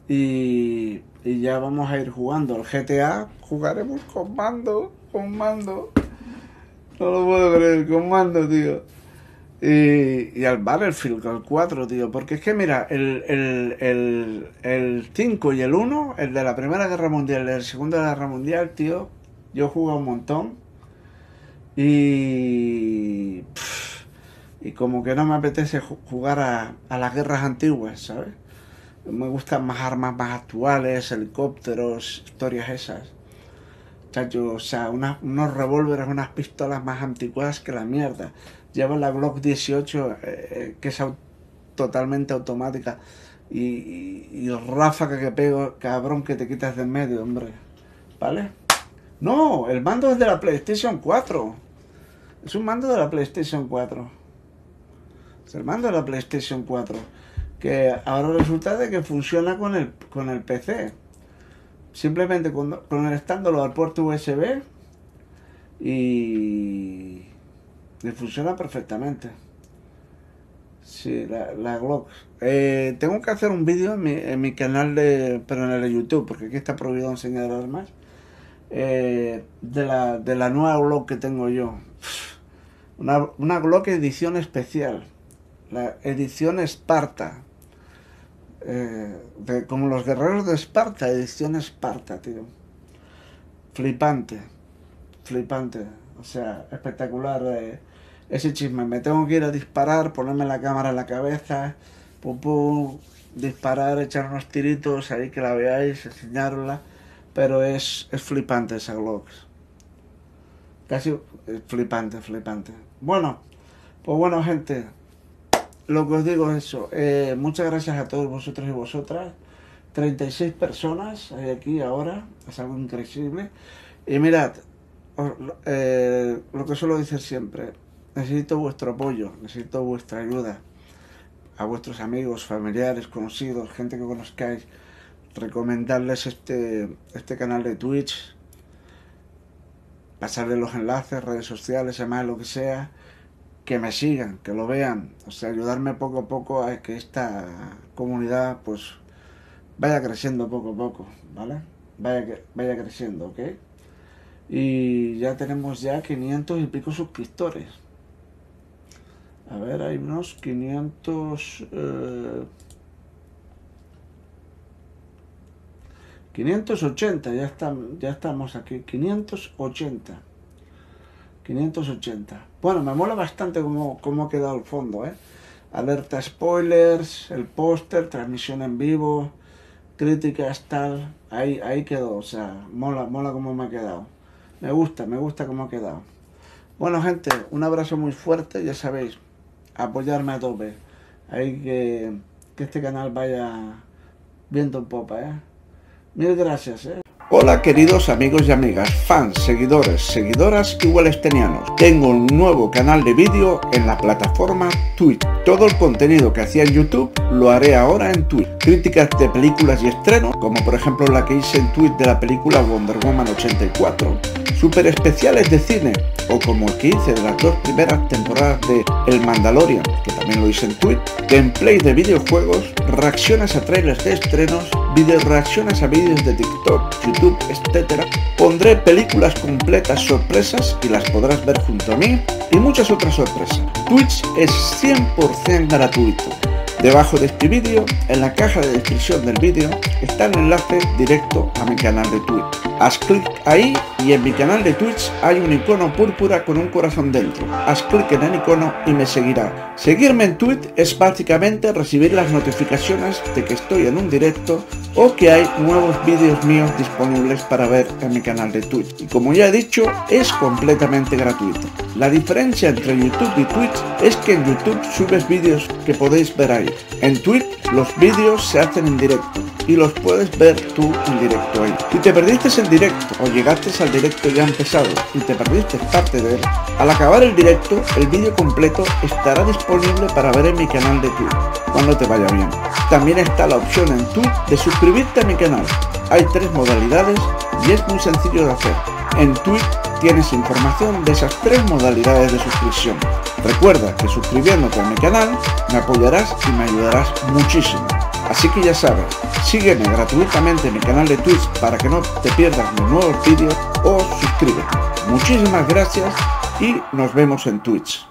Y, y ya vamos a ir jugando. El GTA jugaremos con mando, con mando. No lo puedo creer, con mando, tío. Y, y al Battlefield, al 4, tío. Porque es que, mira, el, el, el, 5 y el 1, el de la Primera Guerra Mundial y el Segunda Guerra Mundial, tío, yo jugué un montón. Y. y como que no me apetece jugar a, a las guerras antiguas, ¿sabes? Me gustan más armas más actuales, helicópteros, historias esas. Chacho, o sea, unos revólveres, unas pistolas más antiguas que la mierda. Llevo la Glock 18, eh, eh, que es totalmente automática. Y, ráfaga que pego, cabrón, que te quitas de en medio, hombre. ¿Vale? No, el mando es de la PlayStation 4. Es un mando de la PlayStation 4. Es el mando de la PlayStation 4. Que ahora resulta de que funciona con el, con el PC simplemente conectándolo al puerto USB y, y funciona perfectamente. Sí, la, la Glock. Eh, tengo que hacer un vídeo en mi, en mi, canal de, pero en el de YouTube, porque aquí está prohibido enseñar armas, eh, de, la, de la nueva Glock que tengo yo. Una, una Glock edición especial, la edición Esparta. Eh, de, como los guerreros de Esparta, edición Esparta, tío. Flipante, flipante, o sea, espectacular eh, ese chisme. Me tengo que ir a disparar, ponerme la cámara en la cabeza, pum, pum, disparar, echar unos tiritos ahí que la veáis, enseñarla, pero es, es flipante esa Glock. Casi flipante, flipante. Bueno, pues bueno, gente, lo que os digo es eso. Eh, muchas gracias a todos vosotros y vosotras. 36 personas hay aquí ahora. Es algo increíble. Y mirad, eh, lo que suelo decir siempre. Necesito vuestro apoyo, necesito vuestra ayuda. A vuestros amigos, familiares, conocidos, gente que conozcáis. Recomendarles este, este canal de Twitch. Pasarle los enlaces, redes sociales, además lo que sea que me sigan, que lo vean, o sea, ayudarme poco a poco a que esta comunidad pues vaya creciendo poco a poco, ¿vale? Vaya, vaya creciendo, ¿ok? Y ya tenemos ya 500 y pico suscriptores. A ver, hay unos 500... 580, eh, ya, están, ya estamos aquí, 580. 580. Bueno, me mola bastante cómo, cómo ha quedado el fondo, ¿eh? Alerta spoilers, el póster, transmisión en vivo, críticas, tal. Ahí, ahí quedó, o sea, mola, mola cómo me ha quedado. Me gusta, me gusta cómo ha quedado. Bueno, gente, un abrazo muy fuerte, ya sabéis, apoyarme a tope. Hay que, que este canal vaya viendo en popa, ¿eh? Mil gracias, ¿eh? Hola queridos amigos y amigas, fans, seguidores, seguidoras y wellestenianos. Tengo un nuevo canal de vídeo en la plataforma Twitch. Todo el contenido que hacía en YouTube lo haré ahora en Twitch. Críticas de películas y estrenos, como por ejemplo la que hice en Twitch de la película Wonder Woman 84. Super especiales de cine, o como el que hice de las dos primeras temporadas de El Mandalorian, que también lo hice en Twitch. Gameplay de videojuegos, reacciones a trailers de estrenos, video reacciones a vídeos de TikTok, YouTube etc. Pondré películas completas sorpresas y las podrás ver junto a mí y muchas otras sorpresas. Twitch es 100% gratuito. Debajo de este vídeo, en la caja de descripción del vídeo, está el enlace directo a mi canal de Twitch. Haz clic ahí y en mi canal de Twitch hay un icono púrpura con un corazón dentro. Haz clic en el icono y me seguirá. Seguirme en Twitch es básicamente recibir las notificaciones de que estoy en un directo o que hay nuevos vídeos míos disponibles para ver en mi canal de Twitch. Y como ya he dicho, es completamente gratuito. La diferencia entre YouTube y Twitch es que en YouTube subes vídeos que podéis ver ahí. En Twitch los vídeos se hacen en directo y los puedes ver tú en directo ahí. Si te perdiste el directo o llegaste al directo ya empezado y te perdiste parte de él, al acabar el directo el vídeo completo estará disponible para ver en mi canal de Twitch cuando te vaya bien. También está la opción en Twitch de suscribirte a mi canal. Hay tres modalidades y es muy sencillo de hacer. En Twitch tienes información de esas tres modalidades de suscripción. Recuerda que suscribiéndote a mi canal me apoyarás y me ayudarás muchísimo. Así que ya sabes, sígueme gratuitamente en mi canal de Twitch para que no te pierdas mis nuevos vídeos o suscríbete. Muchísimas gracias y nos vemos en Twitch.